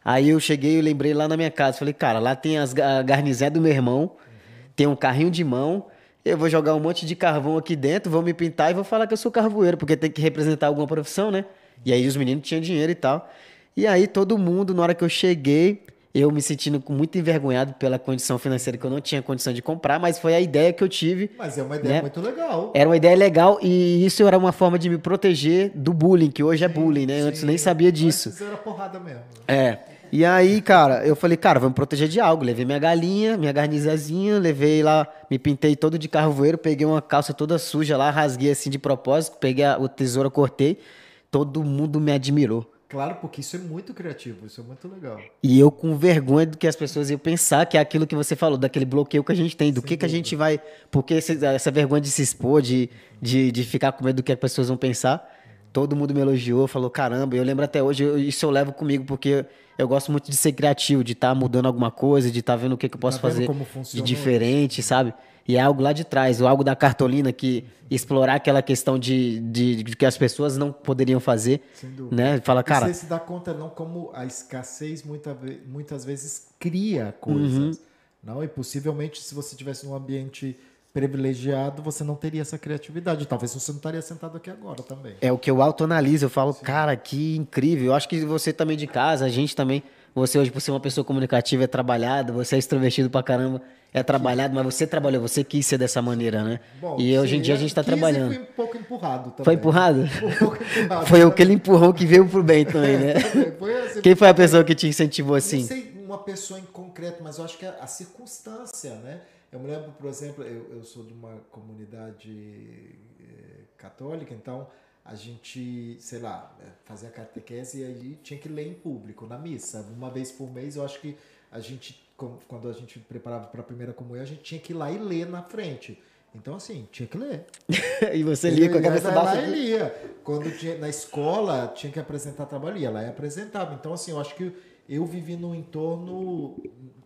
Aí eu cheguei e lembrei lá na minha casa. Falei, cara, lá tem as a garnizé do meu irmão, tem um carrinho de mão. Eu vou jogar um monte de carvão aqui dentro, vou me pintar e vou falar que eu sou carvoeiro, porque tem que representar alguma profissão, né? E aí os meninos tinham dinheiro e tal. E aí todo mundo, na hora que eu cheguei, eu me sentindo muito envergonhado pela condição financeira que eu não tinha condição de comprar, mas foi a ideia que eu tive. Mas é uma ideia Né? muito legal. Era uma ideia legal e isso era uma forma de me proteger do bullying, que hoje é bullying, né? Antes eu nem Sim. sabia disso. Antes era porrada mesmo. É. E aí, cara, eu falei, cara, vamos proteger de algo. Levei minha galinha, minha garnizazinha, levei lá, me pintei todo de carvoeiro, peguei uma calça toda suja lá, rasguei assim de propósito, peguei a, o tesouro, cortei. Todo mundo me admirou. Claro, porque isso é muito criativo, isso é muito legal. E eu com vergonha do que as pessoas iam pensar, que é aquilo que você falou, daquele bloqueio que a gente tem, do que, que a gente vai. Porque essa vergonha de se expor, de, de, de ficar com medo do que as pessoas vão pensar. Todo mundo me elogiou, falou, caramba, eu lembro até hoje, eu- isso eu levo comigo, porque eu gosto muito de ser criativo, de estar mudando alguma coisa, de estar vendo o que, que eu posso Tá fazer como de diferente, sabe? E é algo lá de trás, o algo da cartolina que explorar aquela questão de, de, de que as pessoas não poderiam fazer, Sem dúvida. né? Fala, E cara, você se dá conta não como a escassez muita muitas vezes cria coisas. Uhum. Não, e possivelmente se você tivesse num ambiente privilegiado, você não teria essa criatividade. Talvez você não estaria sentado aqui agora também. É o que eu autoanaliso, eu falo, cara, que incrível. Eu acho que você também de casa, a gente também, você hoje por ser uma pessoa comunicativa é trabalhado, você é extrovertido pra caramba, é trabalhado, mas você trabalhou, você quis ser dessa maneira, né? e hoje em dia a gente tá trabalhando. Fui um pouco empurrado também. Foi empurrado? Um pouco empurrado. (laughs) Foi aquele empurrão que veio pro bem também, né? (laughs) Foi assim, Quem foi a pessoa que te incentivou Não assim? sei uma pessoa em concreto, mas eu acho que é a circunstância, né? Eu me lembro, por exemplo, eu, eu sou de uma comunidade eh, católica, então a gente, sei lá, eh, fazia catequese e aí tinha que ler em público, na missa. Uma vez por mês, eu acho que a gente, quando a gente preparava para a primeira comunhão, a gente tinha que ir lá e ler na frente. Então, assim, tinha que ler. (laughs) e você lia com a cabeça ia lá baixa. e lia. Quando tinha, na escola tinha que apresentar trabalho, ia lá e apresentava. Então, assim, eu acho que eu vivi num entorno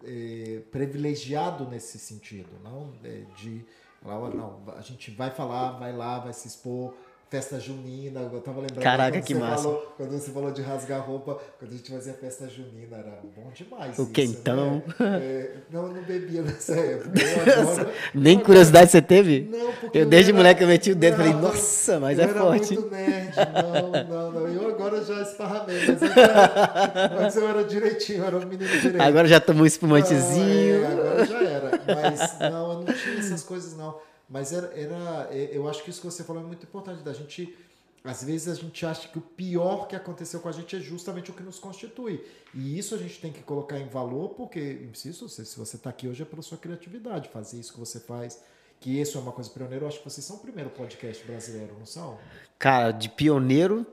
eh, privilegiado nesse sentido, não eh, de falar, "Ó, não, a gente vai falar, vai lá, vai se expor. Festa junina, eu tava lembrando Caraca, que você massa. Falou, quando você falou de rasgar roupa, quando a gente fazia festa junina, era bom demais. O isso, quentão. né? É, não, eu não bebia nessa (laughs) época. Eu agora- Nem curiosidade você teve? não, porque Eu desde era- moleque eu meti o dedo e falei, nossa, mas eu é era forte. muito nerd, não, não, não. Eu agora já esparramei, mas eu, era, (laughs) mas eu era direitinho, eu era um menino direito. Agora já tomou um espumantezinho. é, agora já era. Mas não, eu não tinha essas coisas, não. Mas era, era. Eu acho que isso que você falou é muito importante, da gente. Às vezes a gente acha que o pior que aconteceu com a gente é justamente o que nos constitui. E isso a gente tem que colocar em valor, porque, insisto, se você está aqui hoje é pela sua criatividade, fazer isso que você faz. Que isso é uma coisa pioneira. Eu acho que vocês são o primeiro podcast brasileiro, não são? Cara, de pioneiro,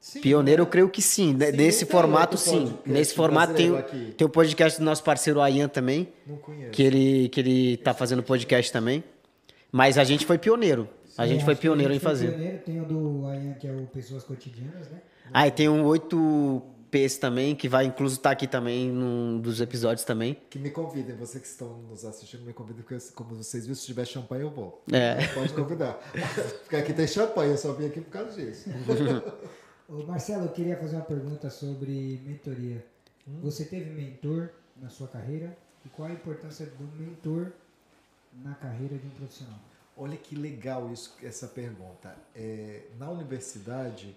Sim, pioneiro né? eu creio que sim. né? Sim, Nesse formato, sim. Nesse formato tem, aqui. tem o podcast do nosso parceiro Ayan também, Não conheço. que ele, que ele tá fazendo podcast também. Mas a gente foi pioneiro. A gente foi pioneiro em gente foi fazer. pioneiro. Tem o do Ayan, que é o Pessoas Cotidianas, né? Ah, e tem um 8Ps também, que vai incluso estar aqui também num dos episódios também. Que me convidem, vocês que estão nos assistindo, me convidem, porque como vocês viram, se tiver champanhe eu vou. É. Pode convidar. (laughs) Porque aqui tem champanhe, eu só vim aqui por causa disso. (laughs) Ô, Marcelo, eu queria fazer uma pergunta sobre mentoria. Hum? Você teve mentor na sua carreira? E qual a importância do mentor na carreira de um profissional? Olha que legal isso, essa pergunta. É, na universidade,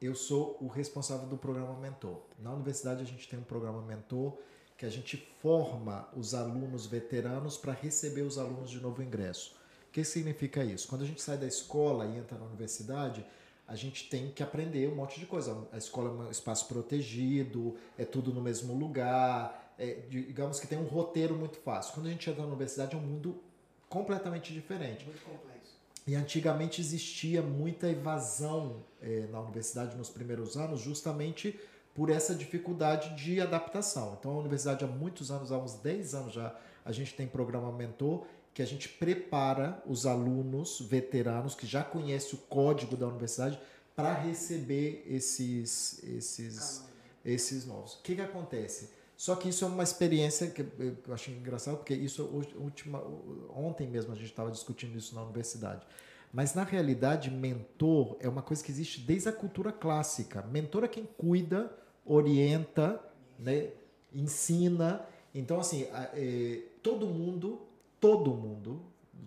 eu sou o responsável do programa Mentor. Na universidade, a gente tem um programa Mentor que a gente forma os alunos veteranos para receber os alunos de novo ingresso. O que significa isso? Quando a gente sai da escola e entra na universidade, a gente tem que aprender um monte de coisa. A escola é um espaço protegido, é tudo no mesmo lugar, é, digamos que tem um roteiro muito fácil. Quando a gente entra na universidade, é um mundo completamente diferente. Muito complexo. E antigamente existia muita evasão eh, na universidade nos primeiros anos, justamente por essa dificuldade de adaptação. Então, a universidade há muitos anos, há uns 10 anos já, a gente tem programa mentor que a gente prepara os alunos veteranos que já conhecem o código da universidade para receber esses, esses, esses novos. O que, que acontece? Só que isso é uma experiência que eu achei engraçado, porque isso última, ontem mesmo a gente estava discutindo isso na universidade. Mas na realidade, mentor é uma coisa que existe desde a cultura clássica. Mentor é quem cuida, orienta, né, ensina. Então, assim, é, todo mundo, todo mundo,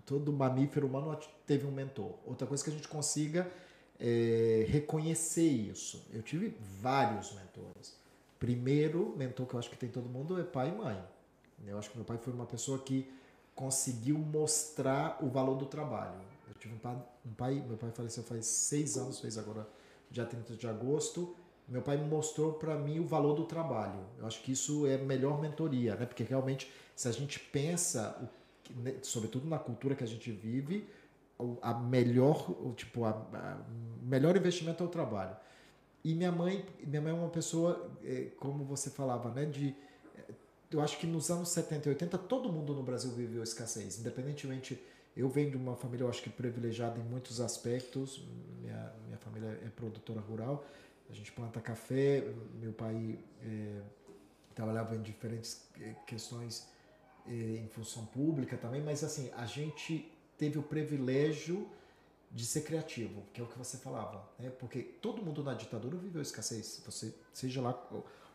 todo mamífero humano teve um mentor. Outra coisa que a gente consiga é, reconhecer isso. Eu tive vários mentores. Primeiro mentor que eu acho que tem todo mundo é pai e mãe. Eu acho que meu pai foi uma pessoa que conseguiu mostrar o valor do trabalho. Eu tive um pai, um pai meu pai faleceu faz seis anos, fez agora dia 30 de agosto. Meu pai mostrou para mim o valor do trabalho. Eu acho que isso é melhor mentoria, né? Porque realmente, se a gente pensa, né, sobretudo na cultura que a gente vive, a melhor, tipo, a, a melhor investimento é o trabalho. E minha mãe, minha mãe é uma pessoa, é, como você falava, né, de é, eu acho que nos anos 70 e 80 todo mundo no Brasil viveu escassez, independentemente eu venho de uma família, eu acho que privilegiada em muitos aspectos. Minha, minha família é produtora rural, a gente planta café. Meu pai é, trabalhava em diferentes é, questões é, em função pública também, mas assim, a gente teve o privilégio de ser criativo, que é o que você falava, né? Porque todo mundo na ditadura viveu escassez, você seja lá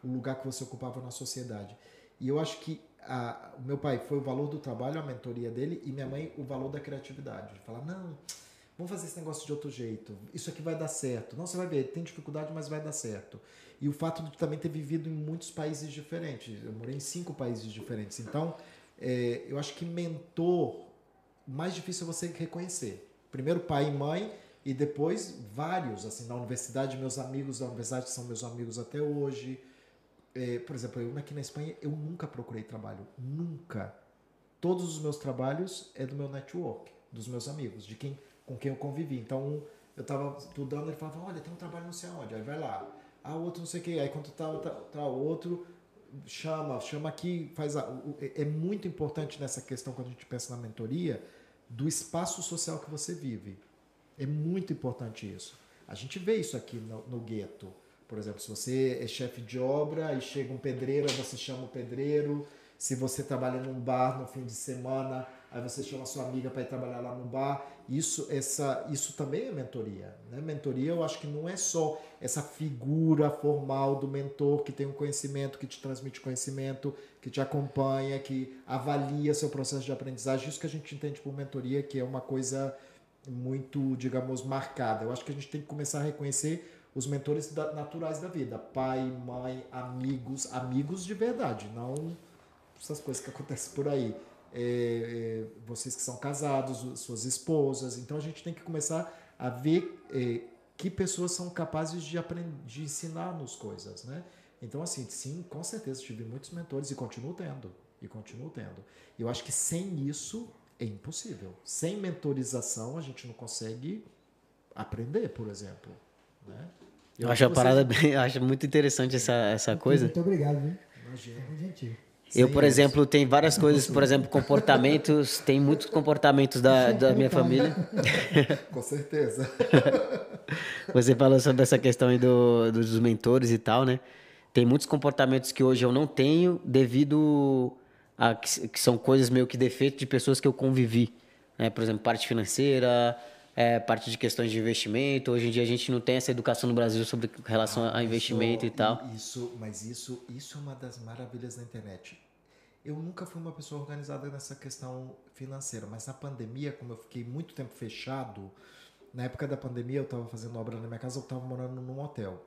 o lugar que você ocupava na sociedade. E eu acho que a, o meu pai foi o valor do trabalho, a mentoria dele, e minha mãe o valor da criatividade. De falar, não, vamos fazer esse negócio de outro jeito, isso aqui vai dar certo. Não, você vai ver, tem dificuldade, mas vai dar certo. E o fato de também ter vivido em muitos países diferentes, eu morei em cinco países diferentes, então é, eu acho que mentor mais difícil é você reconhecer. Primeiro pai e mãe e depois vários, assim, na universidade, meus amigos da universidade são meus amigos até hoje. É, por exemplo, eu aqui na Espanha, eu nunca procurei trabalho, nunca. Todos os meus trabalhos é do meu network, dos meus amigos, de quem com quem eu convivi. Então, eu estava estudando, ele falava, olha, tem um trabalho não sei aonde, aí vai lá. Ah, outro não sei o que, aí quando tá, tá, tá outro, chama, chama aqui, faz a, é, é muito importante nessa questão quando a gente pensa na mentoria do espaço social que você vive. É muito importante isso. A gente vê isso aqui no, no gueto. Por exemplo, se você é chefe de obra e chega um pedreiro, você chama o pedreiro. Se você trabalha num bar no fim de semana, aí você chama sua amiga para ir trabalhar lá no bar. Isso, essa, isso também é mentoria. Né? Mentoria eu acho que não é só essa figura formal do mentor que tem um conhecimento, que te transmite conhecimento, que te acompanha, que avalia seu processo de aprendizagem. Isso que a gente entende por mentoria, que é uma coisa muito, digamos, marcada. Eu acho que a gente tem que começar a reconhecer os mentores naturais da vida. Pai, mãe, amigos, amigos de verdade, não essas coisas que acontecem por aí é, é, vocês que são casados, suas esposas. Então a gente tem que começar a ver é, que pessoas são capazes de aprender, de ensinar-nos coisas, né? Então assim, sim, com certeza tive muitos mentores e continuo tendo e continuo tendo. Eu acho que sem isso é impossível. Sem mentorização a gente não consegue aprender, por exemplo, né? Eu, eu acho a parada bem, (laughs) acho muito interessante essa, essa coisa. Muito obrigado, viu? Imagina. É gentil. Eu, por exemplo, tem várias coisas, por exemplo, comportamentos, (laughs) tem muitos comportamentos da, da minha família. Com certeza. (laughs) Você falou sobre essa questão aí do, dos mentores e tal, né? Tem muitos comportamentos que hoje eu não tenho devido a que, que são coisas meio que defeitos de pessoas que eu convivi. Né? Por exemplo, parte financeira, é, parte de questões de investimento. Hoje em dia a gente não tem essa educação no Brasil sobre relação ah, a investimento isso, e tal. Isso, mas isso, isso é uma das maravilhas da internet. Eu nunca fui uma pessoa organizada nessa questão financeira, mas na pandemia, como eu fiquei muito tempo fechado, na época da pandemia eu estava fazendo obra na minha casa, eu estava morando num hotel.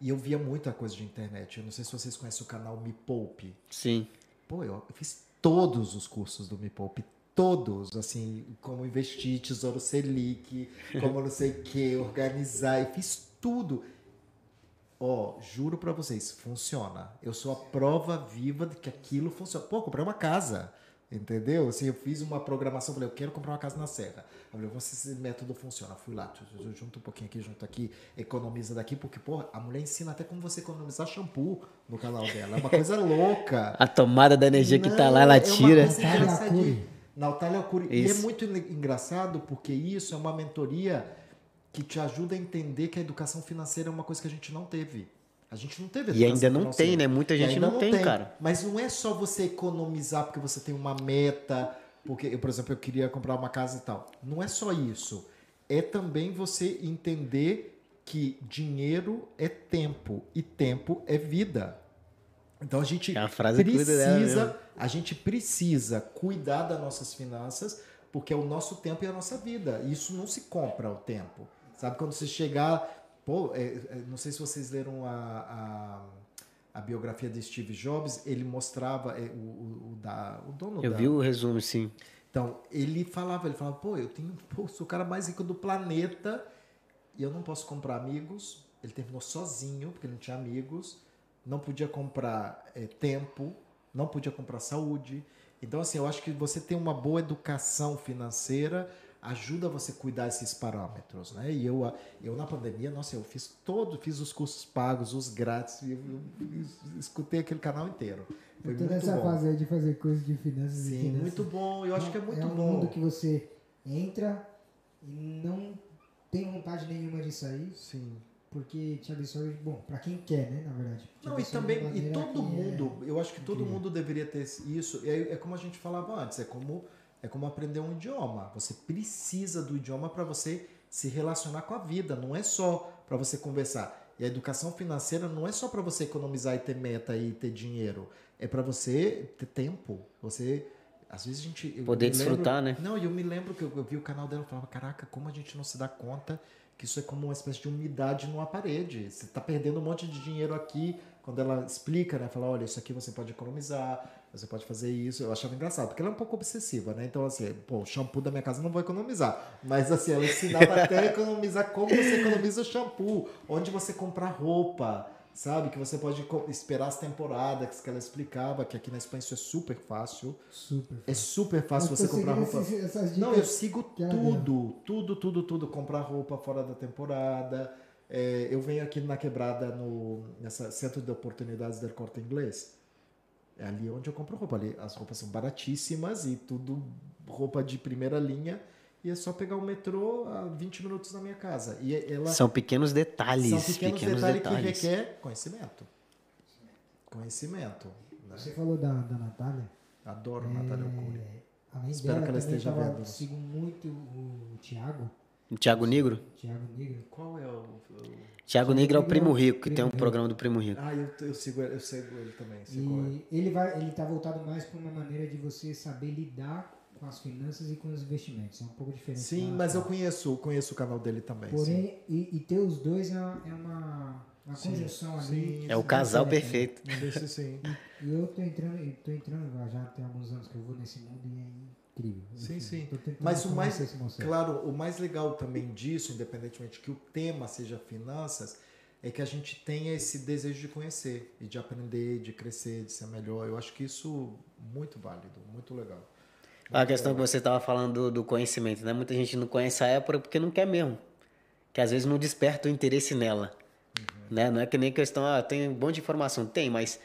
E eu via muita coisa de internet. Eu não sei se vocês conhecem o canal Me Poupe. Sim. Pô, eu, fiz todos os cursos do Me Poupe, todos, assim, como investir, tesouro Selic, como não sei o que, organizar, e fiz tudo. Ó, oh, juro para vocês, funciona. Eu sou a prova viva de que aquilo funciona. Pô, comprei uma casa, entendeu? Assim, eu fiz uma programação, falei, eu quero comprar uma casa na Serra. Eu falei, vamos se esse método funciona. Fui lá, junto um pouquinho aqui, junto aqui, economiza daqui, porque, pô, a mulher ensina até como você economizar shampoo no canal dela. É uma coisa louca. A tomada da energia que tá lá, ela é tira. Uma coisa Natália Alcuri. E é Isso. muito en- engraçado porque isso é uma mentoria que te ajuda a entender que a educação financeira é uma coisa que a gente não teve. A gente não teve E ainda não financeira. tem, né? Muita gente ainda não tem, cara. Mas não é só você economizar porque você tem uma meta, porque eu, por exemplo, eu queria comprar uma casa e tal. Não é só isso. É também você entender que dinheiro é tempo e tempo é vida. Então a gente É precisa, a gente precisa cuidar das nossas finanças, porque é o nosso tempo e a nossa vida. E Isso não se compra o tempo. Sabe quando você chegar, pô, é, é, não sei se vocês leram a, a, a biografia de Steve Jobs, ele mostrava é, o, o, o da, o dono Eu da, vi o resumo, sim. então, ele falava, ele falava, pô, eu tenho, pô, sou o cara mais rico do planeta e eu não posso comprar amigos. Ele terminou sozinho, porque ele não tinha amigos, não podia comprar eh, tempo, não podia comprar saúde. Então, assim, eu acho que você ter uma boa educação financeira ajuda você a cuidar esses parâmetros, né? E eu, eu na pandemia, nossa, eu fiz todo, fiz os cursos pagos, os grátis, eu, eu- eu escutei aquele canal inteiro. Foi muito nessa bom. fase aí de fazer coisas de finanças e Sim, finanças. muito bom. Eu acho que é muito é um bom. mundo que você entra e não tem vontade nenhuma de sair, Sim. Porque te absorve, bom, pra quem quer, né, na verdade. Não, e também, e todo é- mundo, eu acho que todo mundo deveria ter isso. E é, é como a gente falava antes, é como, é como aprender um idioma. Você precisa do idioma para você se relacionar com a vida, não é só para você conversar. E a educação financeira não é só para você economizar e ter meta e ter dinheiro, é para você ter tempo. Você às vezes a gente Poder me lembro- desfrutar, né? Não, e eu me lembro que eu, eu vi o canal dela e falava, caraca, como a gente não se dá conta que isso é como uma espécie de umidade numa parede. Você está perdendo um monte de dinheiro aqui. Quando ela explica, né? Fala, olha, isso aqui você pode economizar, você pode fazer isso. Eu achava engraçado, porque ela é um pouco obsessiva, né? Então, assim, pô, o shampoo da minha casa não vou economizar. Mas, assim, ela ensinava até a economizar como você economiza o shampoo, onde você comprar roupa, sabe? Que você pode esperar as temporadas que ela explicava, que aqui na Espanha isso é super fácil. Super. É super fácil Eu você comprar roupa. esses- Não, eu sigo ela tudo, tudo, tudo, tudo. Comprar roupa fora da temporada. É, eu venho aqui na quebrada, no nessa centro de oportunidades da Corte Inglês. É ali onde eu compro roupa. Ali as roupas são baratíssimas e tudo roupa de primeira linha. E é só pegar o metrô a 20 minutos da minha casa. E ela São pequenos detalhes. são pequenos, pequenos detalhes, detalhes. que requer conhecimento. Conhecimento. né? Você falou da, da Natália. Adoro Natália Alcuri. É, Espero dela, que ela esteja tava, vendo. Sigo muito o Thiago. O Thiago Negro? Thiago Negro. Qual é o. o- Thiago Negro é o é Primo Rico, que tem um Primo Rico. programa do Primo Rico. Ah, eu, eu, sigo, ele- eu sigo ele também. Sigo ele. E ele vai, ele tá voltado mais para uma maneira de você saber lidar com as finanças e com os investimentos. É um pouco diferente. Sim, mas eu conheço, conheço o canal dele também. sim. Porém, e, e ter os dois é uma, é uma, uma Sim, conjunção sim, ali. É o casal né? perfeito. Não deixa assim. (laughs) E eu tô entrando, eu tô entrando já tem alguns anos que eu vou nesse mundo e é incrível. Sim, sim. Mas o mais, claro, o mais legal também disso, independentemente que o tema seja finanças, é que a gente tenha esse desejo de conhecer e de aprender, de crescer, de ser melhor. Eu acho que isso muito válido, muito legal. A questão que você estava falando do, do conhecimento, né? Muita gente não conhece a Évora porque não quer mesmo. Que às vezes não desperta o interesse nela. Né? Não é que nem questão, ah, tem um monte de informação. Tem, mas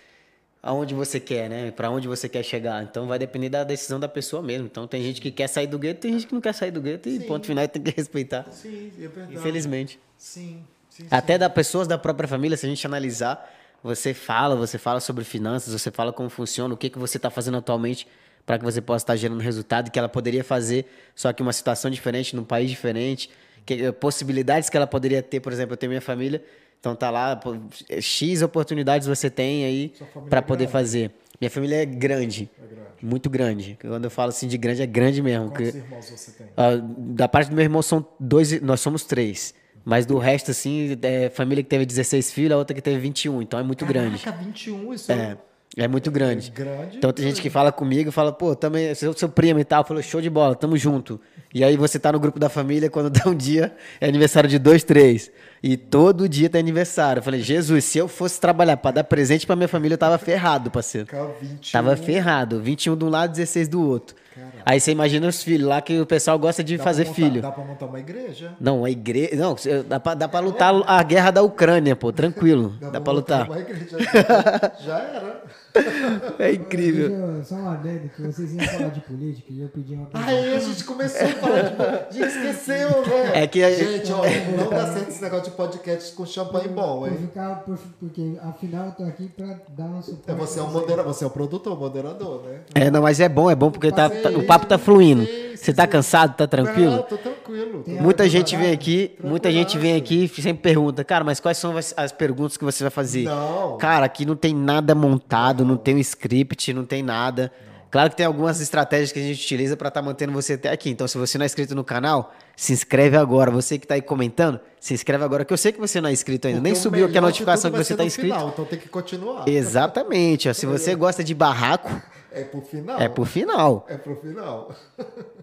aonde você quer, né? Para onde você quer chegar. Então vai depender da decisão da pessoa mesmo. Então tem gente que quer sair do gueto, tem gente que não quer sair do gueto e Sim. ponto final tem que respeitar. Sim, é verdade. Infelizmente. Sim, sim, Até sim. da pessoas da própria família, se a gente analisar, você fala, você fala sobre finanças, você fala como funciona, o que, que você está fazendo atualmente para que você possa estar gerando resultado que ela poderia fazer, só que uma situação diferente, num país diferente, que, possibilidades que ela poderia ter, por exemplo, eu tenho minha família, então tá lá, pô, X oportunidades você tem aí para é poder grande? fazer. Minha família é grande, É grande. muito grande. Quando eu falo assim de grande, é grande mesmo. Quantos que- irmãos você tem? ah, da parte do meu irmão são dois, nós somos três. Mas do resto, assim, é família que teve 16 filhos, a outra que teve 21. Então é muito grande. Caraca, 21, isso É, é muito grande. grande. Então tem gente que fala comigo, fala, pô, também, seu, seu primo e tal, falou, show de bola, tamo junto. E aí você tá no grupo da família, quando (laughs) dá um dia, é aniversário de dois, três. E todo dia tem aniversário. Eu falei, Jesus, se eu fosse trabalhar pra dar presente pra minha família, eu tava ferrado, parceiro. Cara, 21. Tava ferrado. 21 de um lado, 16 do outro. Aí você imagina os filhos lá que o pessoal gosta de Dá pra fazer montar- filho. Dá pra montar uma igreja? Não, a igreja. Não, dá pra, dá pra lutar a guerra da Ucrânia, pô, tranquilo. Dá, pra montar lutar. Uma igreja. (laughs) Já era. (laughs) É incrível. Eu- Só um adendo, que vocês iam falar de política e eu pedi uma Aí a gente começou a falar de. A gente esqueceu, né? É que a- Gente, ó, não dá certo esse negócio de podcast com champanhe bom, Por hein? ficar, por- porque afinal eu tô aqui pra dar um suporte. É, Você é o pra moderador, você é o produtor, moderador, né? É, não, mas é bom, é bom porque tá, tá- o papo tá fluindo. Você tá cansado, tá Não, tranquilo? tô tranquilo. Tô- Muita Tranquilo, gente vem aqui, muita gente vem aqui e sempre pergunta, cara, mas quais são as, as perguntas que você vai fazer? Não. Cara, aqui não tem nada montado, não tem um script, não tem nada. Claro que tem algumas estratégias que a gente utiliza pra estar mantendo você até aqui. Então, se você não é inscrito no canal, se inscreve agora. Você que tá aí comentando, se inscreve agora, que eu sei que você não é inscrito ainda. Nem Porque o subiu aqui a notificação que você tá no inscrito. Final, então tem que continuar. Exatamente. ó. Se você gosta de barraco, É pro final. é pro final. É pro final. (laughs)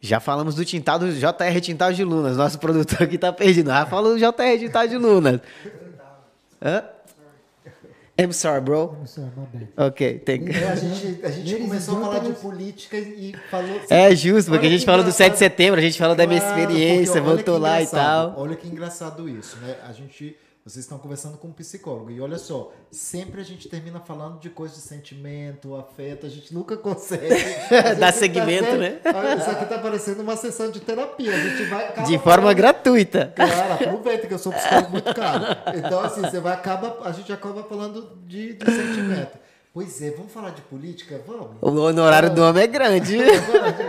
Já falamos do tintado JR Tintado de Lunas. Nosso produtor aqui tá perdido. Já falou do JR Tintado de Lunas. Hã? I'm sorry, bro. My bad. Ok, tem É, a gente, a gente começou a falar de política e falou. É justo, porque a gente que falou do 7 de setembro, a gente falou da minha Claro, experiência, voltou que lá e tal. Olha que engraçado isso, né? A gente. Vocês estão conversando com um psicólogo. E olha só, sempre a gente termina falando de coisas de sentimento, afeto, a gente nunca consegue. A gente Dar tá segmento, sendo- né? Olha, Isso aqui tá parecendo uma sessão de terapia. A gente vai. acaba De forma gratuita. Claro, aproveita que eu sou psicólogo muito caro. Então, assim, você vai acaba, a gente acaba falando de, de sentimento. Pois é, vamos falar de política? Vamos? O honorário do homem é grande. (laughs) Vamos falar de,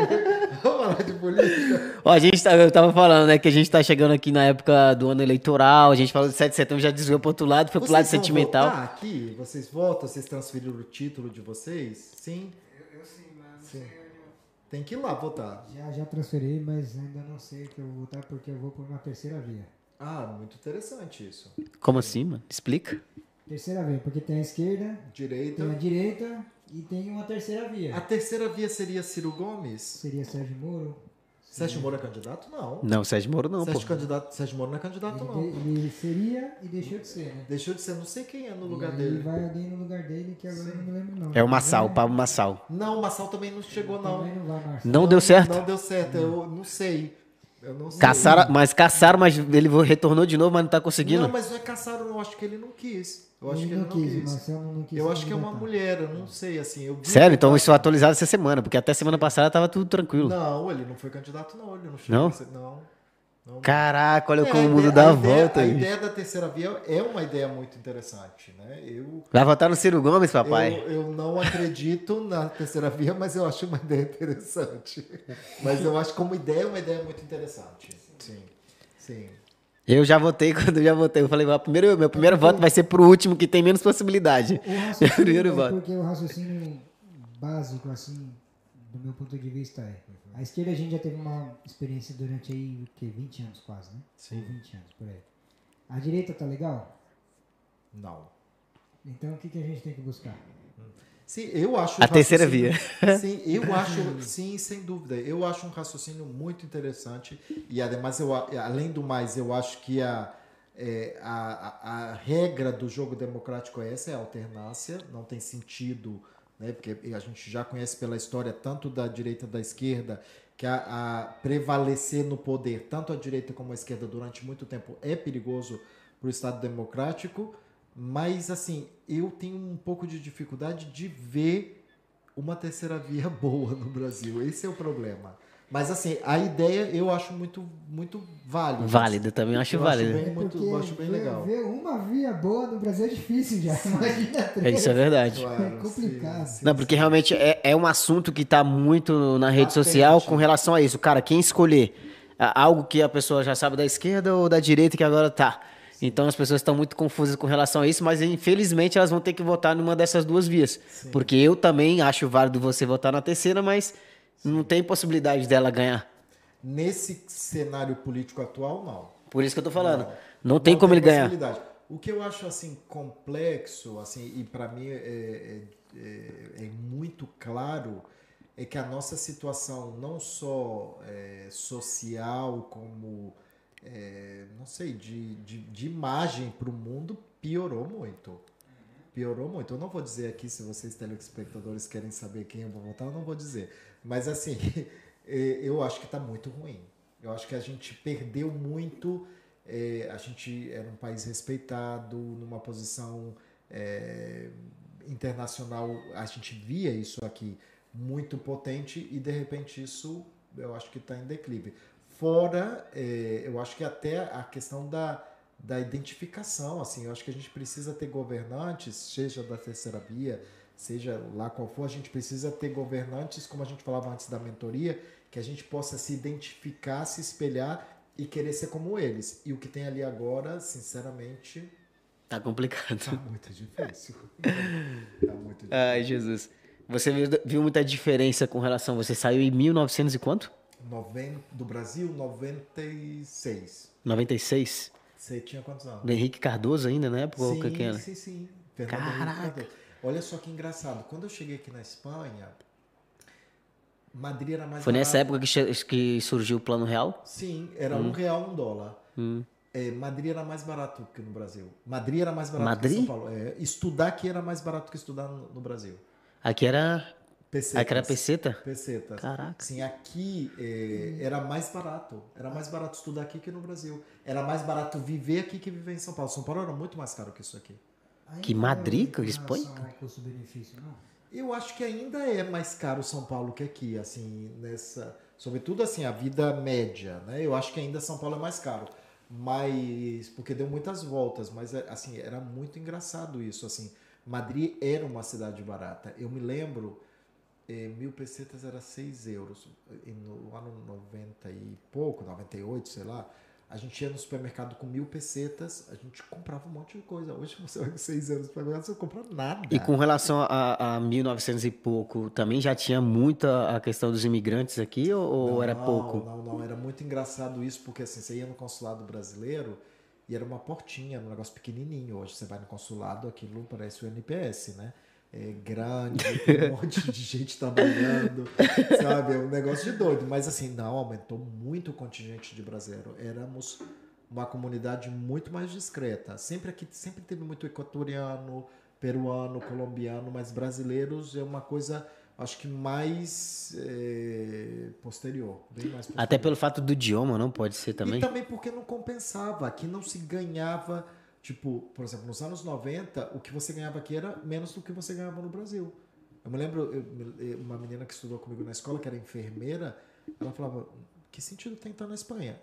vamos falar de política? Ó, a gente tá, eu tava falando, né, que a gente tá chegando aqui na época do ano eleitoral, a gente falou do 7 de setembro, já desviou pro outro lado, foi pro lado Vocês sentimental. votar aqui? Vocês votam? Vocês transferiram o título de vocês? Sim? Eu, eu sim, mas Sim. Tem que ir lá votar. Já, já transferi, mas ainda não sei o que eu vou votar porque eu vou por uma terceira via. Ah, muito interessante isso. Como assim, mano? Explica. Terceira via, porque tem a esquerda, Direita. tem a direita e tem uma terceira via. A terceira via seria Ciro Gomes? Seria Sérgio Moro. Sérgio Moro é candidato? Não. Não, Sérgio Moro não, pô. Sérgio, candidato, Sérgio Moro não é candidato, Ele, não. ele seria e deixou de ser, né? Deixou de ser, não sei quem é no lugar e aí dele. vai alguém no lugar dele que agora eu não me lembro não. É o Massal, o Pablo Massal. Não, o Massal também não chegou, não. Não vai, Marcelo. Não deu certo? Não deu certo, eu não sei. Eu não sei. Caçaram, mas caçaram, mas ele retornou de novo, mas não tá conseguindo. Não, mas não é caçaram, não. Eu acho que ele não quis. Eu acho que ele não quis, o quis. Marcelo não quis. Eu acho que é uma mulher, eu não sei, assim. Eu Sério? Então tá- isso foi atualizado essa semana, porque até semana passada tava tudo tranquilo. Não, ele não foi candidato, não. Ele não chegou Não? a ser- Não. não. Caraca, olha É, como o a mundo dá a ideia- volta A aí. ideia da terceira via é uma ideia muito interessante, né? Eu, Vai votar no Ciro Gomes, papai? eu, eu não acredito na terceira via, mas eu acho uma ideia interessante. Mas eu acho como ideia é uma ideia muito interessante. Sim. Sim. Eu já votei (laughs) quando eu já votei. Eu falei, "Ah, primeiro, meu primeiro voto vai ser pro último que tem menos possibilidade. O (laughs) raciocínio Primeiro é voto. porque o raciocínio básico, assim, do meu ponto de vista é. A esquerda a gente já teve uma experiência durante aí, o quê? 20 anos quase, né? Sim. Ou 20 anos, por aí. A direita tá legal? Não. Então o que, que a gente tem que buscar? Sim, eu acho A terceira raciocínio- (laughs) Sim, eu acho, sim, sem dúvida. Eu acho um raciocínio muito interessante e ademais eu, além do mais, eu acho que a, é, a, a, a regra do jogo democrático é essa, é a alternância. Não tem sentido, né? Porque a gente já conhece pela história tanto da direita da esquerda que a, a prevalecer no poder tanto a direita como a esquerda durante muito tempo é perigoso para o Estado democrático. Mas, assim, eu tenho um pouco de dificuldade de ver uma terceira via (laughs) boa no Brasil. Esse é o problema. Mas, assim, a ideia eu acho muito, muito válida. Válido, também acho Eu válido. Bem, muito, porque eu acho bem ver, legal. ver uma via boa no Brasil é difícil já. Imagina É, três. isso é verdade. Claro, é complicado. sim, Não, porque realmente é, é um assunto que tá muito na rede Latente. social com relação a isso. Cara, quem escolher algo que a pessoa já sabe da esquerda ou da direita que agora tá. Então as pessoas estão muito confusas com relação a isso, mas infelizmente elas vão ter que votar numa dessas duas vias. Porque eu também acho válido você votar na terceira, mas não tem possibilidade dela ganhar. Nesse cenário político atual, não. Por isso que eu tô falando. Não, tem como ele ganhar. possibilidade. O que eu acho assim complexo, assim, e para mim é, é- é- é muito claro, é que a nossa situação não só é, social como é, não sei de, de, de imagem para o mundo piorou muito. Piorou muito. Eu não vou dizer aqui se vocês telespectadores querem saber quem eu vou votar, eu não vou dizer. Mas assim, eh, (laughs) eu acho que está muito ruim. Eu acho que a gente perdeu muito. eh, a gente era um país respeitado, numa posição é, internacional, a gente via isso aqui muito potente e de repente isso eu acho que está em declive. Fora, é, eu acho que até a questão da, da identificação, assim, eu acho que a gente precisa ter governantes, seja da terceira via, seja lá qual for, a gente precisa ter governantes, como a gente falava antes da mentoria, que a gente possa se identificar, se espelhar e querer ser como eles. E o que tem ali agora, sinceramente, Tá complicado. tá muito difícil. (laughs) tá muito difícil. Ai, Jesus. Você viu, viu muita diferença com relação. Você saiu em 1900 e quanto? Noven... Do Brasil, 96. 96? Você tinha quantos anos? Do Henrique Cardoso ainda, né? Época, sim, que era? sim, sim. Fernando Henrique Caraca. Cardoso. Olha só que engraçado. Quando eu cheguei aqui na Espanha, Madrid era mais Foi nessa barato. época que, que surgiu o Plano Real? Sim, era um real, um dólar. Hum. É, Madrid era mais barato que no Brasil. Madrid era mais barato Madrid? que São Paulo. É, estudar aqui era mais barato que estudar no, no Brasil. Aqui era. Pesetas. Aqui era peseta? Pesetas. Caraca. Sim, aqui é, era mais barato. Era mais barato estudar aqui que no Brasil. Era mais barato viver aqui que viver em São Paulo. São Paulo era muito mais caro que isso aqui. Ainda Que é Madrid, que custo-benefício, não? Eu acho que ainda é mais caro São Paulo que aqui, assim, nessa, sobretudo assim, a vida média, né? Eu acho que ainda São Paulo é mais caro, mas porque deu muitas voltas, mas é, assim, era muito engraçado isso, assim. Madrid era uma cidade barata. Eu me lembro, eh, mil pesetas era 6 euros. E no ano 90 e pouco, 98, sei lá, a gente ia no supermercado com mil pesetas, a gente comprava um monte de coisa. Hoje você vai com 6 euros no supermercado, você não compra nada. E com relação a, a 1900 e pouco, também já tinha muita a questão dos imigrantes aqui ou, ou era Não, pouco? Não, não, era muito engraçado isso, porque assim, você ia no consulado brasileiro e era uma portinha, um negócio pequenininho. Hoje você vai no consulado, aquilo parece o NPS, né? É grande, um (laughs) monte de gente trabalhando, sabe? É um negócio de doido. Mas assim, não, aumentou muito o contingente de brasileiro. Éramos uma comunidade muito mais discreta. Sempre aqui, sempre teve muito equatoriano, peruano, colombiano, mas brasileiros é uma coisa, acho que mais eh, posterior, bem mais posterior. Até pelo fato do idioma, não pode ser também? E também porque não compensava. Aqui não se ganhava, tipo, por exemplo, nos anos 90, o que você ganhava aqui era menos do que você ganhava no Brasil. Eu me lembro, eu uma menina que estudou comigo na escola, que era enfermeira, ela falava: que sentido tem estar na Espanha?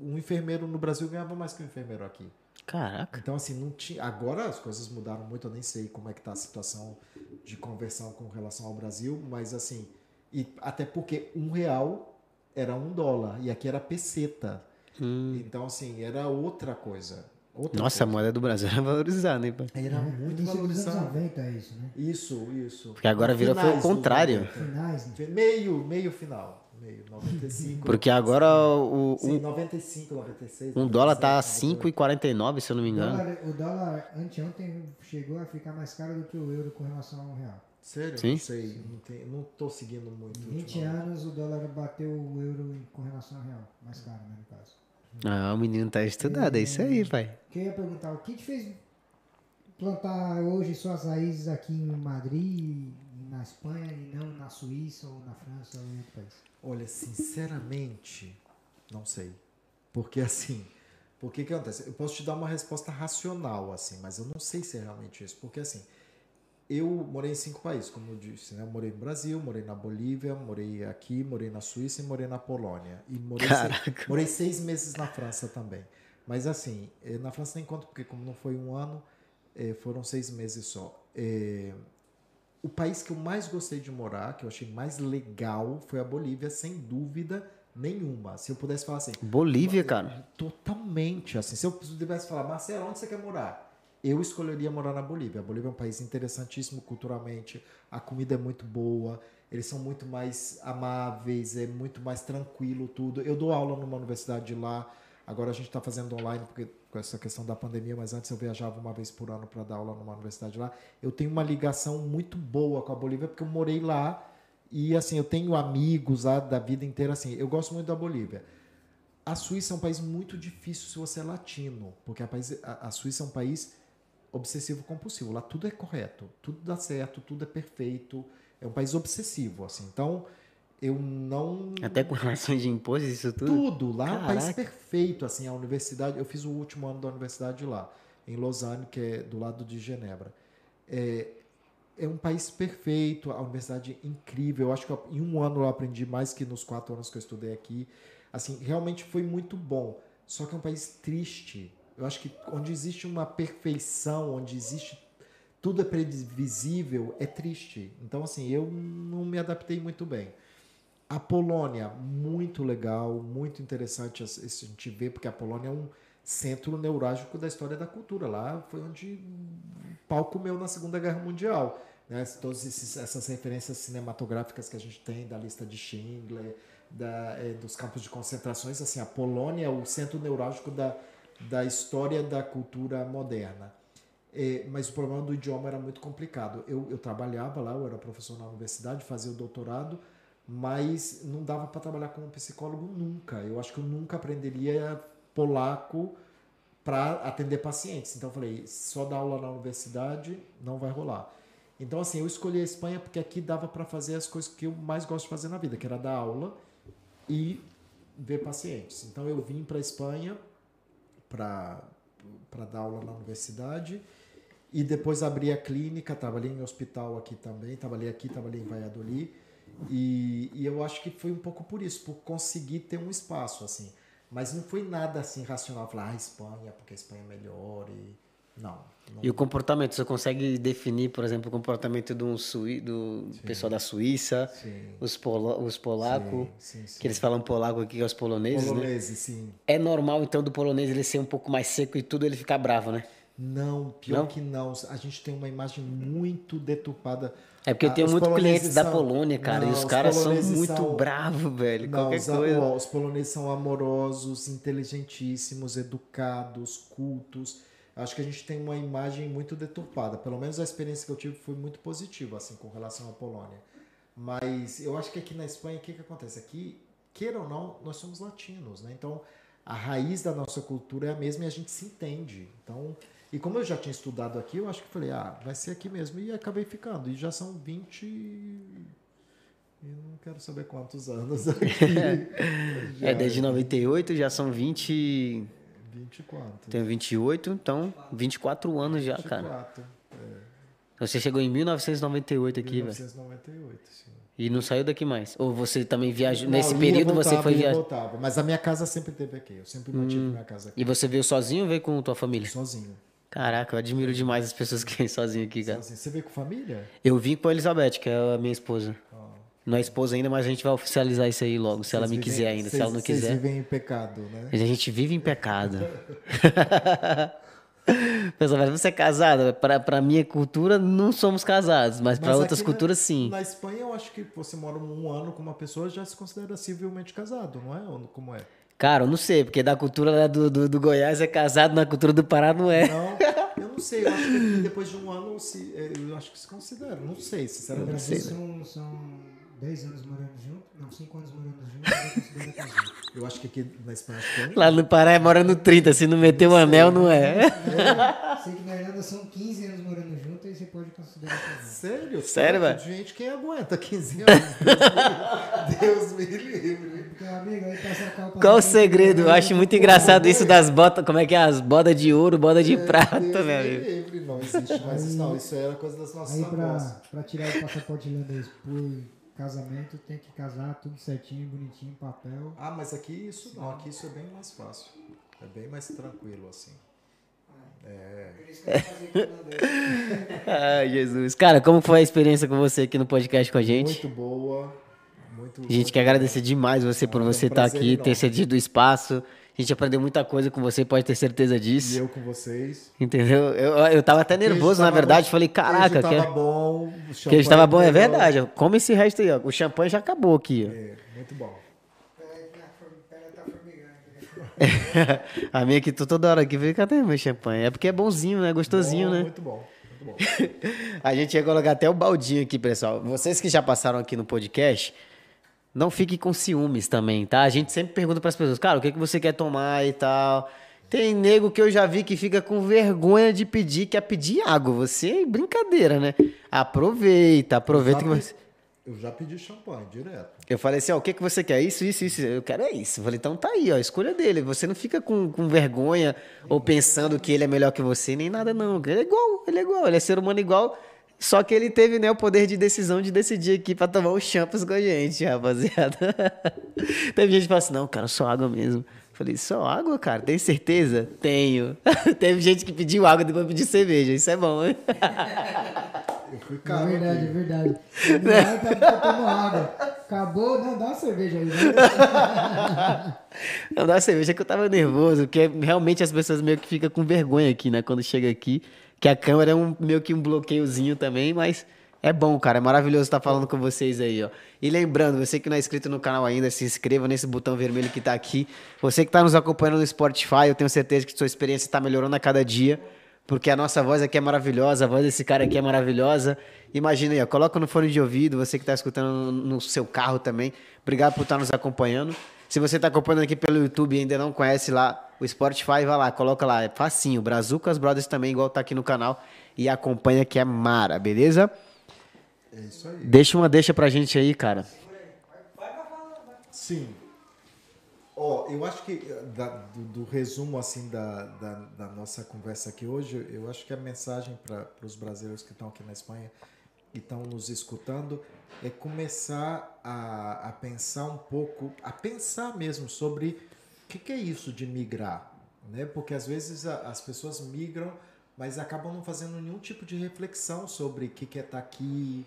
Um enfermeiro no Brasil ganhava mais que um enfermeiro aqui. Caraca. Então, assim, não tinha. Agora as coisas mudaram muito, eu nem sei como é que tá a situação de conversão com relação ao Brasil, mas assim, e até porque um real era um dólar, e aqui era peseta. Então, assim, era outra coisa. Outra. Nossa, a coisa. moeda do Brasil (laughs) era valorizada, hein, pai? Era muito dos anos valorizado. 90 é isso, né? Isso, isso. Porque agora virou foi o contrário. 90. Finais, né? Meio, meio final. Meio, 95. Porque agora o, o- Sim, 95, 96. um dólar tá 97, 5,49, se eu não me O engano. dólar, o dólar anteontem chegou a ficar mais caro do que o euro com relação ao real. Sério? Sim. Não sei. Não, tem, não tô seguindo muito. Em 20 ultimamente. anos o dólar bateu o euro em- com relação ao real. Mais caro, né, no caso. Ah, o menino tá estudado, é isso aí, pai. O que eu ia perguntar, o que te fez plantar hoje suas raízes aqui em Madrid, na Espanha, e não na Suíça ou na França ou em outro país? Olha, sinceramente, não sei. Porque assim, porque que acontece? Eu posso te dar uma resposta racional, assim, mas eu não sei se é realmente isso. Porque assim, eu morei em cinco países, como eu disse, né? Eu morei no Brasil, morei na Bolívia, morei aqui, morei na Suíça e morei na Polônia. E morei, seis, morei seis meses na França também. Mas assim, eh, na França nem conto, porque como não foi um ano, eh, foram seis meses só. Eh, o país que eu mais gostei de morar, que eu achei mais legal, foi a Bolívia, sem dúvida nenhuma. Se eu pudesse falar assim, Bolívia, cara. totalmente assim. Se eu pudesse falar, Marcelo, onde você quer morar? Eu escolheria morar na Bolívia. A Bolívia é um país interessantíssimo culturalmente, a comida é muito boa, eles são muito mais amáveis, é muito mais tranquilo tudo. Eu dou aula numa universidade lá. Agora a gente está fazendo online porque com essa questão da pandemia, mas antes eu viajava uma vez por ano para dar aula numa universidade lá. Eu tenho uma ligação muito boa com a Bolívia porque eu morei lá e assim eu tenho amigos lá da vida inteira assim. Eu gosto muito da Bolívia. A Suíça é um país muito difícil se você é latino, porque a, país, a, a Suíça é um país obsessivo compulsivo. Lá tudo é correto, tudo dá certo, tudo é perfeito. É um país obsessivo, assim. Então eu não Até com relação de imposto, isso tudo. tudo lá é um país Caraca. perfeito assim a universidade eu fiz o último ano da universidade lá em Lausanne, que é do lado de Genebra. É, é um país perfeito, a universidade é incrível. Eu acho que eu, em um ano eu aprendi mais que nos quatro anos que eu estudei aqui. Assim, realmente foi muito bom. Só que é um país triste. Eu acho que onde existe uma perfeição, onde existe tudo é previsível, é triste. Então, assim, eu não me adaptei muito bem. A Polônia, muito legal, muito interessante a gente ver, porque a Polônia é um centro neurálgico da história da cultura. Lá foi onde o pau comeu na Segunda Guerra Mundial. Né? Todas essas referências cinematográficas que a gente tem da lista de Schindler, da, é, dos campos de concentrações, assim, a Polônia é o centro neurálgico da, da história da cultura moderna. É, mas o problema do idioma era muito complicado. Eu, eu trabalhava lá, eu era professor na universidade, fazia o doutorado, mas não dava para trabalhar como psicólogo nunca. Eu acho que eu nunca aprenderia polaco para atender pacientes. Então eu falei, só dar aula na universidade não vai rolar. Então assim, eu escolhi a Espanha porque aqui dava para fazer as coisas que eu mais gosto de fazer na vida, que era dar aula e ver pacientes. Então eu vim para a Espanha para dar aula na universidade e depois abri a clínica, trabalhei em hospital aqui também, trabalhei aqui, trabalhei em Valladolid e, e eu acho que foi um pouco por isso, por conseguir ter um espaço assim. Mas não foi nada assim racional, falar, ah, Espanha, porque a Espanha é melhor e... Não, não. E o comportamento, você consegue definir, por exemplo, o comportamento do, Sui, do pessoal da Suíça, sim. os, polo, os polacos, que eles falam polaco aqui, que é os poloneses, né? Poloneses, né? sim. É normal, então, do polonês ele ser um pouco mais seco e tudo ele ficar bravo, né? Não, pior não? que não. A gente tem uma imagem muito deturpada. É porque eu tenho muitos clientes são... da Polônia, cara, não, e os, os caras são muito são... bravos, velho. Não, qualquer os, coisa. Ó, os poloneses são amorosos, inteligentíssimos, educados, cultos. Acho que a gente tem uma imagem muito deturpada. Pelo menos a experiência que eu tive foi muito positiva, assim, com relação à Polônia. Mas eu acho que aqui na Espanha, o que, que acontece? Aqui, queira ou não, nós somos latinos, né? Então, a raiz da nossa cultura é a mesma e a gente se entende. Então, e como eu já tinha estudado aqui, eu acho que falei, ah, vai ser aqui mesmo. E acabei ficando. E já são 20. Eu não quero saber quantos anos (laughs) aqui. (laughs) é, desde 98 já são 20. 24. Tenho 28, então 24 anos já, 24, cara. É. Você chegou em 1998 aqui, velho. 1998, sim. E não saiu daqui mais? Ou você também viajou? Nesse período voltava, você foi viajar? voltava. Mas a minha casa sempre teve aqui. Eu sempre mantive hum. minha casa aqui. E você veio sozinho ou veio com tua família? Sozinho. Caraca, eu admiro demais as pessoas que vêm sozinho aqui, cara. Sozinho. Você veio com família? Eu vim com a Elizabeth, que é a minha esposa. Oh. Não é esposa ainda, mas a gente vai oficializar isso aí logo, se ela me vivem, quiser ainda. se ela não quiser. Vocês vivem em pecado, né? A gente vive em pecado. (laughs) Pessoal, mas você é casada? Para pra minha cultura, não somos casados, mas, mas para outras culturas, na, sim. Na Espanha, eu acho que você mora um ano com uma pessoa já se considera civilmente casado, não é? Ou como é? Cara, eu não sei, porque da cultura do, do, do, Goiás é casado, na cultura do Pará não é. Não, eu não sei. Eu acho que depois de um ano, se, é, eu acho que se considera. Não sei, sinceramente. Não sei. São, são 10 anos morando junto, não, 5 anos morando junto, eu casado. Eu acho que aqui na Espanha tem. Lá no Pará é morando 30, se não meter o anel, não é. é. Sei que na Irlanda são 15 anos morando junto e você pode considerar casado. Sério? Sério, velho? Gente, quem aguenta 15 anos? Deus me livre. Qual o segredo? Eu acho muito engraçado isso das botas, como é que é? As bodas de ouro, boda de é, prata, meu amigo. Livre, não existe mais isso, não. Isso era coisa das nossas Aí pra, pra tirar o passaporte irlandês por casamento tem que casar tudo certinho, bonitinho, papel. Ah, mas aqui isso não, aqui isso é bem mais fácil. É bem mais tranquilo assim. É. (laughs) Ai, Jesus. Cara, como foi a experiência com você aqui no podcast com a gente? Muito boa. Muito, a gente quer agradecer demais você por você estar um tá aqui, ter cedido o espaço. A gente aprendeu muita coisa com você, pode ter certeza disso. E eu com vocês. Entendeu? Eu, eu tava até nervoso, na verdade. Bom, falei, caraca. Queijo tava bom. O queijo tava bom, é verdade. Come esse resto aí, ó. O champanhe já acabou aqui, ó. É, muito bom. (laughs) a minha aqui, tô toda hora aqui, falei, cadê meu champanhe? É porque é bonzinho, né? Gostosinho, bom, né? Muito bom. Muito bom. (laughs) a gente ia colocar até o baldinho aqui, pessoal. Vocês que já passaram aqui no podcast, não fique com ciúmes também, tá? A gente sempre pergunta para as pessoas, cara, o que, que você quer tomar e tal. Tem nego que eu já vi que fica com vergonha de pedir, quer pedir água. Você é brincadeira, né? Aproveita, aproveita que você. Eu já pedi champanhe, direto. Eu falei assim, ó, o que, que você quer? Isso, isso, isso. Eu quero é isso. Eu falei, então tá aí, ó, a escolha dele. Você não fica com, com vergonha ou pensando que ele é melhor que você, nem nada, não. Ele é igual, ele é igual, ele é ser humano igual. Só que ele teve, né, o poder de decisão de decidir aqui pra tomar os champas com a gente, rapaziada. (laughs) teve gente que falou assim, não, cara, só água mesmo. Falei, só água, cara? Tem certeza? Tenho. (laughs) teve gente que pediu água depois pediu cerveja. Isso é bom, hein? Eu fui É caro. verdade, é aqui. verdade. (laughs) Não vai pra, pra tomar água. Acabou, não, dá uma cerveja aí. Né? Não dá cerveja que eu tava nervoso, porque realmente as pessoas meio que ficam com vergonha aqui, né? Quando chega aqui. Que a câmera é um, meio que um bloqueiozinho também, mas é bom, cara. É maravilhoso estar falando com vocês aí, ó. E lembrando, você que não é inscrito no canal ainda, se inscreva nesse botão vermelho que tá aqui. Você que tá nos acompanhando no Spotify, eu tenho certeza que sua experiência está melhorando a cada dia. Porque a nossa voz aqui é maravilhosa, a voz desse cara aqui é maravilhosa. Imagina aí, ó, coloca no fone de ouvido, você que está escutando no, no seu carro também. Obrigado por estar nos acompanhando. Se você está acompanhando aqui pelo YouTube e ainda não conhece lá o Spotify, vai lá, coloca lá, é facinho. Brazucas Brothers também, igual tá aqui no canal. E acompanha que é mara, beleza? É isso aí. Deixa uma deixa pra gente aí, cara. Sim. Ó, eu acho que eh, da- do, do resumo assim da, da, da nossa conversa aqui hoje, eu acho que a mensagem para os brasileiros que estão aqui na Espanha e estão nos escutando é começar a, a pensar um pouco, a pensar mesmo sobre o que, que é isso de migrar, né? Porque às vezes a- as pessoas migram, mas acabam não fazendo nenhum tipo de reflexão sobre o que, que é estar aqui,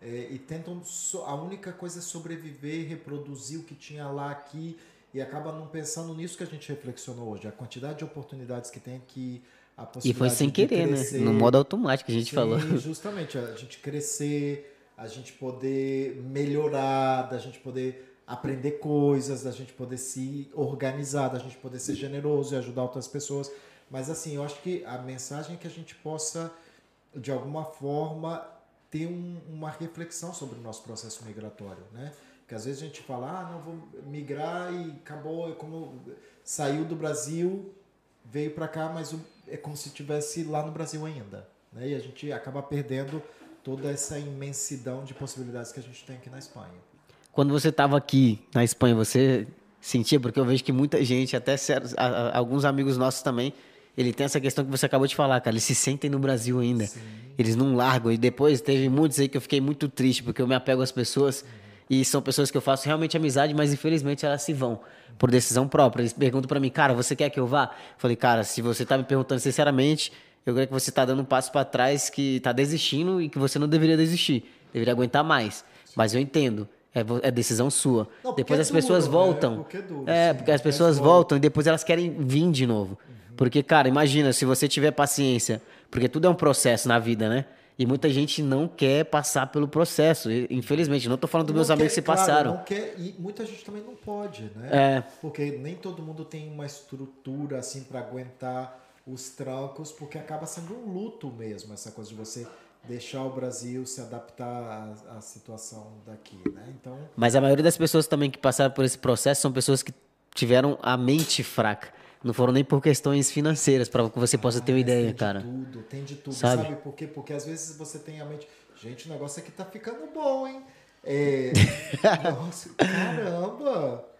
é, e tentam so- a única coisa é sobreviver, reproduzir o que tinha lá aqui e acaba não pensando nisso que a gente reflexionou hoje, a quantidade de oportunidades que tem aqui, a E possibilidade foi sem querer, crescer. né? No modo automático a gente Sim, falou. justamente, a gente crescer, a gente poder melhorar, da gente poder aprender coisas, da gente poder se organizar, da gente poder ser generoso e ajudar outras pessoas. Mas assim, eu acho que a mensagem é que a gente possa, de alguma forma, ter um- uma reflexão sobre o nosso processo migratório, né? Porque às vezes a gente fala, ah, não, vou migrar e acabou, é como saiu do Brasil, veio para cá, mas é como se estivesse lá no Brasil ainda, né? E a gente acaba perdendo toda essa imensidão de possibilidades que a gente tem aqui na Espanha. Quando você estava aqui na Espanha, você sentia? Porque eu vejo que muita gente, até certos- a- a- alguns amigos nossos também, ele tem essa questão que você acabou de falar, cara. Eles se sentem no Brasil ainda. Eles não largam. E depois teve muitos aí que eu fiquei muito triste, porque eu me apego às pessoas. E são pessoas que eu faço realmente amizade, mas infelizmente elas se vão por decisão própria. Eles perguntam pra mim, cara, você quer que eu vá? Eu falei, cara, se você tá me perguntando sinceramente, eu creio que você tá dando um passo pra trás, que tá desistindo e que você não deveria desistir. Deveria aguentar mais. Mas eu entendo. É, é decisão sua. Não, porque depois é as pessoas duro, né? voltam. Porque é duro, É, sim. porque as Porque pessoas as voltam. voltam e depois elas querem vir de novo. Porque, cara, imagina, se você tiver paciência, porque tudo é um processo na vida, né? E muita gente não quer passar pelo processo. Infelizmente, não tô falando dos meus Não amigos quer- que claro, passaram. não quer, e muita gente também não pode, né? É. Porque nem todo mundo tem uma estrutura assim para aguentar os trancos, porque acaba sendo um luto mesmo essa coisa de você deixar o Brasil se adaptar à, à situação daqui, né? Então, Mas a maioria das pessoas também que passaram por esse processo são pessoas que tiveram a mente fraca. Não foram nem por questões financeiras, para que você possa ter uma mas ideia, tem cara. de tudo, tem de tudo, Sabe? sabe? por quê? Porque às vezes você tem a mente, gente, o negócio aqui tá ficando bom, hein? É... (laughs) Nossa, caramba!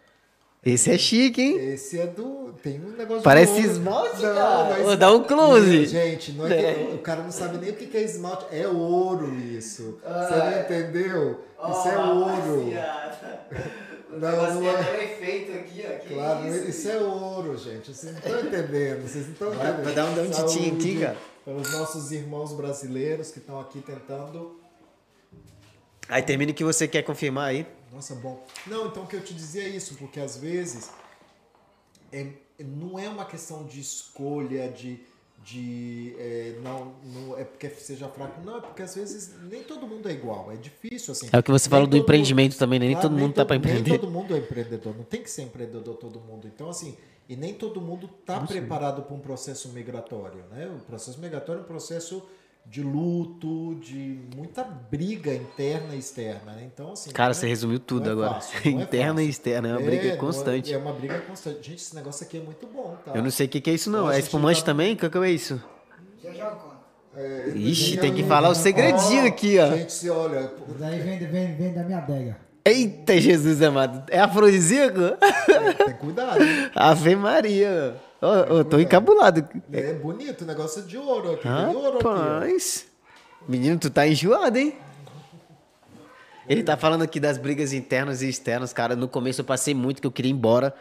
Esse é chique, hein? Esse é do. Tem um negócio de Parece ouro. esmalte, Não, cara. não é Vou dar um close. Gente, não é que- o cara não sabe nem o que que é esmalte. É ouro isso. Você não entendeu? Isso é ouro. Não, não é. efeito aqui, ó. Claro, isso é ouro, gente. Vocês não estão entendendo. Vocês não estão entendendo. vai dar um- dar um titinho aqui, cara. Para os nossos irmãos brasileiros que estão aqui tentando. Aí termina o que você quer confirmar aí. Nossa, bom. Não, então o que eu te dizia é isso, porque às vezes é, não é uma questão de escolha, de. de é, não, não é porque seja fraco, não, é porque às vezes nem todo mundo é igual, é difícil assim. É o que você falou do empreendimento também, né? Nem Claro, todo mundo tá to- pra empreender. Nem todo mundo é empreendedor, não tem que ser empreendedor todo mundo. Então, assim, e nem todo mundo está preparado para um processo migratório, né? O processo migratório é um processo de luto, de muita briga interna e externa, né? Então, assim... Cara, não você é- resumiu tudo não é agora. fácil, não é Interna e externa, é uma É, briga é- constante. É uma briga constante. Gente, esse negócio aqui é muito bom, tá? Eu não sei o que, que é isso, não. A É gente espumante tá- também? O que, que é isso? Já. É, Ixi, tem que falar o segredinho Ó, aqui, ó. Gente, se olha. Daí vem, vem, vem da minha adega. Eita, Jesus amado. É afrodisíaco? Tem cuidado. hein? (laughs) Ave Maria. Ô, tô encabulado. É bonito, o negócio é de ouro aqui. Tem ouro aqui. Rapaz. Menino, tu tá enjoado, hein? Ele tá falando aqui das brigas internas e externas, cara. No começo eu passei muito que eu queria ir embora.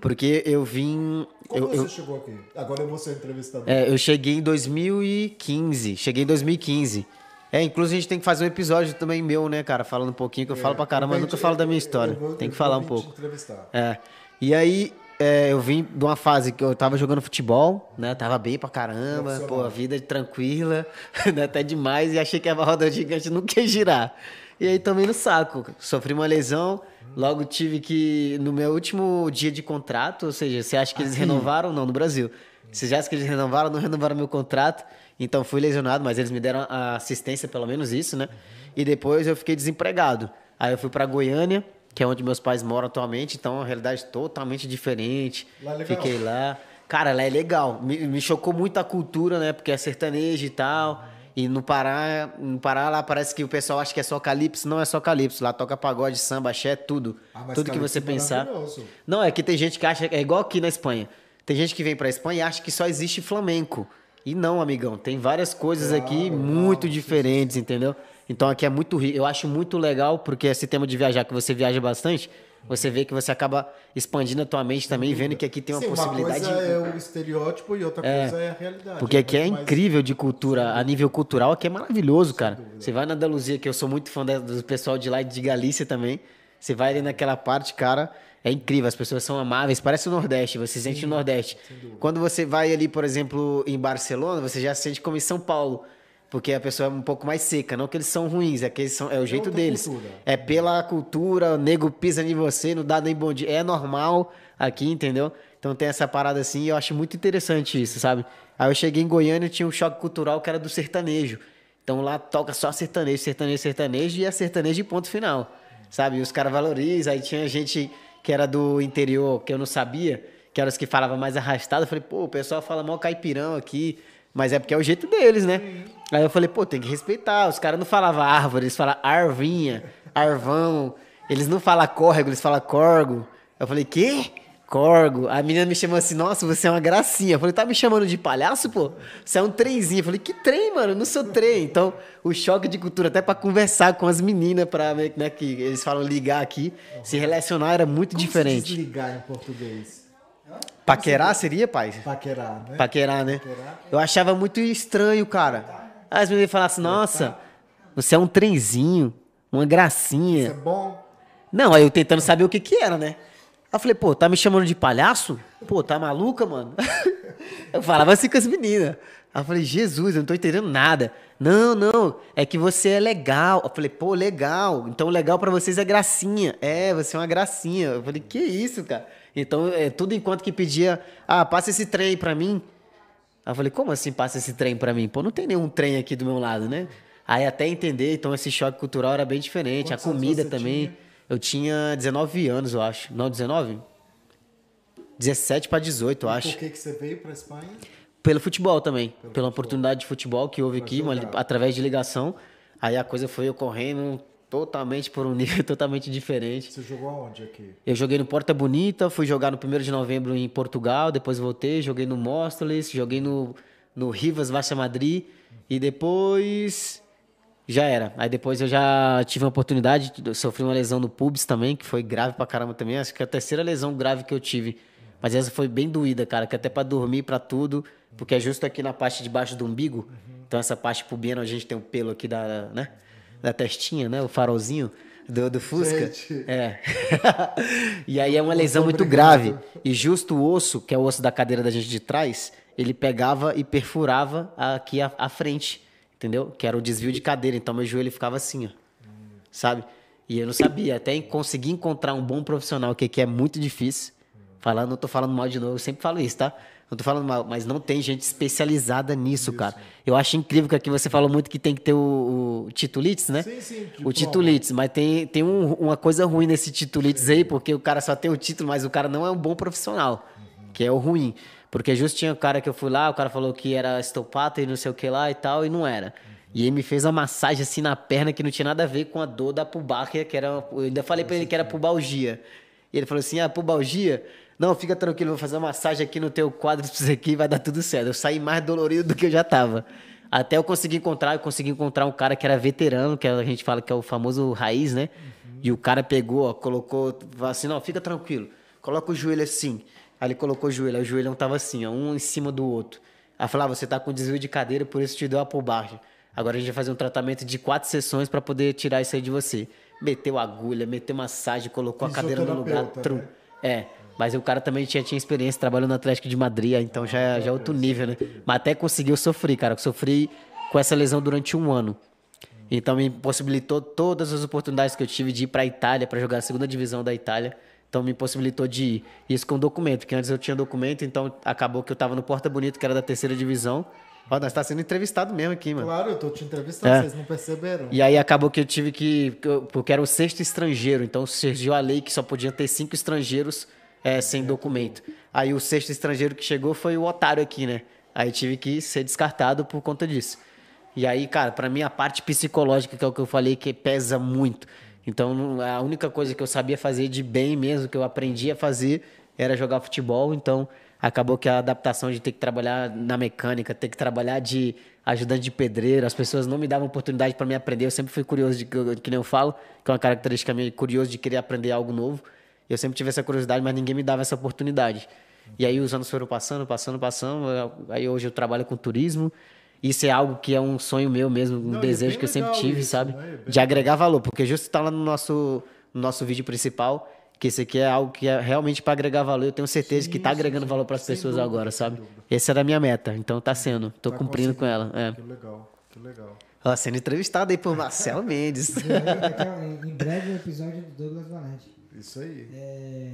Porque eu vim. Como Eu, você eu, chegou aqui? Agora eu vou ser entrevistador. é, eu cheguei em 2015. Cheguei em 2015. É, inclusive a gente tem que fazer um episódio também meu, né, cara? Falando um pouquinho, que eu falo pra caramba, mas Eu nunca falo da minha história. eu vou- Tem que eu falar um vou te pouco. entrevistar. É. E aí, é, eu vim de uma fase que eu tava jogando futebol, né? Tava bem pra caramba, pô, a vida tranquila, (laughs) né? até demais, e achei que a roda gigante não quer girar. E aí tomei no saco, sofri uma lesão, logo tive que, no meu último dia de contrato, ou seja, você acha que eles renovaram? Não, no Brasil. Você acha que eles renovaram? Não renovaram meu contrato, então fui lesionado, mas eles me deram a assistência, pelo menos isso, né? E depois eu fiquei desempregado. Aí eu fui pra Goiânia, que é onde meus pais moram atualmente, então é uma realidade totalmente diferente. Lá é legal. Fiquei lá. Cara, lá é legal. Me, me chocou muito a cultura, né? Porque é sertanejo e tal. E no Pará, no Pará lá parece que o pessoal acha que é só calypso, não é só calypso. Lá toca pagode, samba, axé, tudo. Ah, tudo que você é pensar. Não, é que tem gente que acha, é igual aqui na Espanha. Tem gente que vem pra Espanha e acha que só existe flamenco. E não, amigão, tem várias coisas aqui muito diferentes, entendeu? Então aqui é muito rico. Eu acho muito legal, porque esse tema de viajar, que você viaja bastante, você vê que você acaba expandindo a tua mente também, vendo que aqui tem uma Sim, possibilidade. Uma coisa é o estereótipo e outra coisa é a realidade. Porque aqui é mais- incrível de cultura, a nível cultural aqui é maravilhoso, cara. Você vai na Andaluzia, que eu sou muito fã do pessoal de lá e de Galícia também. Você vai ali naquela parte, cara, é incrível, as pessoas são amáveis, parece o Nordeste, você sente o Nordeste. Quando você vai ali, por exemplo, em Barcelona, você já se sente como em São Paulo. Porque a pessoa é um pouco mais seca, não que eles são ruins, é que eles são, é o jeito outra deles. cultura. É pela cultura, o nego pisa em você, não dá nem bom dia. É normal aqui, entendeu? Então tem essa parada assim e eu acho muito interessante isso, sabe? Aí eu cheguei em Goiânia e tinha um choque cultural que era do sertanejo. Então lá toca só sertanejo, sertanejo, sertanejo e é sertanejo e ponto final, sabe? E os caras valorizam. Aí tinha gente que era do interior que eu não sabia, que eram os que falavam mais arrastado. Eu falei, pô, o pessoal fala mal caipirão aqui. Mas é porque é o jeito deles, né? Aí eu falei, pô, tem que respeitar. Os caras não falavam árvore, eles falam arvinha, arvão. Eles não falam córrego, eles falam corgo. Eu falei, quê? Corgo. A menina me chamou assim, nossa, você é uma gracinha. Eu falei, tá me chamando de palhaço, pô? Você é um trenzinho. Eu falei, que trem, mano? Eu não sou trem. Então, o choque de cultura, até pra conversar com as meninas, pra, né, que eles falam ligar aqui, se relacionar era muito Como se diferente. desligar em português? Paquerar seria, pai? Paquerar, né? Paquerar, né? Paquerar. Eu achava muito estranho, cara. Aí as meninas falavam assim, nossa, você é um trenzinho, uma Isso é gracinha. bom? Não, aí eu tentando saber o que que era, né? Aí eu falei, pô, tá me chamando de palhaço? Pô, tá maluca, mano? (laughs) eu falava assim com as meninas. Aí eu falei, Jesus, eu não tô entendendo nada. Não, não, é que você é legal. Eu falei, pô, legal. Então legal pra vocês é gracinha. É, você é uma gracinha. Eu falei, que isso, cara? Então, é, tudo enquanto que pedia, ah, passa esse trem aí pra mim. Aí eu falei, como assim passa esse trem pra mim? Pô, não tem nenhum trem aqui do meu lado, né? Aí até entender, então esse choque cultural era bem diferente. Quantos a comida também. tinha? Eu tinha 19 anos, eu acho. Não, 19? 17 pra 18, eu acho. Por que, que você veio pra Espanha? Pelo futebol também. Pela oportunidade de futebol que houve aqui, uma- através de ligação. Aí a coisa foi ocorrendo totalmente por um (laughs) nível totalmente diferente. Você jogou aonde aqui? Eu joguei no Porta Bonita, fui jogar no 1 de novembro em Portugal, depois voltei, joguei no Móstoles, joguei no, no Rivas Baixa Madrid e depois já era. Aí depois eu já tive uma oportunidade, sofri uma lesão no pubis também, que foi grave pra caramba também, acho que é a terceira lesão grave que eu tive. Mas essa foi bem doída, cara, que até pra dormir, pra tudo, porque é justo aqui na parte de baixo do umbigo. Então essa parte pubiana, a gente tem o pelo aqui da, né, da testinha, né, o farolzinho do, do Fusca. Gente. É. (laughs) e aí é uma lesão muito grave. E justo o osso, que é o osso da cadeira da gente de trás, ele pegava e perfurava aqui a, a frente, entendeu? Que era o desvio de cadeira. Então meu joelho ficava assim, ó. Sabe? E eu não sabia. Até conseguir encontrar um bom profissional, que aqui é muito difícil. Falando, não tô falando mal de novo, eu sempre falo isso, tá? Não tô falando mal, mas não tem gente especializada nisso, cara. Eu acho incrível que aqui você falou muito que tem que ter o, o titulites, né? Sim, sim, O diploma. titulites, mas tem, tem um- uma coisa ruim nesse titulites aí, porque o cara só tem o título, mas o cara não é um bom profissional. que é o ruim. Porque justo tinha um cara que eu fui lá, o cara falou que era estopata e não sei o que lá e tal, e não era. E ele me fez uma massagem assim na perna que não tinha nada a ver com a dor da pubarria, que era. Eu ainda falei pra ele que era pubalgia. E ele falou assim: ah, pubalgia? Não, fica tranquilo, vou fazer uma massagem aqui no teu quadríceps aqui vai dar tudo certo. Eu saí mais dolorido do que eu já tava. Até eu consegui encontrar, eu consegui encontrar um cara que era veterano, que a gente fala que é o famoso raiz, né? Uhum. E o cara pegou, ó, colocou, falou assim: não, fica tranquilo, coloca o joelho assim. Aí ele colocou o joelho, aí o joelho não tava assim, ó, um em cima do outro. Aí falou: ah, você tá com desvio de cadeira, por isso te deu a pubalgia. Agora a gente vai fazer um tratamento de quatro sessões para poder tirar isso aí de você. Meteu agulha, meteu massagem, colocou a cadeira no lugar. Trum. Né? É. Mas o cara também tinha, tinha experiência trabalhando no Atlético de Madrid, então já, é, já é outro nível, né? Mas até conseguiu sofrer, cara. Eu sofri com essa lesão durante um ano. Então me possibilitou todas as oportunidades que eu tive de ir para a Itália, para jogar a segunda divisão da Itália. Então me possibilitou de ir. Isso com documento, que antes eu tinha documento, então acabou que eu estava no Porta Bonito, que era da terceira divisão. Ó, nós tá sendo entrevistado mesmo aqui, mano. Claro, eu tô te entrevistando, é. vocês não perceberam. E aí acabou que eu tive que. Porque era o sexto estrangeiro, então surgiu a lei que só podia ter cinco estrangeiros é, sem documento. Aí o sexto estrangeiro que chegou foi o otário aqui, né? Aí tive que ser descartado por conta disso. E aí, cara, para mim a parte psicológica, que é o que eu falei, que pesa muito. Então, a única coisa que eu sabia fazer de bem mesmo, que eu aprendi a fazer, era jogar futebol. Então, acabou que a adaptação de ter que trabalhar na mecânica, ter que trabalhar de ajudante de pedreiro, as pessoas não me davam oportunidade para me aprender. Eu sempre fui curioso, de, que nem eu falo, que é uma característica minha, curioso de querer aprender algo novo. Eu sempre tive essa curiosidade, mas ninguém me dava essa oportunidade. E aí os anos foram passando, passando, passando. Aí hoje eu trabalho com turismo. Isso é algo que é um sonho meu mesmo, um não, é desejo é que eu sempre tive, isso, sabe? Né? É de agregar valor, porque justo está lá no nosso, no nosso vídeo principal, que esse aqui é algo que é realmente para agregar valor. Eu tenho certeza sim, que está agregando sim, valor para as pessoas dúvida, agora, sabe? Essa era a minha meta, então está sendo. Estou tá cumprindo com ela. É. Que legal, que legal. Ó, sendo entrevistado aí por Marcelo (laughs) Mendes. em breve o episódio do Douglas Valente. Isso aí. É...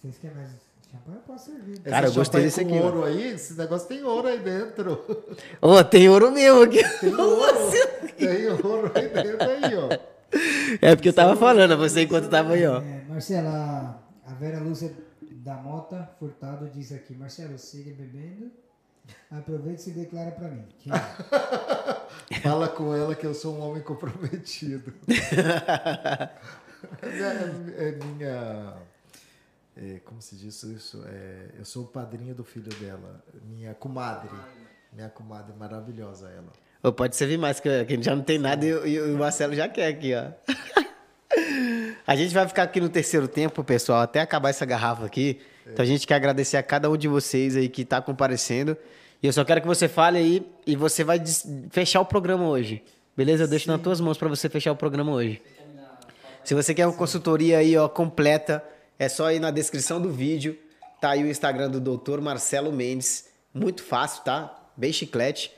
Vocês querem mais champanhe? Eu posso servir. Cara, eu gostei desse aqui. ouro aí? Esse negócio tem ouro aí dentro. (laughs) Ô, oh, tem ouro mesmo aqui. Tem (laughs) ouro. (laughs) tem ouro aí dentro aí, ó. É porque eu tava falando a você enquanto tava aí, ó. É, Marcela, a Vera Lúcia da Mota Furtado diz aqui, Marcelo, siga bebendo. Aproveite e se declara para mim. Fala com ela que eu sou um homem comprometido. É, é, minha. É, como se diz isso? É, eu sou o padrinho do filho dela. Minha comadre. Minha comadre maravilhosa, ela. Pode servir mais, que a gente já não tem nada e, e o Marcelo já quer aqui, ó. (laughs) a gente vai ficar aqui no terceiro tempo, pessoal, até acabar essa garrafa aqui. Então a gente quer agradecer a cada um de vocês aí que está comparecendo. E eu só quero que você fale aí e você vai fechar o programa hoje. Beleza? Eu deixo Sim. nas tuas mãos para você fechar o programa hoje. Se você quer uma consultoria aí, ó, completa, é só ir na descrição do vídeo. Tá aí o Instagram do Dr. Marcelo Mendes. Muito fácil, tá? Bem chiclete.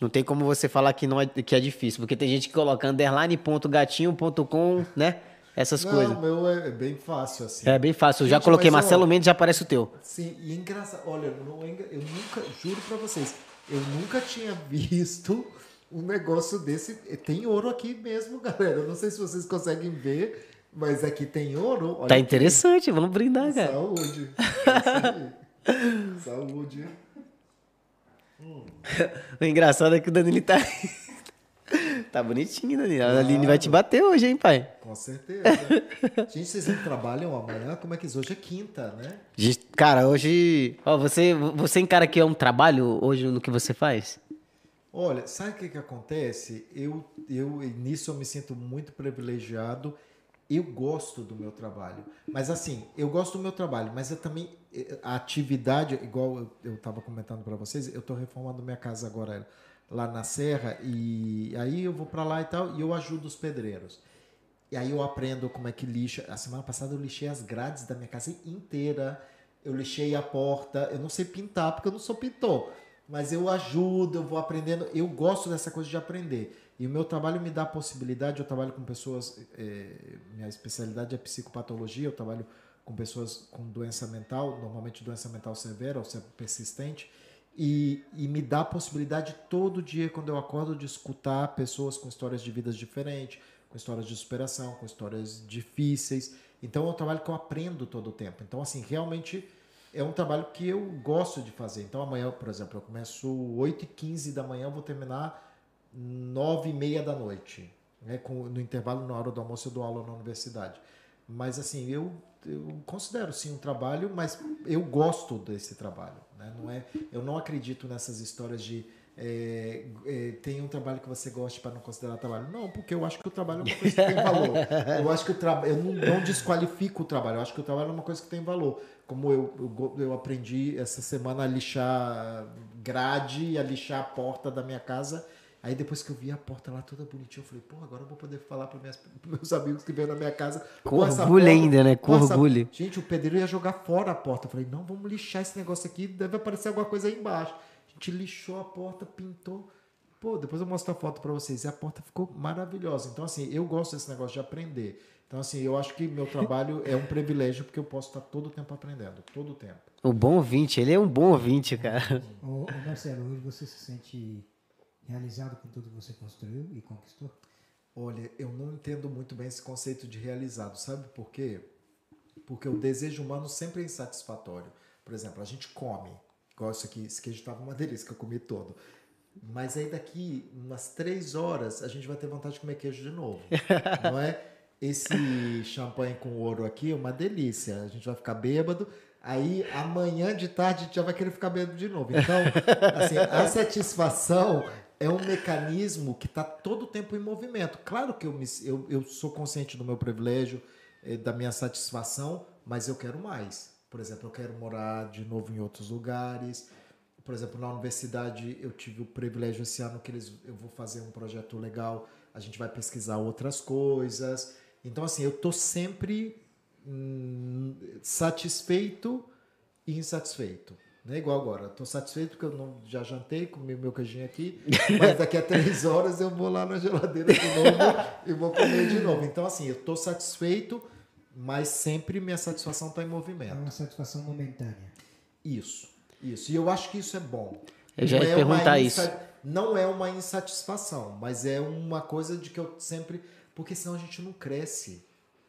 Não tem como você falar que, não é, que é difícil, porque tem gente que coloca underline.gatinho.com, né? Essas não, coisas. O meu é bem fácil, assim. É bem fácil. Eu já coloquei Marcelo Mendes, já aparece o teu. Sim, e é engraçado. Olha, eu nunca, juro pra vocês, eu nunca tinha (laughs) visto um negócio desse. Tem ouro aqui mesmo, (laughs) galera. Não sei se vocês conseguem ver, mas aqui tem ouro. Olha tá interessante, aqui. vamos brindar, cara. Saúde. (laughs) Saúde. Hum. o engraçado é que o Danilo tá. (laughs) tá bonitinho, Danilo. Claro. A Aline vai te bater hoje, hein, pai? Com certeza. Gente, vocês não trabalham amanhã? Como é que? Hoje é quinta, né? Cara, hoje. Ó, você, você encara que é um trabalho hoje no que você faz? Olha, sabe o que, que acontece? Eu, eu, nisso eu me sinto muito privilegiado. Eu gosto do meu trabalho. Mas assim, eu gosto do meu trabalho, mas eu também a atividade, igual eu estava comentando para vocês, eu estou reformando minha casa agora lá na Serra e aí eu vou para lá e tal e eu ajudo os pedreiros. E aí eu aprendo como é que lixa. A semana passada eu lixei as grades da minha casa inteira. Eu lixei a porta. Eu não sei pintar porque eu não sou pintor, mas eu ajudo, eu vou aprendendo. Eu gosto dessa coisa de aprender. E o meu trabalho me dá a possibilidade. Eu trabalho com pessoas. É, minha especialidade é psicopatologia. Eu trabalho com pessoas com doença mental, normalmente doença mental severa ou persistente, e, e, me dá a possibilidade todo dia, quando eu acordo, de escutar pessoas com histórias de vidas diferentes, com histórias de superação, com histórias difíceis. Então é um trabalho que eu aprendo todo o tempo. Então, assim, realmente é um trabalho que eu gosto de fazer. Então amanhã, por exemplo, eu começo 8h15 da manhã, vou terminar 9h30 da noite. Né? Com, no intervalo, na hora do almoço, eu dou aula na universidade. Mas assim, eu, eu considero sim um trabalho, mas eu gosto desse trabalho. Né? Não é, eu não acredito nessas histórias de é, é, tem um trabalho que você goste para não considerar trabalho. Não, porque eu acho que o trabalho é uma coisa que tem valor. Eu acho que o trabalho, eu não, não, desqualifico o trabalho, eu acho que o trabalho é uma coisa que tem valor. Como eu, eu, eu aprendi essa semana a lixar grade, a lixar a porta da minha casa. Aí depois que eu vi a porta lá toda bonitinha, eu falei, pô, agora eu vou poder falar para (laughs) meus amigos que vêm na minha casa. Com orgulho ainda, né? Com orgulho. Gente, o pedreiro ia jogar fora a porta. Eu falei, não, vamos lixar esse negócio aqui, deve aparecer alguma coisa aí embaixo gente lixou a porta, pintou. Pô, depois eu mostro a foto para vocês. E a porta ficou maravilhosa. Então, assim, eu gosto desse negócio de aprender. Então, assim, eu acho que meu trabalho é um privilégio porque eu posso estar todo o tempo aprendendo. Todo o tempo. O bom ouvinte, ele é um bom ouvinte, cara. Ô, ô Marcelo, hoje você se sente realizado com tudo que você construiu e conquistou? Olha, eu não entendo muito bem esse conceito de realizado. Sabe por quê? Porque o desejo humano sempre é insatisfatório. Por exemplo, a gente come. Igual isso aqui, esse queijo estava uma delícia, que eu comi todo. Mas aí daqui umas três horas a gente vai ter vontade de comer queijo de novo. (laughs) não é? Esse champanhe com ouro aqui é uma delícia. A gente vai ficar bêbado. Aí amanhã de tarde a gente já vai querer ficar bêbado de novo. Então, assim, a satisfação é um mecanismo que está todo o tempo em movimento. Claro que eu, me, eu, eu sou consciente do meu privilégio, eh, da minha satisfação, mas eu quero mais. Por exemplo, eu quero morar de novo em outros lugares. Por exemplo, na universidade eu tive o privilégio esse ano que eles, eu vou fazer um projeto legal, a gente vai pesquisar outras coisas. Então, assim, eu tô sempre hum, satisfeito e insatisfeito. Não é igual agora. Estou satisfeito porque eu não, já jantei, comi meu queijinho aqui, mas daqui a três horas eu vou lá na geladeira de novo e vou comer de novo. Então, assim, eu estou satisfeito mas sempre minha satisfação está em movimento. É uma satisfação momentânea. Isso, isso. E eu acho que isso é bom. Eu já ia é perguntar isso. Não é uma insatisfação, mas é uma coisa de que eu sempre. Porque senão a gente não cresce.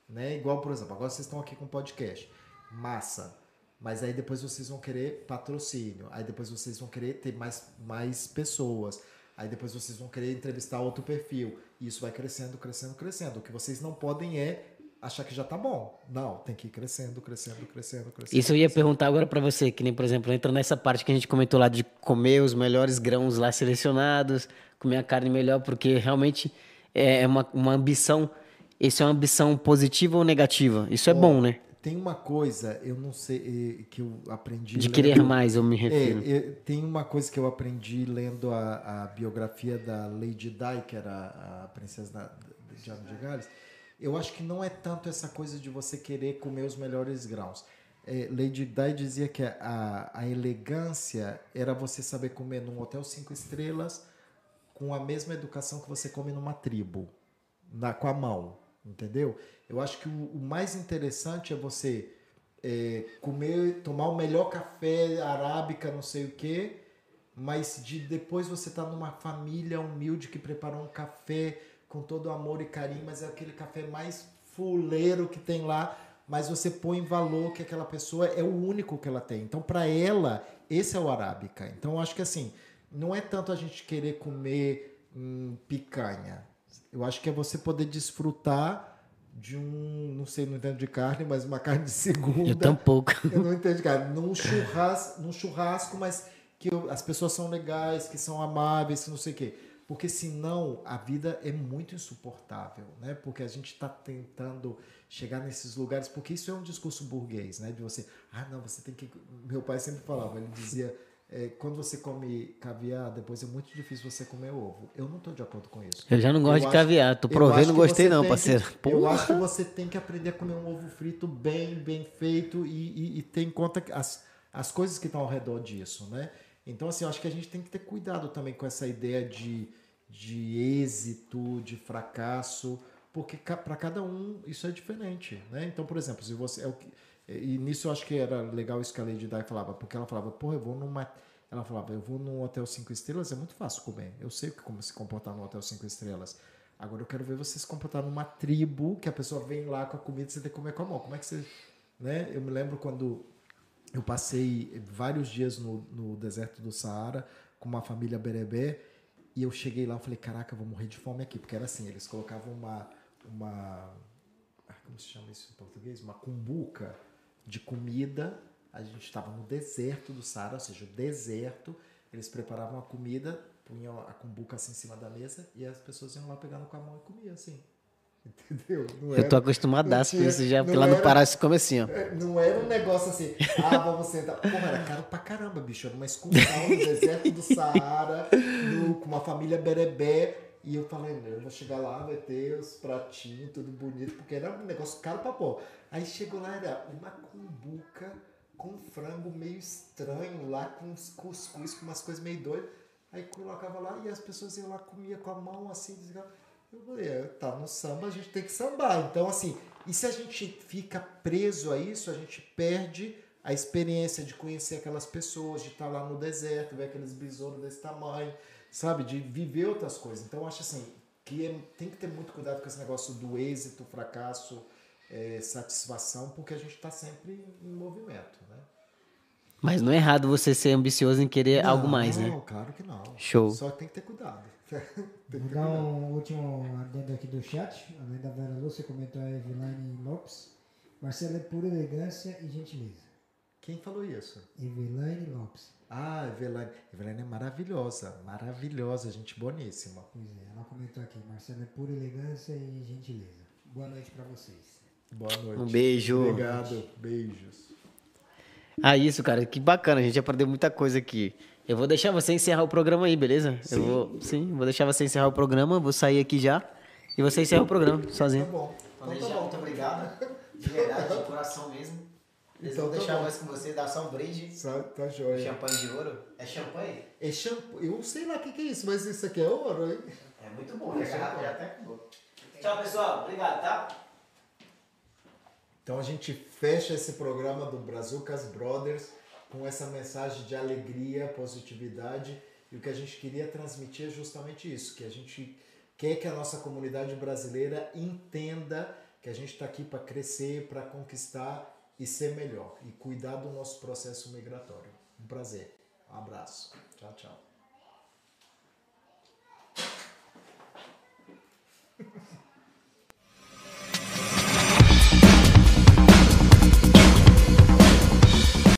Né? Igual, por exemplo, agora vocês estão aqui com podcast. Massa. Mas aí depois vocês vão querer patrocínio. Aí depois vocês vão querer ter mais, mais pessoas. Aí depois vocês vão querer entrevistar outro perfil. E isso vai crescendo, crescendo, crescendo. O que vocês não podem é achar que já tá bom. Não, tem que ir crescendo, crescendo, crescendo, crescendo. Isso eu ia perguntar agora para você, que nem, por exemplo, entra nessa parte que a gente comentou lá de comer os melhores grãos lá selecionados, comer a carne melhor, porque realmente é, é uma, uma ambição. Isso é uma ambição positiva ou negativa? Isso é bom, né? Tem uma coisa, eu não sei, que eu aprendi. De lendo, querer mais, eu me refiro. É, é, tem uma coisa que eu aprendi lendo a, a biografia da Lady Di, que era a princesa da, de Ana de Gales eu acho que não é tanto essa coisa de você querer comer os melhores grãos. É, Lady Di dizia que a, a elegância era você saber comer num hotel cinco estrelas com a mesma educação que você come numa tribo, na, com a mão, entendeu? Eu acho que o, o mais interessante é você é, comer, tomar o melhor café arábica, não sei o quê, mas de depois você tá numa família humilde que preparou um café com todo amor e carinho, mas é aquele café mais fuleiro que tem lá, mas você põe em valor que aquela pessoa é o único que ela tem. Então, para ela, esse é o arábica. Então, acho que assim, não é tanto a gente querer comer hum, picanha. Eu acho que é você poder desfrutar de um, não sei, não entendo de carne, mas uma (laughs) carne de segunda. Eu tampouco. (laughs) Eu não entendo de carne. Num churrasco, num churrasco mas que as pessoas são legais, que são amáveis, que não sei o quê porque senão a vida é muito insuportável, né? Porque a gente está tentando chegar nesses lugares, porque isso é um discurso burguês, né? De você, ah, não, você tem que. Meu pai sempre falava, ele dizia, é, quando você come caviar, depois é muito difícil você comer ovo. Eu não estou de acordo com isso. Eu já não gosto eu de acho, caviar, tô provando, não gostei não, parceiro. Que, (laughs) eu acho que você tem que aprender a comer um ovo frito bem, bem feito e, e, e ter em conta as, as coisas que estão ao redor disso, né? Então, assim, eu acho que a gente tem que ter cuidado também com essa ideia de de êxito, de fracasso, porque para cada um isso é diferente, né? Então, por exemplo, se você é o que e nisso eu acho que era legal isso que a Lady Di falava, porque ela falava, porra, eu vou numa ela falava, eu vou num hotel cinco estrelas, é muito fácil comer. Eu sei como se comportar num hotel cinco estrelas. Agora eu quero ver você se comportar numa tribo que a pessoa vem lá com a comida e você tem que comer com a mão. Como é que você, né? Eu me lembro quando eu passei vários dias no, no deserto do Saara com uma família berebé e eu cheguei lá e falei, caraca, eu vou morrer de fome aqui. Porque era assim, eles colocavam uma... uma ah, como se chama isso em português? Uma cumbuca de comida. A gente estava no deserto do Saara, ou seja, o deserto. Eles preparavam a comida, punham a cumbuca assim em cima da mesa e as pessoas iam lá pegando com a mão e comiam assim. (laughs) Entendeu? Não eu tô acostumadaço com isso já, porque lá era, no Pará se come assim, ó. É, não era um negócio assim, ah, vamos sentar. Porra, era caro pra caramba, bicho. Era uma excursão no deserto do Saara, no, com uma família berebé. E eu falei, eu vou chegar lá, vai ter os pratinhos, tudo bonito, porque era um negócio caro pra pôr. Aí chegou lá, era uma cumbuca com frango meio estranho lá, com uns cuscuz, com umas coisas meio doidas. Aí colocava lá e as pessoas iam lá, comia com a mão assim, desligava. Eu falei, é, tá no samba, a gente tem que sambar. Então, assim, e se a gente fica preso a isso, a gente perde a experiência de conhecer aquelas pessoas, de estar lá no deserto, ver aqueles besouros desse tamanho, sabe? De viver outras coisas. Então, eu acho assim, que é, tem que ter muito cuidado com esse negócio do êxito, fracasso, é, satisfação, porque a gente está sempre em movimento, né? Mas não é errado você ser ambicioso em querer não, algo mais, não, né? Não, claro que não. Show. Só tem que ter cuidado. (laughs) Vou dar um último adendo aqui do chat. Além da Vera Lúcia, comentou a Eveline Lopes. Marcelo é pura elegância e gentileza. Quem falou isso? Eveline Lopes. Ah, Eveline. Eveline é maravilhosa, maravilhosa, gente boníssima. Pois é, ela comentou aqui. Marcelo é pura elegância e gentileza. Boa noite para vocês. Boa noite. Um beijo. Obrigado. Beijos. Ah, isso, cara. Que bacana. A gente aprendeu muita coisa aqui. Eu vou deixar você encerrar o programa aí, beleza? Sim. Eu vou, sim, vou deixar você encerrar o programa, vou sair aqui já e você encerra o programa sozinho. Tá bom. Então tá bom. muito obrigado. De verdade, de coração mesmo. Então vou tá deixar bom. mais com você, dar só um brinde. Tá, tá joia. Champanhe de ouro. É champanhe? É shampoo. Eu sei lá o que, que é isso, mas isso aqui é ouro, hein? É muito bom, a garrafa já até acabou. Tchau, pessoal. Obrigado, tá? Então a gente fecha esse programa do Brazucas Brothers com essa mensagem de alegria, positividade. E o que a gente queria transmitir é justamente isso, que a gente quer que a nossa comunidade brasileira entenda que a gente está aqui para crescer, para conquistar e ser melhor. E cuidar do nosso processo migratório. Um prazer. Um abraço. Tchau, tchau.